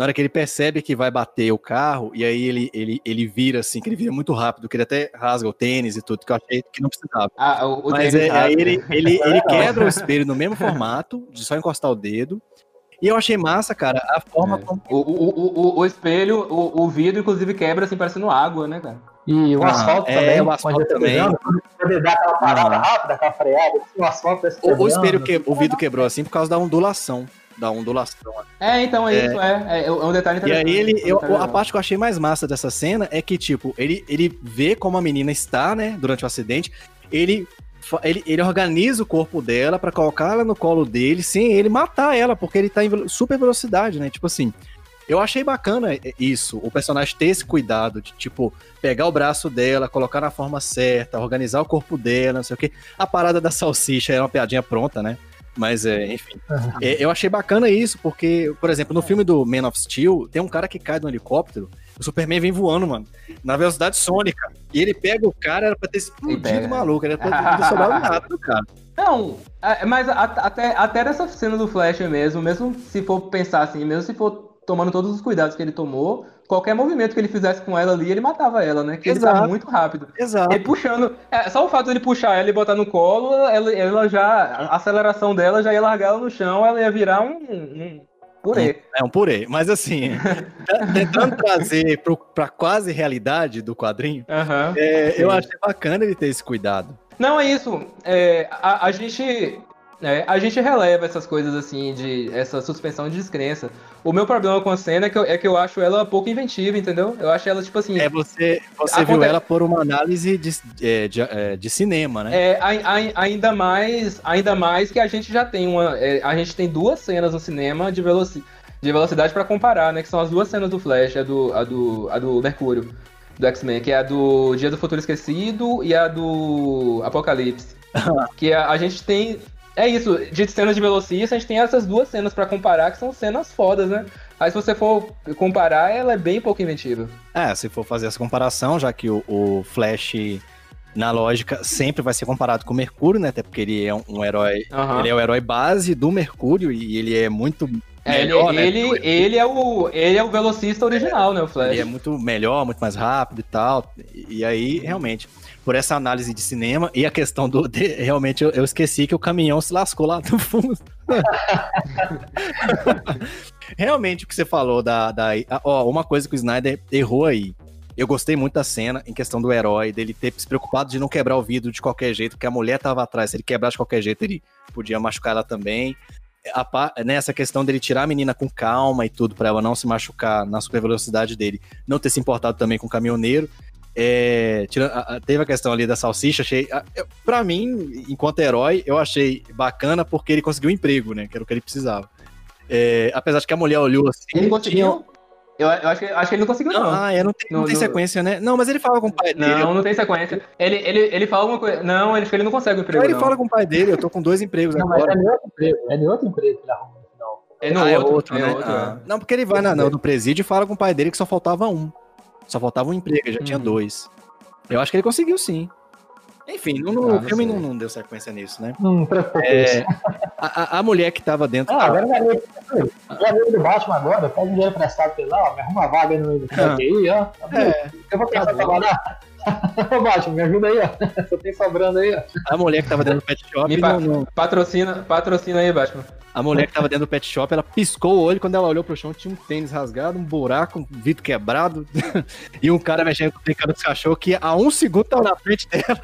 S1: Na hora que ele percebe que vai bater o carro, e aí ele, ele, ele vira assim, que ele vira muito rápido, que ele até rasga o tênis e tudo, que eu achei que não precisava.
S4: Ah, o, o
S1: Mas é, aí ele, ele, *laughs* ele quebra o espelho no mesmo formato, de só encostar o dedo. E eu achei massa, cara, a forma
S4: É.
S1: como.
S4: O, o, o, o, espelho, o, o vidro, inclusive, quebra assim, parecendo água, né, cara?
S5: E o
S1: Ah,
S5: asfalto
S1: é,
S5: também.
S1: o asfalto também.
S5: pegando, Quando ele dá aquela parada
S1: Ah.
S5: rápida, aquela freada, assim, o asfalto
S1: O, o espelho que, o vidro quebrou assim por causa da ondulação. Da ondulação.
S4: É, então é,
S1: É.
S4: isso, é. É, é um detalhe
S1: E
S4: interessante.
S1: aí ele.
S4: um
S1: eu- a parte que eu achei mais massa dessa cena é que, tipo, ele, ele vê como a menina está, né, durante o acidente. Ele. Ele, ele organiza o corpo dela pra colocar ela no colo dele sem ele matar ela, porque ele tá em super velocidade, né? Tipo assim, eu achei bacana isso, o personagem ter esse cuidado de, tipo, pegar o braço dela, colocar na forma certa, organizar o corpo dela, não sei o quê. A parada da salsicha é uma piadinha pronta, né? Mas, é, enfim. É, eu achei bacana isso, porque, por exemplo, no filme do Man of Steel, tem um cara que cai de um helicóptero, o Superman vem voando, mano, na velocidade sônica. E ele pega o cara, era pra ter explodido o maluco, era pra ter sobrado *laughs* nada do cara.
S4: Não, é, mas a- até, até nessa cena do Flash mesmo, mesmo se for pensar assim, mesmo se for tomando todos os cuidados que ele tomou, qualquer movimento que ele fizesse com ela ali, ele matava ela, né? Que ele
S1: Exato.
S4: tava muito rápido.
S1: Exato.
S4: Ele puxando. é, só o fato dele puxar ela e botar no colo, ela, ela já. A aceleração dela já ia largar ela no chão, ela ia virar um. um purê.
S1: É um purê. Mas assim, *laughs* tentando trazer pro, pra quase realidade do quadrinho,
S4: Aham.
S1: é, eu achei bacana ele ter esse cuidado.
S4: Não, é isso. É, a, a gente. É, a gente releva essas coisas assim, de essa suspensão de descrença. O meu problema com a cena é que eu, é que eu acho ela pouco inventiva, entendeu? Eu acho ela, tipo assim.
S1: É, você, você viu
S4: Aconte-
S1: ela por uma análise de, é, de, é, de cinema, né?
S4: É, ai- ai- ainda mais, ainda mais que a gente já tem uma, é, a gente tem duas cenas no cinema de, veloci, de velocidade pra comparar, né? Que são as duas cenas do Flash, a do, a do, a do Mercúrio, do X-Men, que é a do Dia do Futuro Esquecido e a do Apocalipse. *laughs* que a, a gente tem, é isso, de cenas de velocista, a gente tem essas duas cenas pra comparar que são cenas fodas, né? Aí se você for comparar, ela é bem pouco inventiva.
S1: É, se for fazer essa comparação, já que o, o Flash, na lógica, sempre vai ser comparado com o Mercúrio, né? Até porque ele é um, um herói.
S4: Aham.
S1: Ele é o herói base do Mercúrio e ele é muito
S4: É, ele,
S1: melhor, né?
S4: ele, ele, é o, ele é o velocista original, né, o Flash.
S1: Ele é muito melhor, muito mais rápido e tal. E, e aí, realmente, por essa análise de cinema e a questão do. de- realmente, eu, eu esqueci que o caminhão se lascou lá no fundo. *laughs* realmente, o que você falou da. da ó, uma coisa que o Snyder errou aí. Eu gostei muito da cena em questão do herói, dele ter se preocupado de não quebrar o vidro de qualquer jeito, porque a mulher tava atrás. Se ele quebrasse de qualquer jeito, ele podia machucar ela também. A, questão dele tirar a menina com calma e tudo, pra ela não se machucar na super velocidade dele, não ter se importado também com o caminhoneiro. É, teve a questão ali da salsicha, achei. a- eu- Pra mim, enquanto herói, eu achei bacana porque ele conseguiu um emprego, né? Que era o que ele precisava. É, apesar de que a mulher olhou assim.
S4: Ele conseguiu? Eu, eu acho, que, acho que ele não conseguiu,
S1: Não,
S4: não.
S1: ah, é, não tem, não
S4: No-
S1: tem
S4: no-
S1: sequência, né? Não, mas ele fala com o pai dele.
S4: Não, não tem sequência. Ele, ele, ele fala alguma coisa. Não, ele, ele não consegue o emprego.
S1: ele
S4: não.
S1: fala com o pai dele, eu tô com dois empregos
S5: Não, mas
S1: agora.
S5: é em outro emprego. É em outro emprego que ele arruma no final.
S4: É no
S1: Ah,
S4: outro,
S1: é
S4: é
S1: né?
S4: outro,
S1: Ah.
S4: é.
S1: Não, porque ele vai na, no presídio e fala com o pai dele que só faltava um. Só faltava um emprego, ele já tinha
S4: Uhum.
S1: dois. Eu acho que ele conseguiu sim. Enfim, no, no
S4: Ah,
S1: filme não, não deu sequência nisso, né?
S5: Não preocupa
S1: É, a, a- mulher que tava dentro.
S5: Ah, agora é amigo do Batman agora, pega o dinheiro prestado pra ele lá, ó, me arruma uma vaga aí no meio do campo aí, ó.
S1: É,
S5: Eu vou começar
S1: Tá
S5: a trabalhar. *laughs* Ô Batman, me ajuda aí, ó. *laughs* Você tem sobrando aí, ó.
S1: a mulher que tava dentro do pet shop.
S4: Me pa-
S1: não- não-
S4: Patrocina, patrocina aí, Batman.
S1: A mulher que tava dentro do pet shop, ela piscou o olho quando ela olhou pro chão, tinha um tênis rasgado, um buraco, um vidro quebrado. *laughs* e um cara mexendo com o brincando dos cachorros que há um segundo tava na frente dela.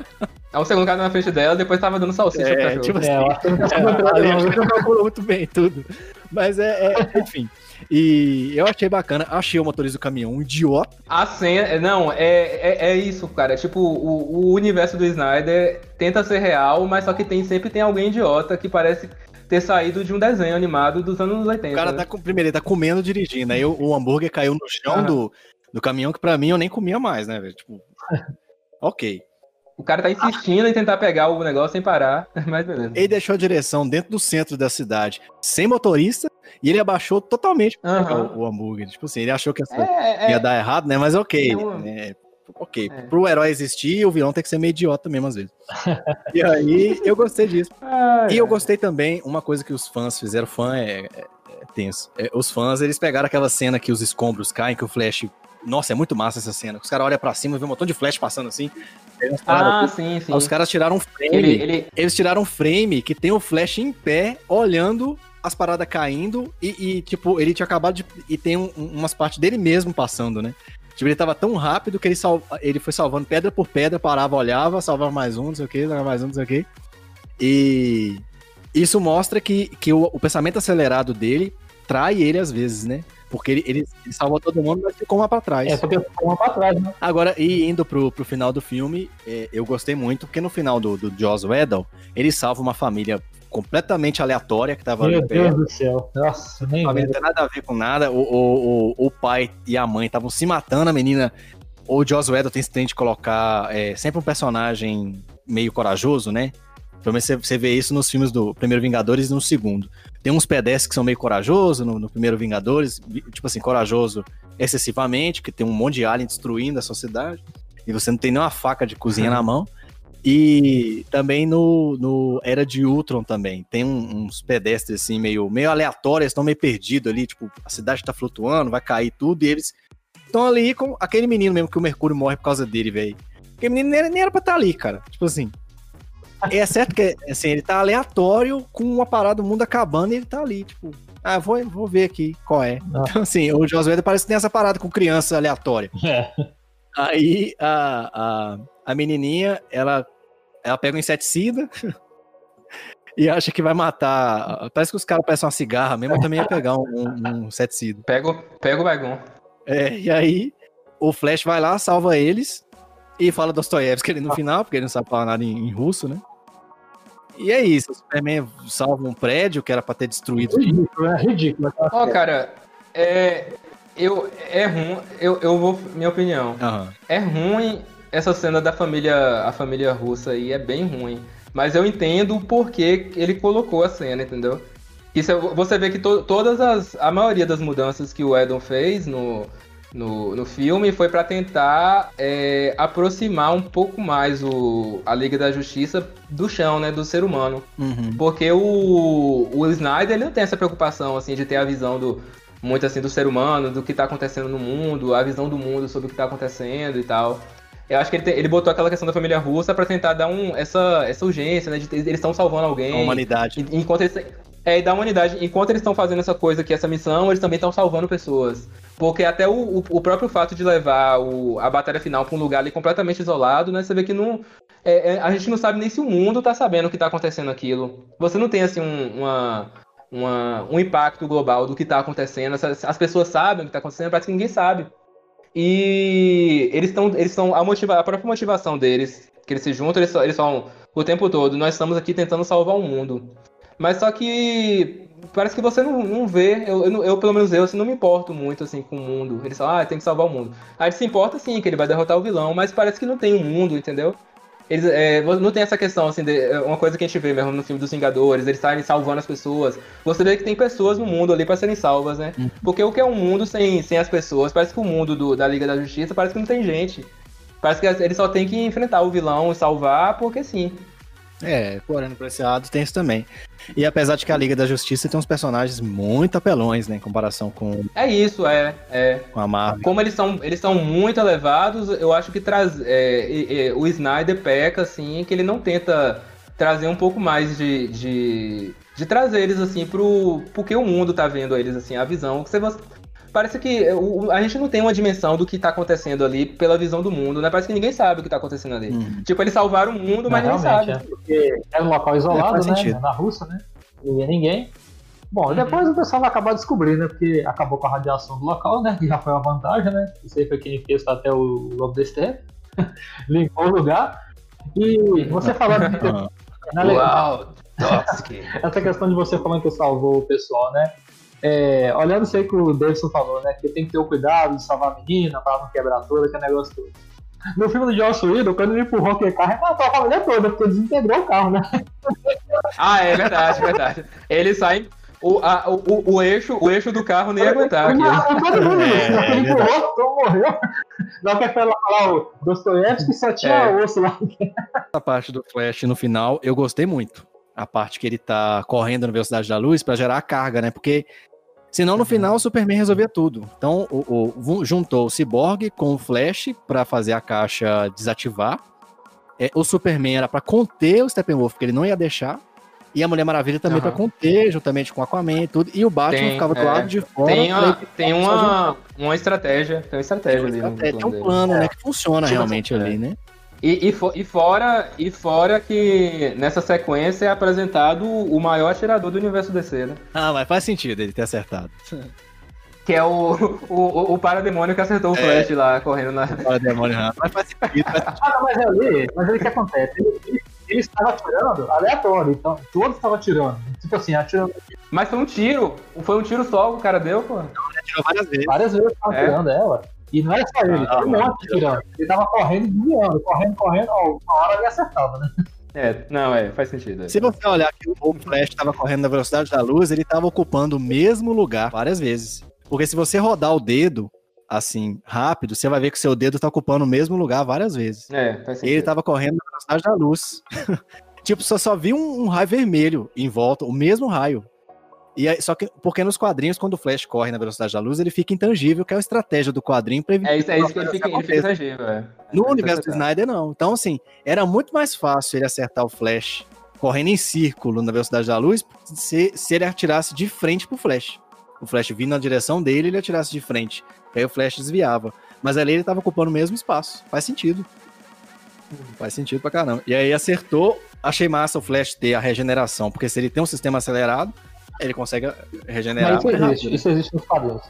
S4: Aí o segundo cara na frente dela, depois tava dando salsicha pro
S1: É,
S4: cachorro.
S1: tipo assim,
S5: É, *laughs* eu acho que ele tá
S1: É,
S5: não,
S1: acho
S5: viu?
S1: que não calculou muito bem tudo. Mas é, é, enfim. E eu achei bacana, achei o motorista do caminhão um idiota.
S4: A cena. Não, é, é, é isso, cara. Tipo, o, o universo do Snyder tenta ser real, mas só que tem, sempre tem alguém idiota que parece ter saído de um desenho animado dos anos 80.
S1: O cara
S4: né?
S1: tá com, primeiro, ele tá comendo dirigindo. Aí o, o hambúrguer caiu no chão do, do caminhão, que pra mim eu nem comia mais, né, velho? Tipo, *laughs* ok.
S4: O cara tá insistindo em tentar pegar o negócio sem parar, *laughs* mas beleza.
S1: Ele deixou a direção dentro do centro da cidade sem motorista e ele abaixou totalmente
S4: Aham.
S1: o, o hambúrguer. Tipo assim, ele achou que ia,
S4: É, é,
S1: ia dar errado, né? Mas ok.
S4: É
S1: né? Ok.
S4: É.
S1: Pro herói existir, o vilão tem que ser meio idiota mesmo, às vezes. *laughs* e aí, eu gostei disso.
S4: Ah,
S1: E eu gostei também, uma coisa que os fãs fizeram, fã é, é- é tenso. É, os fãs, eles pegaram aquela cena que os escombros caem, que o Flash. Nossa, é muito massa essa cena. Os caras olham pra cima e vê um montão de Flash passando assim.
S4: Ah,
S1: aqui.
S4: sim, sim.
S1: Aí os caras tiraram um frame.
S4: Ele, ele,
S1: Eles tiraram um frame que tem o Flash em pé, olhando as paradas caindo, e, e, tipo, ele tinha acabado de. E tem um- umas partes dele mesmo passando, né? Tipo, ele tava tão rápido que ele, sal, ele foi salvando pedra por pedra, parava, olhava, salvava mais um, não sei o que, mais um, não sei o que. E isso mostra que, que o, o pensamento acelerado dele trai ele às vezes, né? Porque ele, ele, ele salvou todo mundo, mas ficou uma pra trás.
S5: É porque ficou uma pra trás, né?
S1: Agora, e indo pro, pro final do filme, é, eu gostei muito, porque no final do, do Joss Whedon, ele salva uma família completamente aleatória que tava
S5: Meu
S1: ali
S5: Deus
S1: perto.
S5: do céu. Nossa, nem
S1: não tem nada a ver com nada. O, o, o, o pai e a mãe estavam se matando, a menina. O Joss Whedon tem esse trem de colocar é, sempre um personagem meio corajoso, né? Pelo menos você, você vê isso nos filmes do primeiro Vingadores e no segundo. Tem uns pedestres que são meio corajosos no, no primeiro Vingadores, vi- tipo assim, corajoso excessivamente, que tem um monte de alien destruindo a sociedade, e você não tem nenhuma faca de cozinha na mão. E também no, no Era de Ultron também. Tem um- uns pedestres assim, meio, meio aleatórios, estão meio perdidos ali, tipo, a cidade tá flutuando, vai cair tudo, e eles estão ali com aquele menino mesmo que o Mercúrio morre por causa dele, velho. Aquele menino nem era, nem era pra estar ali, cara. Tipo assim. É certo que assim, ele tá aleatório com uma parada do mundo acabando e ele tá ali, tipo, ah, vou, vou ver aqui qual é.
S5: Ah.
S1: Então, assim, o Whedon parece que tem essa parada com criança aleatória.
S5: É.
S1: Aí a, a, a menininha, ela, ela pega um inseticida *laughs* e acha que vai matar. Parece que os caras peçam uma cigarra mesmo, eu também ia pegar um, um, um inseticida.
S4: pega, o- pega o Bagon.
S1: É, e aí o Flash vai lá, salva eles e fala Dostoiévski ali no final, porque ele não sabe falar nada em, em russo, né? E é isso, o Superman salva um prédio que era pra ter destruído.
S5: Ridículo, é ridículo.
S4: Ó, cara, é. Eu. É ruim. Eu, eu vou. Minha opinião.
S1: Aham.
S4: É ruim essa cena da família. A família russa aí é bem ruim. Mas eu entendo o porquê ele colocou a cena, entendeu? Isso é- você vê que to- todas as. A maioria das mudanças que o Edon fez no, no, no filme foi pra tentar é, aproximar um pouco mais o, a Liga da Justiça do chão, né? Do ser humano.
S1: Uhum.
S4: Porque o, o Snyder ele não tem essa preocupação assim de ter a visão do muito assim do ser humano, do que tá acontecendo no mundo, a visão do mundo sobre o que tá acontecendo e tal. Eu acho que ele, tem- ele botou aquela questão da família russa pra tentar dar um, essa, essa urgência, né? De eles estão salvando
S1: A
S4: alguém.
S1: humanidade.
S4: En- Enquanto eles, é, e da humanidade. Enquanto eles estão fazendo essa coisa aqui, essa missão, eles também estão salvando pessoas. Porque até o, o, o próprio fato de levar o, a batalha final pra um lugar ali completamente isolado, né? Você vê que não. é, é, a gente não sabe nem se o mundo tá sabendo o que tá acontecendo aquilo. Você não tem, assim, um, uma, uma- um impacto global do que tá acontecendo. As, as pessoas sabem o que tá acontecendo, parece que ninguém sabe. E eles estão. Eles estão. A, motiva, a própria motivação deles, que eles se juntam, eles, eles falam o tempo todo, nós estamos aqui tentando salvar o mundo. Mas só que parece que você não, não vê, eu, eu, eu, pelo menos eu, assim, não me importo muito assim com o mundo. Eles falam, ah, tem que salvar o mundo. Aí se importa sim, que ele vai derrotar o vilão, mas parece que não tem um mundo, entendeu? Eles, é, não tem essa questão, assim, de, é uma coisa que a gente vê mesmo no filme dos Vingadores, eles estarem salvando as pessoas. Você vê que tem pessoas no mundo ali pra serem salvas, né? Porque o que é um mundo sem, sem as pessoas? Parece que o mundo do- da Liga da Justiça parece que não tem gente. Parece que eles só tem que enfrentar o vilão e salvar, porque sim.
S1: É, esse lado tem isso também. E apesar de que a Liga da Justiça tem uns personagens muito apelões, né, em comparação com,
S4: É isso, é. é.
S1: com a Marvel.
S4: Como eles são, eles são muito elevados, eu acho que traz, é, é, o Snyder peca, assim, que ele não tenta trazer um pouco mais de. de, de trazer eles, assim, pro. Porque o mundo tá vendo eles, assim, a visão. Que você, parece que o- a gente não tem uma dimensão do que tá acontecendo ali pela visão do mundo, né? Parece que ninguém sabe o que tá acontecendo ali.
S1: Uhum.
S4: Tipo, eles salvaram o mundo, mas ninguém
S5: realmente,
S4: sabe.
S5: é. Porque era um local
S1: É,
S5: isolado,
S1: faz
S5: né? Na Rússia, né? Não ia ninguém. Bom,
S4: Uhum.
S5: depois o pessoal vai acabar descobrindo, né? Porque acabou com a radiação do local, né? Que já foi uma vantagem, né? Isso aí foi quem fez até o Lobo da. *laughs* Limpou o lugar. E você falando *laughs* *laughs* que
S1: Aham.
S5: na le-
S4: Uau,
S5: essa questão de você falando que salvou o pessoal, né? É, olhando isso aí que o Davidson falou, né? Que tem que ter o cuidado de salvar a menina pra não quebrar toda, aquele negócio todo. No filme do Joss Whedon, quando ele empurrou aquele carro, ele matou a família toda, porque desintegrou o carro, né?
S4: Ah, é verdade, verdade. Ele sai. O, a- o, o, eixo, o eixo do carro nem ia aguentar aqui.
S5: Todo mundo,
S1: É,
S5: ele
S1: é
S5: empurrou, todo morreu. Na hora que foi lá falar o Dostoiévski só tinha
S4: É.
S5: osso lá.
S1: Essa parte do Flash no final, eu gostei muito. A parte que ele tá correndo na velocidade da luz pra gerar a carga, né? Porque senão no final o Superman resolvia tudo. Então o, o- juntou o Cyborg com o Flash pra fazer a caixa desativar. É, o Superman era pra conter o Steppenwolf, porque ele não ia deixar. E a Mulher Maravilha também
S4: Aham.
S1: pra conter, juntamente com o Aquaman e tudo. E o Batman
S4: Tem,
S1: ficava do
S4: é.
S1: lado de fora.
S4: Tem,
S1: ele-
S4: tem uma, uma estratégia. Tem uma estratégia ali no
S1: É, tem um
S4: dele.
S1: plano, né? Que funciona
S5: Tipo
S1: realmente
S4: assim,
S1: ali, né?
S4: E, e, fo- e fora, e fora que nessa sequência é apresentado o maior atirador do universo DC, né?
S1: Ah, mas faz sentido ele ter acertado.
S4: Que é o, o, o, o parademônio que acertou o
S1: É.
S4: Flash lá, correndo na...
S1: Olha, demônio, mas faz sentido, faz
S5: Ah, mas ali, mas aí o que acontece? Ele, ele, ele estava atirando aleatório, então todos estavam atirando. Tipo assim, atirando
S4: Mas foi um tiro. Foi um tiro só que o cara deu, pô.
S1: tirou várias vezes.
S5: várias vezes, estavam
S4: É?
S5: atirando ela. E não era só ele,
S1: Ah,
S5: um monte atirando. Ele tava correndo e desviando, correndo, correndo, ó, uma hora ele acertava, né?
S4: É, não, é, faz sentido. é.
S1: Se você olhar que o Flash estava correndo na velocidade da luz, ele estava ocupando o mesmo lugar várias vezes. Porque se você rodar o dedo assim, rápido, você vai ver que o seu dedo está ocupando o mesmo lugar várias vezes.
S4: É, faz sentido.
S1: Ele estava correndo na velocidade da luz. *laughs* tipo, só, só vi um, um raio vermelho em volta, o mesmo raio. E aí, só que porque nos quadrinhos, quando o Flash corre na velocidade da luz, ele fica intangível, que é a estratégia do quadrinho para evitar
S4: É isso, é isso que ele fica, ele fica exagero, é.
S1: No
S4: É,
S1: universo do. Snyder, não. Então, assim, era muito mais fácil ele acertar o Flash correndo em círculo na velocidade da luz se, se ele atirasse de frente pro Flash. O Flash vindo na direção dele, ele atirasse de frente. Aí o Flash desviava. Mas ali ele tava ocupando o mesmo espaço. Faz sentido. Faz sentido pra caramba. E aí acertou. Achei massa o Flash ter a regeneração, porque se ele tem um sistema acelerado, ele consegue regenerar.
S5: Mas isso
S1: mais
S5: existe,
S1: rápido.
S5: isso existe nos quadrinhos.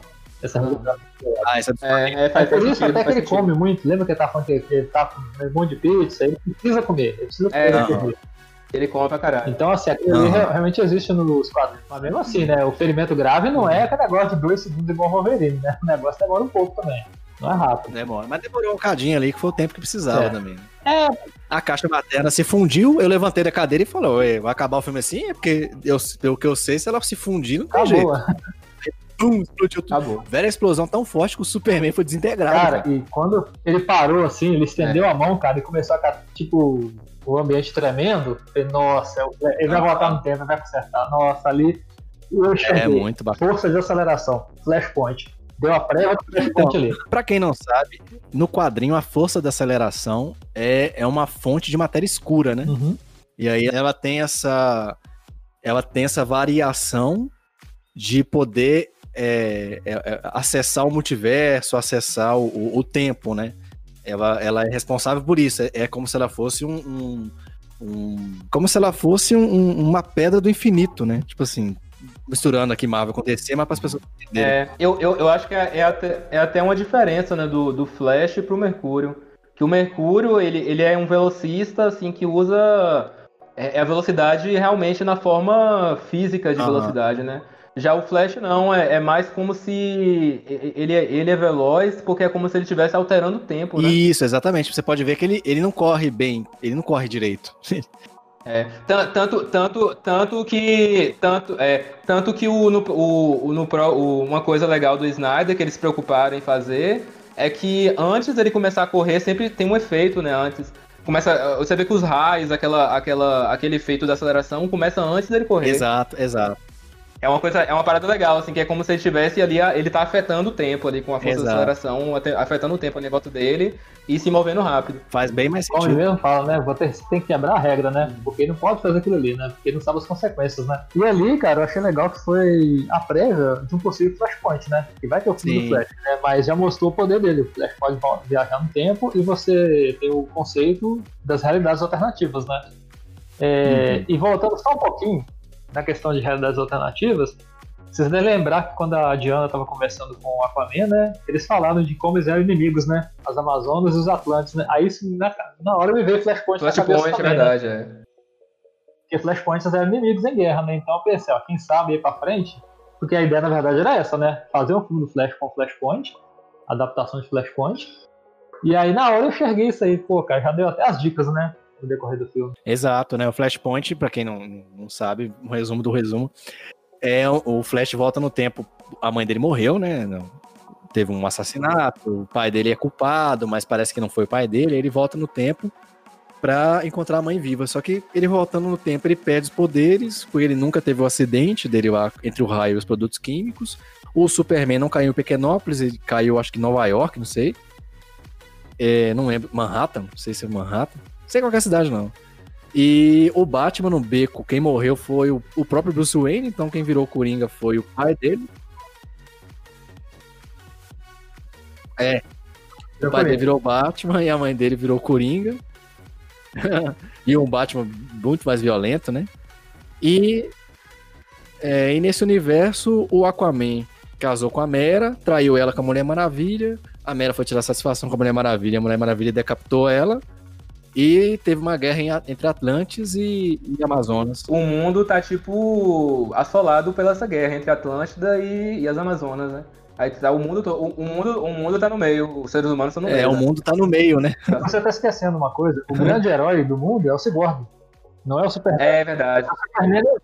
S5: Essa regeneração.
S1: Ah, isso é
S4: É, é,
S5: É
S4: faz,
S5: por
S4: faz
S5: isso
S4: sentido,
S5: até que ele come muito. Lembra que ele tá falando que ele tá com um monte de pizza? Ele precisa comer. Ele precisa
S4: É,
S5: comer.
S1: não.
S4: Ele come pra caralho.
S5: Então, assim, aquilo ali realmente existe nos quadrinhos. Mas mesmo assim, né? O ferimento grave não é aquele negócio de dois segundos igual o Wolverine, né? O negócio demora um pouco também. Não é rápido.
S1: Demora. Mas demorou um cadinho ali, que foi o tempo que precisava
S5: É.
S1: também. né?
S5: É,
S1: A caixa materna se fundiu, eu levantei da cadeira e falei, "Ué, vai acabar o filme assim? É porque, eu, pelo que eu sei, se ela se fundir, não tem jeito.
S5: acabou.
S1: Pum, explodiu tudo.
S4: Acabou.
S1: Velha explosão tão forte que o Superman foi desintegrado.
S5: Cara,
S1: cara.
S5: e quando ele parou assim, ele estendeu a mão, cara, e começou a tipo, o ambiente tremendo. Falei, nossa, ele vai voltar no tempo, vai consertar. Nossa, ali. Eu
S1: É
S5: cheguei.
S1: muito bacana.
S5: Força de aceleração, flashpoint. Deu a prévia flashpoint ali.
S1: Pra quem não sabe, no quadrinho a força da aceleração é, é uma fonte de matéria escura, né?
S5: Uhum.
S1: E aí ela tem essa ela tem essa variação de poder é, é, é, acessar o multiverso, acessar o, o- tempo, né? Ela, ela é responsável por isso. É, é como se ela fosse um, um- um- como se ela fosse um- uma pedra do infinito, né? Tipo assim, misturando aqui Marvel com DC, mas para as pessoas entenderem.
S4: É, eu, eu, eu acho que é, é até, é até uma diferença né, do, do Flash pro Mercúrio. Que o Mercúrio, ele, ele é um velocista, assim, que usa é, é a velocidade realmente na forma física de
S1: Aham.
S4: velocidade, né? Já o Flash não, é, é mais como se ele, é- ele é veloz, porque é como se ele estivesse alterando o tempo, né?
S1: Isso, exatamente. Você pode ver que ele, ele não corre bem, ele não corre direito. *laughs*
S4: É, tan- tanto, tanto, tanto que, tanto, é, tanto que o, no, o- no pro- o- uma coisa legal do Snyder que eles se preocuparam em fazer é que antes dele começar a correr sempre tem um efeito, né? Antes começa, você vê que os raios, aquela, aquela, aquele efeito da aceleração começa antes dele correr.
S1: exato, exato.
S4: É uma coisa, é uma parada legal, assim, que é como se ele estivesse ali, ele tá afetando o tempo ali com a força
S1: Exato.
S4: da aceleração, afetando o tempo ali em volta dele e se movendo rápido.
S1: Faz bem mais
S5: Como ele
S1: sentido.
S5: mesmo fala, né? Você tem que quebrar a regra, né? Porque ele não pode fazer aquilo ali, né? Porque ele não sabe as consequências, né? E ali, cara, eu achei legal que foi a prévia de um possível Flashpoint, né? Que vai ter o filme
S1: Sim.
S5: do Flash, né? Mas já mostrou o poder dele. O Flash pode viajar no tempo e você tem o conceito das realidades alternativas, né? É, E voltando só um pouquinho na questão de realidades alternativas, vocês devem lembrar que quando a Diana estava conversando com o Aquaman, né? Eles falaram de como eles eram inimigos, né? As Amazonas e os Atlantes, né? Aí isso, na, na hora me veio Flashpoint na cabeça
S4: Flashpoint, é
S5: também, né?
S4: verdade, é.
S5: Porque Flashpoints eram inimigos em guerra, né? Então eu pensei, ó, quem sabe ir pra frente, porque a ideia na verdade era essa, né? Fazer um filme do Flash com Flashpoint, adaptação de Flashpoint. E aí na hora eu enxerguei isso aí, pô, cara, já deu até as dicas, né? No decorrer do filme.
S1: Exato, né? O Flashpoint, pra quem não, não sabe, um resumo do resumo, É, o Flash volta no tempo. A mãe dele morreu, né? Teve um assassinato, o pai dele é culpado, mas parece que não foi o pai dele. Ele volta no tempo pra encontrar a mãe viva. Só que ele voltando no tempo, ele perde os poderes, porque ele nunca teve o acidente dele lá entre o raio e os produtos químicos. O Superman não caiu em Pequenópolis, ele caiu, acho que em Nova York, não sei. É, não lembro, Manhattan, não sei se é Manhattan. Não sei qual que é a cidade, não. E o Batman no beco, quem morreu foi o, o próprio Bruce Wayne, então quem virou Coringa foi o pai dele. É, o pai dele virou Batman e a mãe dele virou Coringa. *laughs* e um Batman muito mais violento, né? E, é, e nesse universo, o Aquaman casou com a Mera, traiu ela com a Mulher Maravilha. A Mera foi tirar satisfação com a Mulher Maravilha, a Mulher Maravilha decapitou ela. E teve uma guerra em- entre Atlantes e, e Amazonas.
S4: O mundo tá, tipo, assolado pela essa guerra entre Atlântida e, e as Amazonas, né? Aí tá o mundo, o, o mundo, o mundo tá no meio, os seres humanos estão no meio.
S1: É, o
S4: né?
S1: mundo tá no meio, né?
S5: Você tá esquecendo uma coisa: o grande *laughs* herói do mundo é o Cyborg. Não é o Superman.
S4: É verdade.
S5: O Superman. O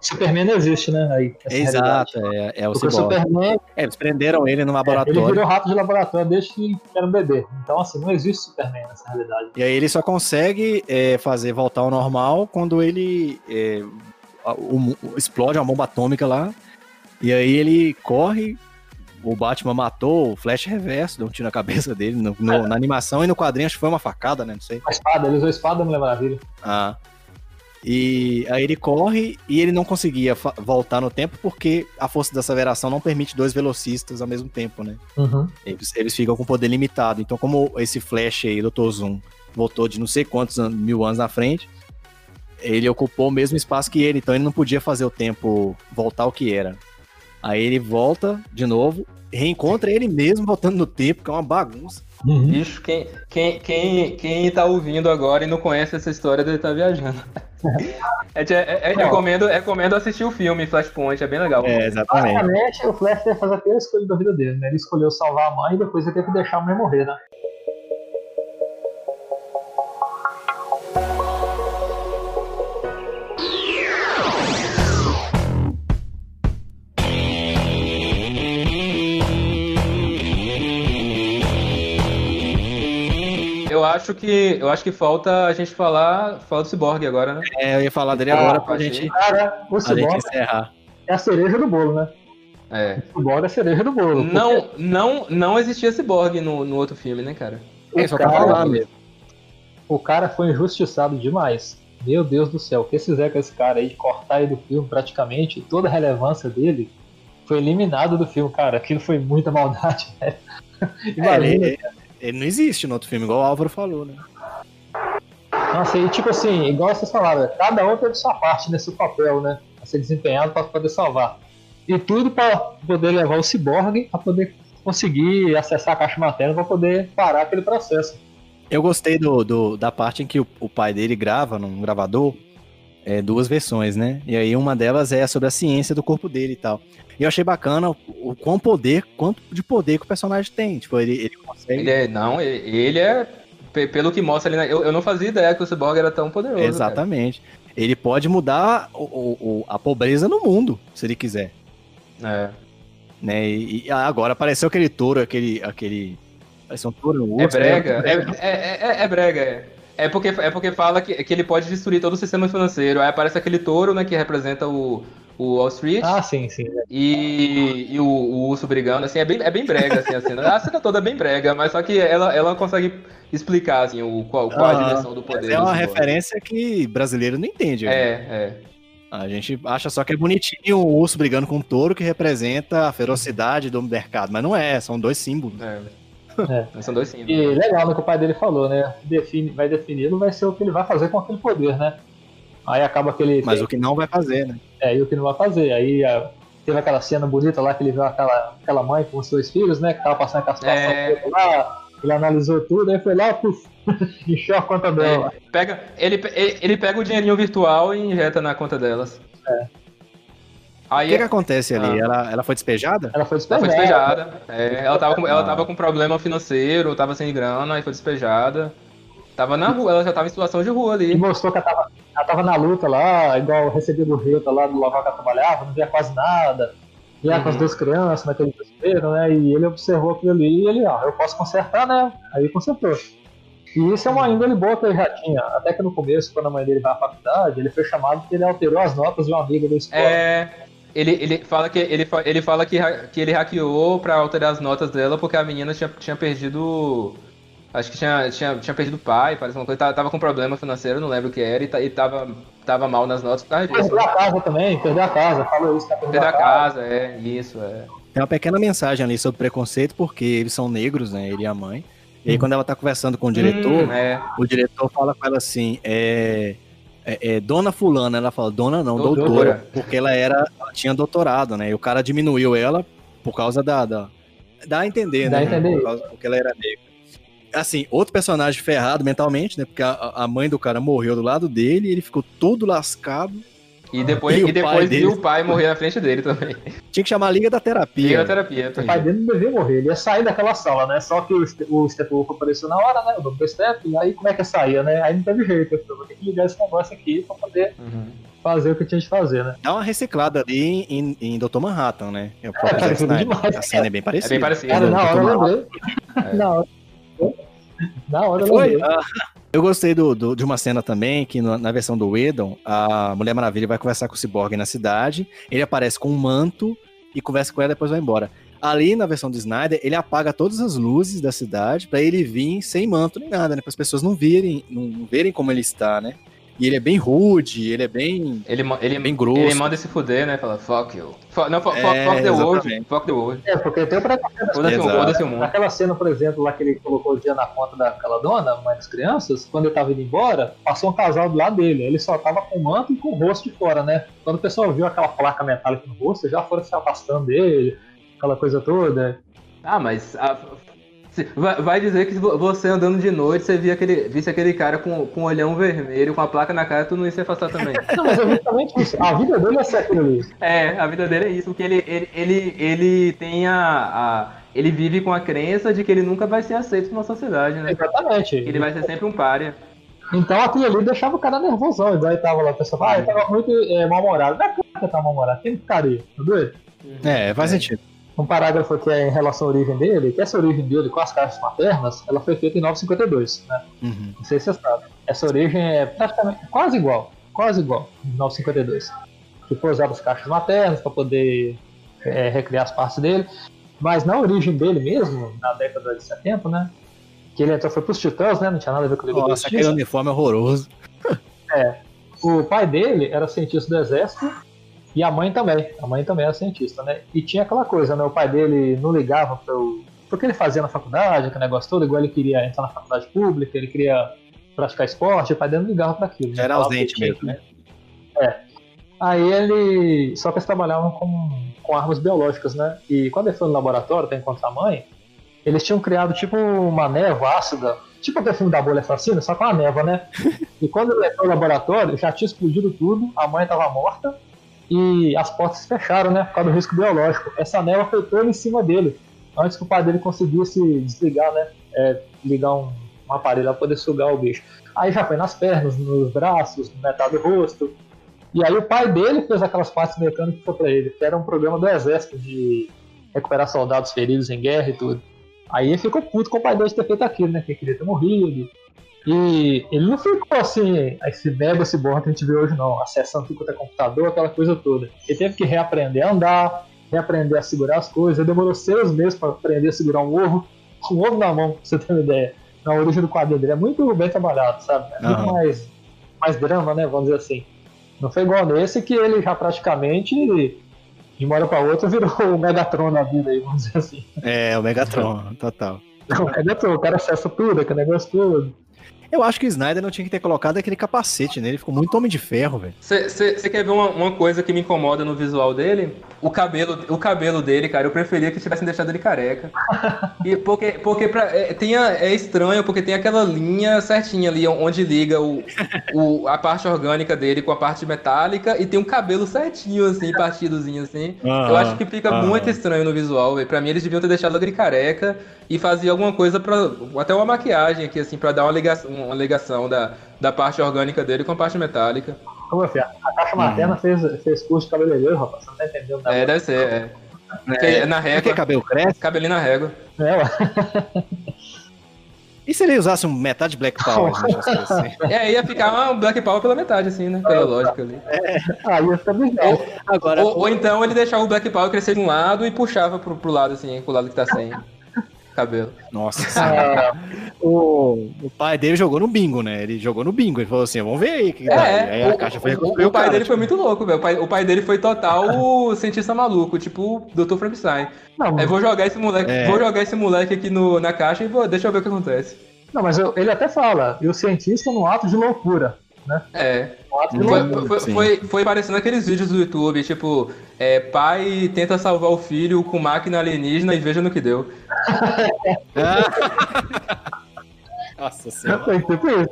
S5: Superman não existe, né? Aí, realidade.
S1: Exato, é, é o
S5: Porque o
S1: Cyborg.
S5: Superman
S1: É, eles prenderam ele no
S5: ele
S1: laboratório.
S5: virou rato de laboratório desde que era um bebê. Então, assim, não existe Superman nessa realidade.
S1: E aí ele só consegue é, fazer voltar ao normal quando ele é, a- o mu- explode uma bomba atômica lá. E aí ele corre. O Batman matou o Flash Reverso, deu um tiro na cabeça dele. no- no- na animação e no quadrinho acho que foi uma facada, né? Não sei.
S5: A espada, ele usou a espada da Mulher Maravilha.
S1: Ah. E aí ele corre e ele não conseguia voltar no tempo porque a força da aceleração não permite dois velocistas ao mesmo tempo, né?
S5: Uhum.
S1: Eles, eles ficam com poder limitado. Então, como esse Flash aí, Dr. Zoom, voltou de não sei quantos an- mil anos na frente, ele ocupou o mesmo espaço que ele, então ele não podia fazer o tempo voltar ao que era. Aí ele volta de novo, reencontra ele mesmo voltando no tempo, que é uma bagunça.
S5: Uhum.
S4: Bicho, quem, quem, quem, quem tá ouvindo agora e não conhece essa história dele tá viajando. *laughs* É, é, é, é, recomendo, recomendo assistir o filme Flashpoint, é bem legal.
S1: É, exatamente.
S5: Basicamente, o Flash deve fazer a pior escolha da vida dele, né? Ele escolheu salvar a mãe e depois ele teve que deixar a mãe morrer, né?
S4: Eu acho que eu acho que falta a gente falar, falar do Cyborg agora, né?
S1: É, eu ia falar dele
S5: Ah,
S1: agora pra
S4: achei.
S1: gente,
S5: Cara, o
S1: pra gente
S5: Cyborg
S1: encerrar.
S5: é a cereja do bolo, né?
S4: É.
S5: O Cyborg é a cereja do bolo.
S4: Não, não, não existia Cyborg no, no outro filme, né, cara?
S5: O
S1: É, só pra
S5: cara-
S1: falar mesmo.
S5: O cara foi injustiçado demais. Meu Deus do céu, o que eles fizeram com esse cara aí de cortar ele do filme praticamente, toda a relevância dele foi eliminado do filme, cara. Aquilo foi muita maldade, *laughs* velho.
S1: É,
S5: Imagina.
S1: ele, ele não existe no outro filme, igual o Álvaro falou, né?
S5: Nossa, e tipo assim, igual vocês falaram, cada um teve sua parte nesse papel, né? A ser desempenhado para poder salvar. E tudo para poder levar o ciborgue a poder conseguir acessar a caixa materna para poder parar aquele processo.
S1: Eu gostei do, do- da parte em que o, o pai dele grava num gravador é, duas versões, né? E aí uma delas é sobre a ciência do corpo dele e tal. E eu achei bacana o, o quão poder, quanto de poder que o personagem tem. Tipo, ele, ele consegue.
S4: Ele é, não, ele é, pe- pelo que mostra ali, eu, eu não fazia ideia que o Cyborg era tão poderoso. cara.
S1: Exatamente. Ele pode mudar o- o- a pobreza no mundo, se ele quiser.
S4: É.
S1: Né? E, e agora apareceu aquele touro, aquele. aquele pareceu um touro
S4: É
S1: urso, né?
S4: brega, é, é, é, é brega, é. É porque, é porque fala que, que ele pode destruir todo o sistema financeiro. Aí aparece aquele touro, né, que representa o, o Wall Street.
S5: Ah, sim, sim.
S4: E, e o, o urso brigando, assim, é bem, é bem brega, assim, a cena. A cena toda é bem brega, mas só que ela, ela consegue explicar, assim, o, qual, qual a
S1: Ah,
S4: dimensão do poder.
S1: É uma referência que brasileiro não entende. né?
S4: É, é.
S1: A gente acha só que é bonitinho o urso brigando com um touro que representa a ferocidade do mercado, mas não é, são dois símbolos.
S4: é.
S5: É.
S4: São dois símbolos.
S5: E legal, né, que o pai dele falou, né? Define, vai definir, não vai ser o que ele vai fazer com aquele poder, né? Aí acaba que ele.
S1: Mas o que não vai fazer, né?
S5: É, e o que não vai fazer. Aí a- teve aquela cena bonita lá que ele viu aquela, aquela mãe com os dois filhos, né? Que tava passando aquela situação
S4: É.
S5: lá. Ele analisou tudo, aí foi lá, puf, *laughs* encheu a conta dela.
S4: É, pega, ele, ele, ele pega o dinheirinho virtual e injeta na conta delas.
S5: É.
S1: O que, que acontece ali?
S4: Ah.
S1: Ela, ela foi despejada?
S5: Ela foi
S4: ela foi
S5: despejada.
S4: despejada. É, ela, tava com, ela tava com problema financeiro, tava sem grana, aí foi despejada. Tava na rua, ela já tava em situação de rua
S5: E
S4: ali.
S5: mostrou que ela tava, ela tava na luta lá, igual recebia do Rita lá do local que ela trabalhava, não via quase nada. Via com as
S4: Uhum.
S5: duas crianças naquele desespero, né? E ele observou aquilo ali e ele, ó, eu posso consertar, né? Aí consertou. E isso é uma índole boa que ele já tinha. Até que no começo, quando a mãe dele vai à faculdade, ele foi chamado porque ele alterou as notas de um amigo da escola.
S4: É. Ele, ele fala que ele, ele fala que, que ele hackeou pra alterar as notas dela porque a menina tinha, tinha perdido. Acho que tinha, tinha, tinha perdido o pai, parece uma coisa. Tava, tava com problema financeiro, não lembro o que era, e, ta- e tava, tava mal nas notas por causa disso.
S5: Perdeu a casa também, perdeu a casa, falou isso,
S4: Perder
S5: a
S4: a casa, é, isso, é.
S1: Tem uma pequena mensagem ali sobre preconceito, porque eles são negros, né? Ele e a mãe. E aí, quando ela tá conversando com o diretor,
S4: Hum, é.
S1: o diretor fala com ela assim: é, é, é, Dona Fulana. Ela fala, Dona não,
S4: Doutora.
S1: doutora. Porque ela era. Ela tinha doutorado, né? E o cara diminuiu ela por causa da. da dá a entender,
S5: Dá
S1: né?
S5: a entender.
S1: Por causa, porque ela era negra. Assim, outro personagem ferrado mentalmente, né? Porque a, a mãe do cara morreu do lado dele e ele ficou todo lascado.
S4: E depois,
S1: E
S4: e
S1: o pai
S4: depois viu o pai morrer na frente dele também.
S1: Tinha que chamar a Liga da
S4: Liga
S1: Terapia.
S4: da terapia.
S5: O pai dele não devia morrer, ele ia sair daquela sala, né? Só que o, o Steppenwolf apareceu na hora, né? O Dr. Step, e aí como é que saía, né? Aí não teve jeito, eu vou ter que ligar esse negócio aqui pra poder
S4: Uhum.
S5: fazer o que tinha de fazer, né?
S1: Dá uma reciclada ali em, em Dr. Manhattan, né? É
S5: parecido
S1: Snyder.
S5: demais,
S1: A cena é bem
S4: É
S1: parecida.
S4: bem parecido.
S5: Cara, na hora eu lembrei. Na hora. Na hora eu
S1: Foi.
S5: lembrei.
S1: ah, eu gostei do, do- de uma cena também, que no- na versão do Whedon, a Mulher Maravilha vai conversar com o Cyborg na cidade, ele aparece com um manto e conversa com ela e depois vai embora. Ali na versão do Snyder, ele apaga todas as luzes da cidade pra ele vir sem manto nem nada, né? Para as pessoas não virem, não verem como ele está, né? E ele é bem rude, ele é bem.
S4: Ele, ele,
S1: Bem grosso.
S4: ele manda se fuder, né? Fala, fuck you. Fuck, não, fuck,
S1: É,
S4: fuck, fuck the world. Fuck the world.
S5: É, porque tem o preconceito.
S4: Foda-se o- mundo.
S5: Naquela cena, por exemplo, lá que ele colocou o dia na conta daquela dona, mãe das crianças, quando ele tava indo embora, passou um casal do lado dele. Ele só tava com o manto e com o rosto de fora, né? Quando o pessoal viu aquela placa metálica no rosto, já foram se afastando dele, aquela coisa toda.
S4: Ah, mas. a- vai, vai dizer que você andando de noite, você via aquele, visse aquele cara com, com um olhão vermelho, com a placa na cara, tu não ia se afastar também. *laughs*
S5: Não, mas é justamente isso. A vida dele é ser aquilo ali.
S4: É, a vida dele é isso, porque ele, ele, ele, ele tem a, a- Ele vive com a crença de que ele nunca vai ser aceito na sociedade, né?
S5: Exatamente.
S4: Ele vai ser sempre um párea.
S5: Então aquilo ali deixava o cara nervosão. Igual ele tava lá, o pessoal fala, ah, ele tava muito é, mal-humorado. Não é claro que ele tá mal-humorado. Quem ficaria? Tá doido?
S1: É, faz sentido.
S5: Um parágrafo que é em relação à origem dele, que essa origem dele com as caixas maternas, ela foi feita em 952, né?
S1: Uhum.
S5: Não sei se você sabe. Essa origem é praticamente quase igual, quase igual, em 952. Que foi usado as caixas maternas para poder é, recriar as partes dele. Mas na origem dele mesmo, na década de 70, né? Que ele entrou foi pros Titãs, né? Não tinha nada a ver com o Liga
S1: Nossa, aquele uniforme é horroroso.
S5: O pai dele era cientista do exército e a mãe também. A mãe também era cientista, né? E tinha aquela coisa, né? O pai dele não ligava para o porque ele fazia na faculdade, aquele negócio todo, igual ele queria entrar na faculdade pública, ele queria praticar esporte, o pai dele não ligava para aquilo.
S1: Já era ausente
S5: que
S1: mesmo, né?
S5: Aí ele. Só que eles trabalhavam com, com armas biológicas, né? E quando ele foi no laboratório para encontrar a mãe, eles tinham criado tipo uma névoa ácida, tipo aquele filme da bolha assassina, só com a névoa, né? *laughs* E quando ele entrou no laboratório, já tinha explodido tudo, a mãe estava morta e as portas se fecharam, né? Por causa do risco biológico. Essa névoa foi toda em cima dele, antes que o pai dele conseguisse desligar, né? É, ligar um, um aparelho para poder sugar o bicho. Aí já foi nas pernas, nos braços, metade do rosto. E aí o pai dele fez aquelas partes mecânicas pra ele, que era um programa do exército de recuperar soldados feridos em guerra e tudo. Aí ele ficou puto com o pai dele de ter feito aquilo, né? Que ele queria ter morrido. E ele não ficou assim, esse mega cyborg que a gente vê hoje não, acessando tudo quanto é computador, aquela coisa toda. Ele teve que reaprender a andar, reaprender a segurar as coisas. Ele demorou seis meses para aprender a segurar um ovo, com *laughs* um ovo na mão, pra você ter uma ideia. Na origem do quadrinho dele é muito bem trabalhado, sabe? É muito mais, mais drama, né? Vamos dizer assim. Não foi igual nesse que ele já praticamente, de uma hora pra outra, virou o Megatron na vida aí, vamos dizer assim.
S1: É, o Megatron, total. *laughs*
S5: O Megatron, o cara acessa tudo, aquele negócio todo.
S1: Eu acho que o Snyder não tinha que ter colocado aquele capacete nele, ficou muito homem de ferro, velho.
S4: Você quer ver uma, uma coisa que me incomoda no visual dele? O cabelo, o cabelo dele, cara, eu preferia que tivessem deixado ele careca. *laughs* E porque porque pra, é, tem a- é estranho, porque tem aquela linha certinha ali onde liga o, o- a parte orgânica dele com a parte metálica e tem um cabelo certinho, assim, partidozinho, assim. eu acho que fica muito estranho no visual, velho. Pra mim, eles deviam ter deixado ele careca e fazer alguma coisa pra. Até uma maquiagem aqui, assim, pra dar uma ligação, uma ligação da, da parte orgânica dele com a parte metálica.
S5: Como eu fiz? A caixa materna fez, fez curso de cabeleireiro, rapaz. Você não tá entendendo nada.
S4: É, deve ser, é. Porque na
S1: Porque
S4: régua,
S1: cabelo cresce?
S4: cabelinho na régua.
S5: É, ué.
S1: E se ele usasse um metade Black Power? assim?
S4: E aí *laughs* ia ficar um Black Power pela metade, assim, né? Pela lógica ali.
S5: Aí ia ficar legal.
S1: Agora,
S4: Ou, ou então ele deixava o Black Power crescer de um lado e puxava pro, pro lado, assim, pro lado que tá sem cabelo.
S1: nossa *laughs* senhora. o, o pai dele jogou no bingo, né? Ele jogou no bingo. Ele falou assim: vamos ver aí o que, que dá. Aí a
S4: É, o,
S1: caixa foi
S4: o, o pai
S1: cara,
S4: dele foi
S1: tipo,
S4: muito louco, velho. O pai, o pai dele foi total o *laughs* cientista maluco, tipo o Dr. Frankenstein.
S5: Não,
S4: vou jogar esse moleque,
S1: É.
S4: vou jogar esse moleque aqui no, na caixa e vou, deixa eu ver o que acontece.
S5: não, mas eu- ele até fala, e o cientista no ato de loucura.
S4: É.
S5: Ato de
S4: Foi, foi, foi, foi parecendo aqueles vídeos do YouTube, tipo, é, pai tenta salvar o filho com máquina alienígena e veja no que deu. *laughs*
S1: Nossa senhora.
S5: Foi tipo isso.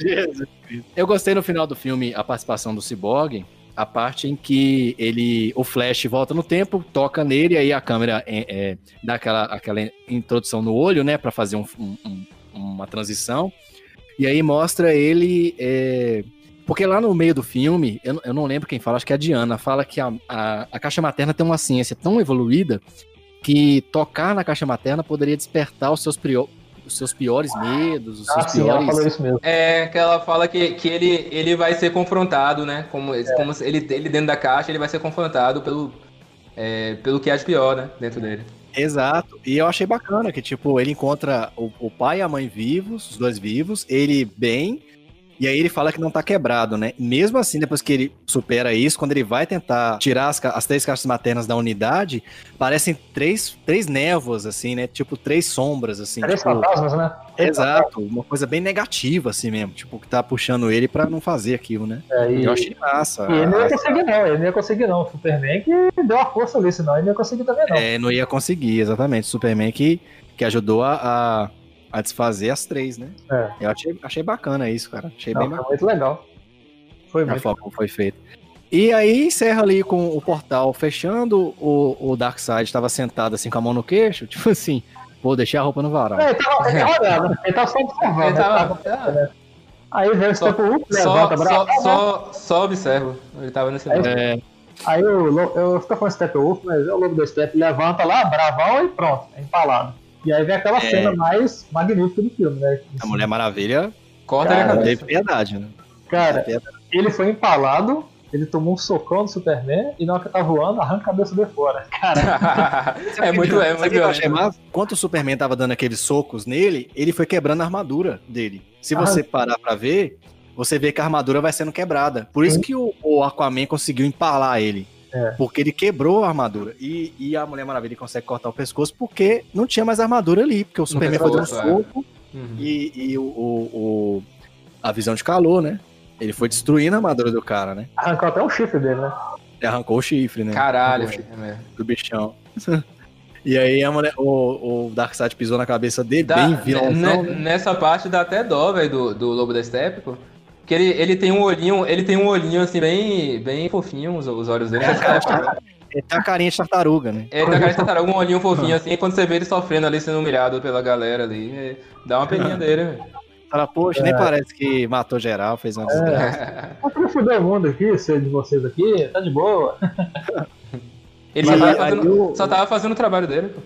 S1: Jesus Cristo. Eu gostei no final do filme a participação do Cyborg, a parte em que ele, o Flash volta no tempo, toca nele, aí a câmera é, é, dá aquela, aquela introdução no olho, né, Pra fazer um- um- uma transição. E aí mostra ele. é, porque lá no meio do filme, eu, não- eu não lembro quem fala, acho que é a Diana, fala que a, a, a caixa materna tem uma ciência tão evoluída que tocar na caixa materna poderia despertar os seus, prio- os seus piores medos, os seus
S5: Ah, sim, ela
S1: piores.
S5: falou isso mesmo.
S4: É que ela fala que, que ele, ele vai ser confrontado, né? Como, como se ele, ele dentro da caixa, ele vai ser confrontado pelo, é, pelo que há de pior, né? Dentro dele.
S1: Exato. E eu achei bacana que, tipo, ele encontra o, o pai e a mãe vivos, os dois vivos, ele bem, e aí ele fala que não tá quebrado, né? Mesmo assim, depois que ele supera isso, quando ele vai tentar tirar as, as três caixas maternas da unidade, parecem três, três névoas, assim, né? Tipo, três sombras, assim.
S5: Três
S1: tipo,
S5: fantasmas, né?
S1: exato. Uma coisa bem negativa, assim mesmo. Tipo, que tá puxando ele pra não fazer aquilo, né?
S5: É, e,
S1: Eu achei massa.
S5: e ele não ia conseguir, não. Ele não ia conseguir, não. O Superman que deu a força ali, senão ele não ia conseguir também, não.
S1: É, não ia conseguir, exatamente. Superman que, que ajudou a, a, a desfazer as três, né?
S5: É.
S1: Eu achei, achei bacana isso, cara. Achei
S5: Não,
S1: bem
S5: foi
S1: bacana
S5: muito legal. Foi
S1: a
S5: muito.
S1: como foi feito. E aí encerra ali com o portal fechando, o, o Darkseid estava sentado assim com a mão no queixo, *laughs* tipo assim, vou deixar a roupa no varal.
S5: É, ele tava, ele tava olhando, ele tava só observando.
S4: Ele
S5: né?
S4: tava.
S5: Tava- Aí vem o
S4: Só-
S5: Steppenwolf,
S4: Só,
S5: levanta,
S4: só,
S5: bravo.
S4: só, só observo. Ele tava nesse lado.
S1: É,
S5: Aí o Lo- eu estou falando Steppenwolf, mas é o lobo do Step, levanta lá, bravão e pronto, é empalado. E aí vem aquela
S1: É.
S5: cena mais magnífica do filme, né?
S1: a Mulher Maravilha
S4: Corta ele a
S5: Cara,
S1: teve
S4: cabeça.
S1: piedade, né?
S5: Cara, ele foi empalado, ele tomou um socão do Superman e na hora que tá voando, arranca a cabeça de fora. Cara, *laughs*
S4: é muito, é
S1: Sabe eu achei
S4: violento.
S1: massa? Enquanto o Superman tava dando aqueles socos nele, ele foi quebrando a armadura dele. Se
S5: Ah.
S1: você parar pra ver, você vê que a armadura vai sendo quebrada. Por isso que o, o Aquaman conseguiu empalar ele.
S5: É.
S1: Porque ele quebrou a armadura. E, e a Mulher Maravilha consegue cortar o pescoço porque não tinha mais armadura ali. Porque o Superman foi dando
S4: pescoço, é.
S1: soco
S4: Uhum.
S1: e, e o, o- o- a visão de calor, né? Ele foi destruindo a armadura do cara, né?
S5: arrancou até o chifre dele, né?
S1: Ele arrancou o chifre, né?
S4: Caralho,
S1: o chifre do bichão. *laughs* e aí a mulher, o, o Darkseid pisou na cabeça dele,
S4: Dá-
S1: bem vilãozão,
S4: ne-
S1: né?
S4: Nessa parte dá até dó, velho, do, do Lobo da Steppe, pô. Porque ele, ele tem um olhinho, ele tem um olhinho assim, bem, bem fofinho, os, os olhos dele.
S1: Ele tem a carinha de tartaruga, né?
S4: Ele tá cara de tartaruga, um olhinho fofinho assim, e quando você vê ele sofrendo ali, sendo humilhado pela galera ali, é, dá uma peninha dele, velho.
S1: Fala, poxa, nem parece que matou geral, fez uma desgraça.
S5: Queria foder o mundo aqui, ser de vocês aqui, tá de boa.
S4: Ele só tava, fazendo,
S1: o-
S4: só tava fazendo o trabalho dele, pô.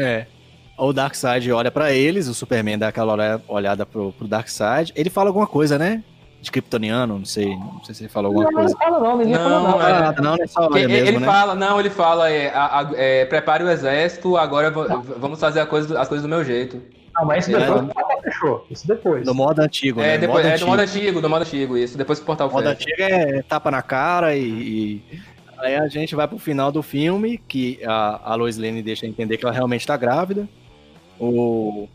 S1: É. O Darkseid olha pra eles, o Superman dá aquela olha- olhada pro, pro Darkseid. Ele fala alguma coisa, né? De kryptoniano, não sei. Não sei se ele falou alguma
S5: Não,
S1: coisa.
S5: não fala não, ninguém
S4: Não,
S5: fala
S1: Não
S5: não.
S1: fala
S4: é.
S1: nada, não, é mesmo,
S4: ele
S1: né?
S4: fala, não, ele fala, é, a- é, prepare o exército, agora va- vamos fazer a coisa do- as coisas do meu jeito.
S5: Não, mas isso
S1: É,
S5: depois portal fechou. Isso depois.
S1: Do modo antigo, né?
S4: É, depois,
S1: modo
S4: é do
S1: antigo.
S4: modo antigo, do modo antigo, isso, depois que o portal
S1: O modo
S4: fecha.
S1: antigo é tapa na cara e, e- aí a gente vai pro final do filme que a, a Lois Lane deixa entender que ela realmente tá grávida. O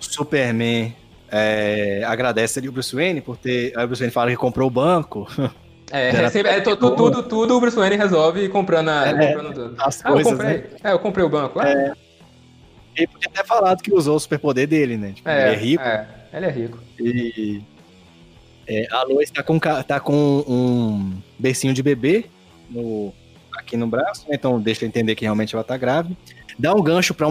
S1: Superman é, agradece ali o Bruce Wayne por ter. Aí o Bruce Wayne fala que comprou o banco,
S4: É, *laughs*
S1: Era-
S4: é, sempre- é tu- tu- tudo, tudo o Bruce Wayne resolve comprando, a,
S1: É,
S4: comprando tudo.
S1: as
S4: Ah, eu
S1: coisas,
S4: comprei.
S1: né?
S4: É, eu comprei o banco. Ah,
S1: Ele podia ter falado que usou o superpoder dele, né? Tipo,
S4: é,
S1: ele é rico
S4: É, ele é rico.
S1: e. é, a Lois tá com, tá com um bercinho de bebê no, aqui no braço, né? então deixa eu entender que realmente ela tá grávida. Dá um gancho pra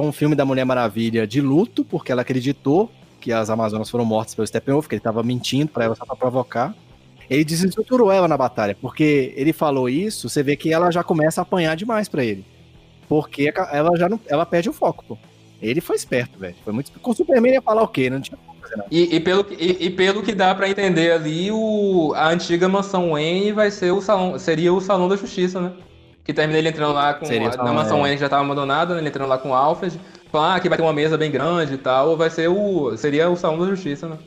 S1: um filme da Mulher Maravilha de luto, porque ela acreditou que as Amazonas foram mortas pelo Steppenwolf, que ele tava mentindo pra ela só pra provocar. Ele desestruturou ela na batalha, porque ele falou isso, você vê que ela já começa a apanhar demais pra ele. Porque ela já não, ela perde o foco, pô. Ele foi esperto, velho. Foi muito. Com o Superman ia falar o quê? Não tinha.
S4: E, e pelo, e, e pelo que dá pra entender ali, o, a antiga mansão Wayne vai ser o salão, seria o salão da justiça, né? Que termina ele entrando lá com
S1: Seria o
S4: a, na mansão
S1: é.
S4: Já tava abandonada, né? Ele entrando lá com o Alfred, falando ah, que vai ter uma mesa bem grande e tal, vai ser o seria o salão da justiça, né?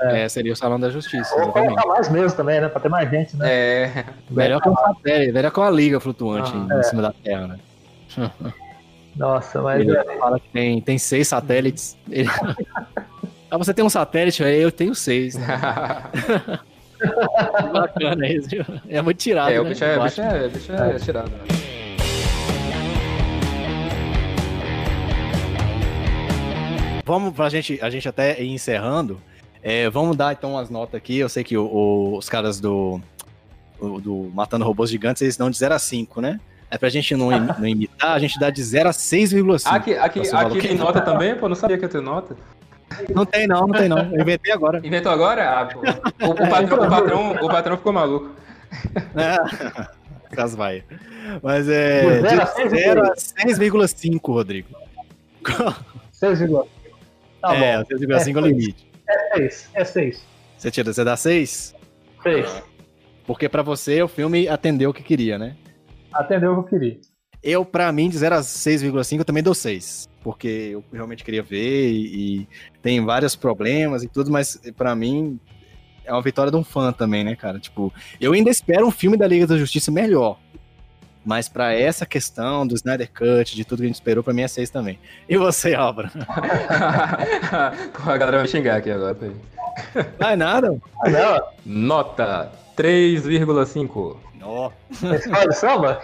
S1: É, seria o Salão da Justiça,
S5: Ou colocar mais mesmo também, né? Pra ter mais gente, né?
S4: É,
S1: Melhor que um satélite, melhor que uma liga flutuante
S4: Ah,
S1: em cima da Terra, né? *laughs*
S5: Nossa, mas
S1: Ele
S5: é,
S1: fala que tem, tem seis satélites. *laughs* Ele... ah, você tem um satélite, eu tenho seis. Né? *laughs* Que *laughs* Bacana isso. viu? É muito tirado,
S4: é, o
S1: né?
S4: bicho é, o bicho é, bicho é tirado, né?
S1: Vamos pra gente, a gente até ir encerrando. é, vamos dar então umas notas aqui. Eu sei que o- o- os caras do, o- do Matando Robôs Gigantes, eles dão de 0 a 5, né? É pra gente não, im- *laughs* não imitar, a gente dá de 0 a 6,5.
S4: Aqui, aqui, aqui tem nota também? Pô, não sabia que ia ter nota.
S1: Não tem não, não tem não. Eu inventei agora.
S4: Inventou agora? Ah, pô. O, o patrão, o, patrão, o patrão ficou maluco. *laughs*
S1: Caso vai. Mas é.
S5: De zero a seis,
S1: De 0 a 6,5, Rodrigo.
S5: 6,5. Tá
S1: é,
S5: bom.
S1: 6,5 é o limite.
S5: É 6. É 6.
S1: Você tira, você dá 6?
S5: 6.
S1: Porque pra você o filme atendeu o que queria, né?
S5: Atendeu o que eu queria.
S1: Eu, pra mim, de 0 a 6,5, eu também dou 6. Porque eu realmente queria ver e, e tem vários problemas e tudo, mas pra mim é uma vitória de um fã também, né, cara? Tipo, eu ainda espero um filme da Liga da Justiça melhor. Mas pra essa questão do Snyder Cut, de tudo que a gente esperou, pra mim é 6 também. E você, Álvaro? *laughs*
S4: A galera vai xingar aqui agora. peraí.
S1: Não é nada?
S5: Não.
S4: Nota 3,5.
S1: Ó,
S5: Escola de samba?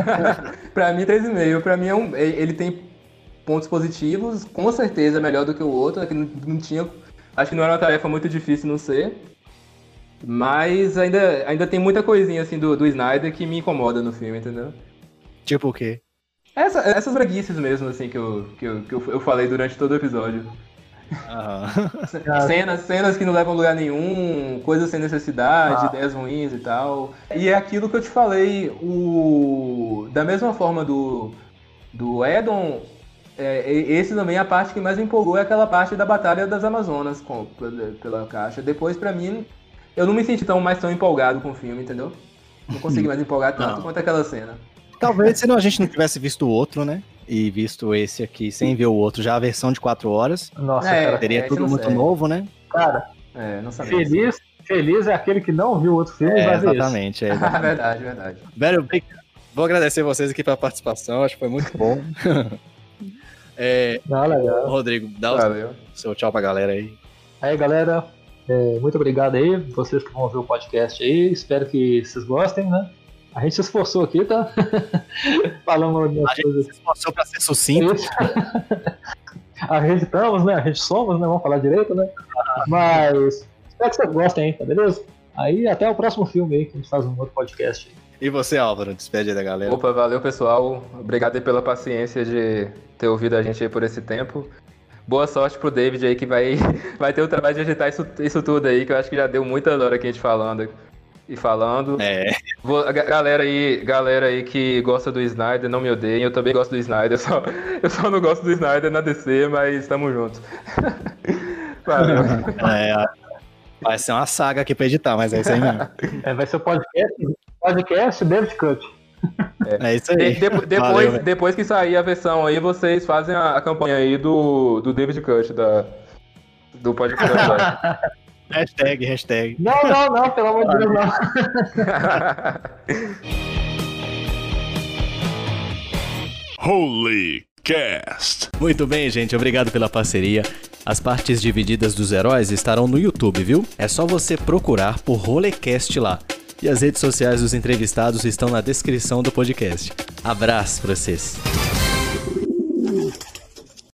S5: *laughs*
S4: Pra mim, 3,5. Pra mim, é um, ele ele tem pontos positivos, com certeza é melhor do que o outro, é que não, não tinha. Acho que não era uma tarefa muito difícil não ser. Mas ainda, ainda tem muita coisinha assim do, do Snyder que me incomoda no filme, entendeu?
S1: tipo o quê?
S4: Essa- essas braguices mesmo, assim, que, eu, que, eu, que eu, eu falei durante todo o episódio.
S1: Aham. *laughs*
S4: Cenas, cenas que não levam a lugar nenhum, coisas sem necessidade,
S5: Ah.
S4: ideias ruins e tal. E é aquilo que eu te falei, o da mesma forma do, do Edon, é, e- esse também a parte que mais me empolgou é aquela parte da Batalha das Amazonas com, pela, pela caixa. Depois, pra mim, eu não me senti tão, mais tão empolgado com o filme, entendeu? Não consegui mais empolgar tanto
S1: Não.
S4: quanto aquela cena.
S1: Talvez se não, a gente não tivesse visto o outro, né? E visto esse aqui sem ver o outro, já a versão de 4 horas.
S5: Nossa,
S4: É,
S5: cara.
S1: Seria
S4: é,
S1: tudo muito
S4: sei.
S1: novo, né?
S5: Cara,
S4: É, não sabia.
S5: feliz, feliz é aquele que não viu outro filme
S1: É, exatamente. É,
S4: Ah, *laughs*
S1: exatamente.
S4: verdade, verdade.
S1: Velho, vou agradecer vocês aqui pela participação, acho que foi muito bom. *laughs* é,
S5: Não, legal.
S1: Rodrigo, dá o
S4: Valeu.
S1: seu tchau pra galera aí.
S5: Aí, galera, é, muito obrigado aí, vocês que vão ver o podcast aí. Espero que vocês gostem, né? A gente se esforçou aqui, tá? *laughs* Falando algumas
S1: A gente
S5: coisas.
S1: se esforçou pra ser sucinto.
S5: A gente estamos, né? A gente somos, né? Vamos falar direito, né? Mas espero que vocês gostem aí, tá beleza? Aí até o próximo filme aí, que a gente faz um outro podcast.
S1: E você, Álvaro, despede aí da galera.
S4: Opa, valeu pessoal. Obrigado aí pela paciência de ter ouvido a gente aí por esse tempo. Boa sorte pro David aí que vai, *laughs* vai ter o trabalho de editar isso, isso tudo aí, que eu acho que já deu muita hora aqui a gente falando e falando.
S1: É,
S4: Vou- galera aí, galera aí que gosta do Snyder, não me odeiem, eu também gosto do Snyder, *laughs* só, eu só não gosto do Snyder na DC, mas tamo junto. *laughs* Valeu.
S1: é, vai ser uma saga aqui pra editar, mas é isso aí mesmo.
S5: É, vai ser o podcast, podcast David Cut.
S1: É isso
S4: De-
S1: aí.
S4: depo-
S1: Valeu,
S4: depois,
S1: velho.
S4: depois que sair a versão aí, vocês fazem a, a campanha aí do, do David Cut, da, do podcast. *laughs*
S1: Hashtag, hashtag.
S5: Não, não, não, pelo amor de Deus, não. *laughs*
S6: Holy Cast.
S1: Muito bem, gente. Obrigado pela parceria. As partes divididas dos heróis estarão no YouTube, viu? É só você procurar por Rolecast lá. E as redes sociais dos entrevistados estão na descrição do podcast. Abraço pra vocês.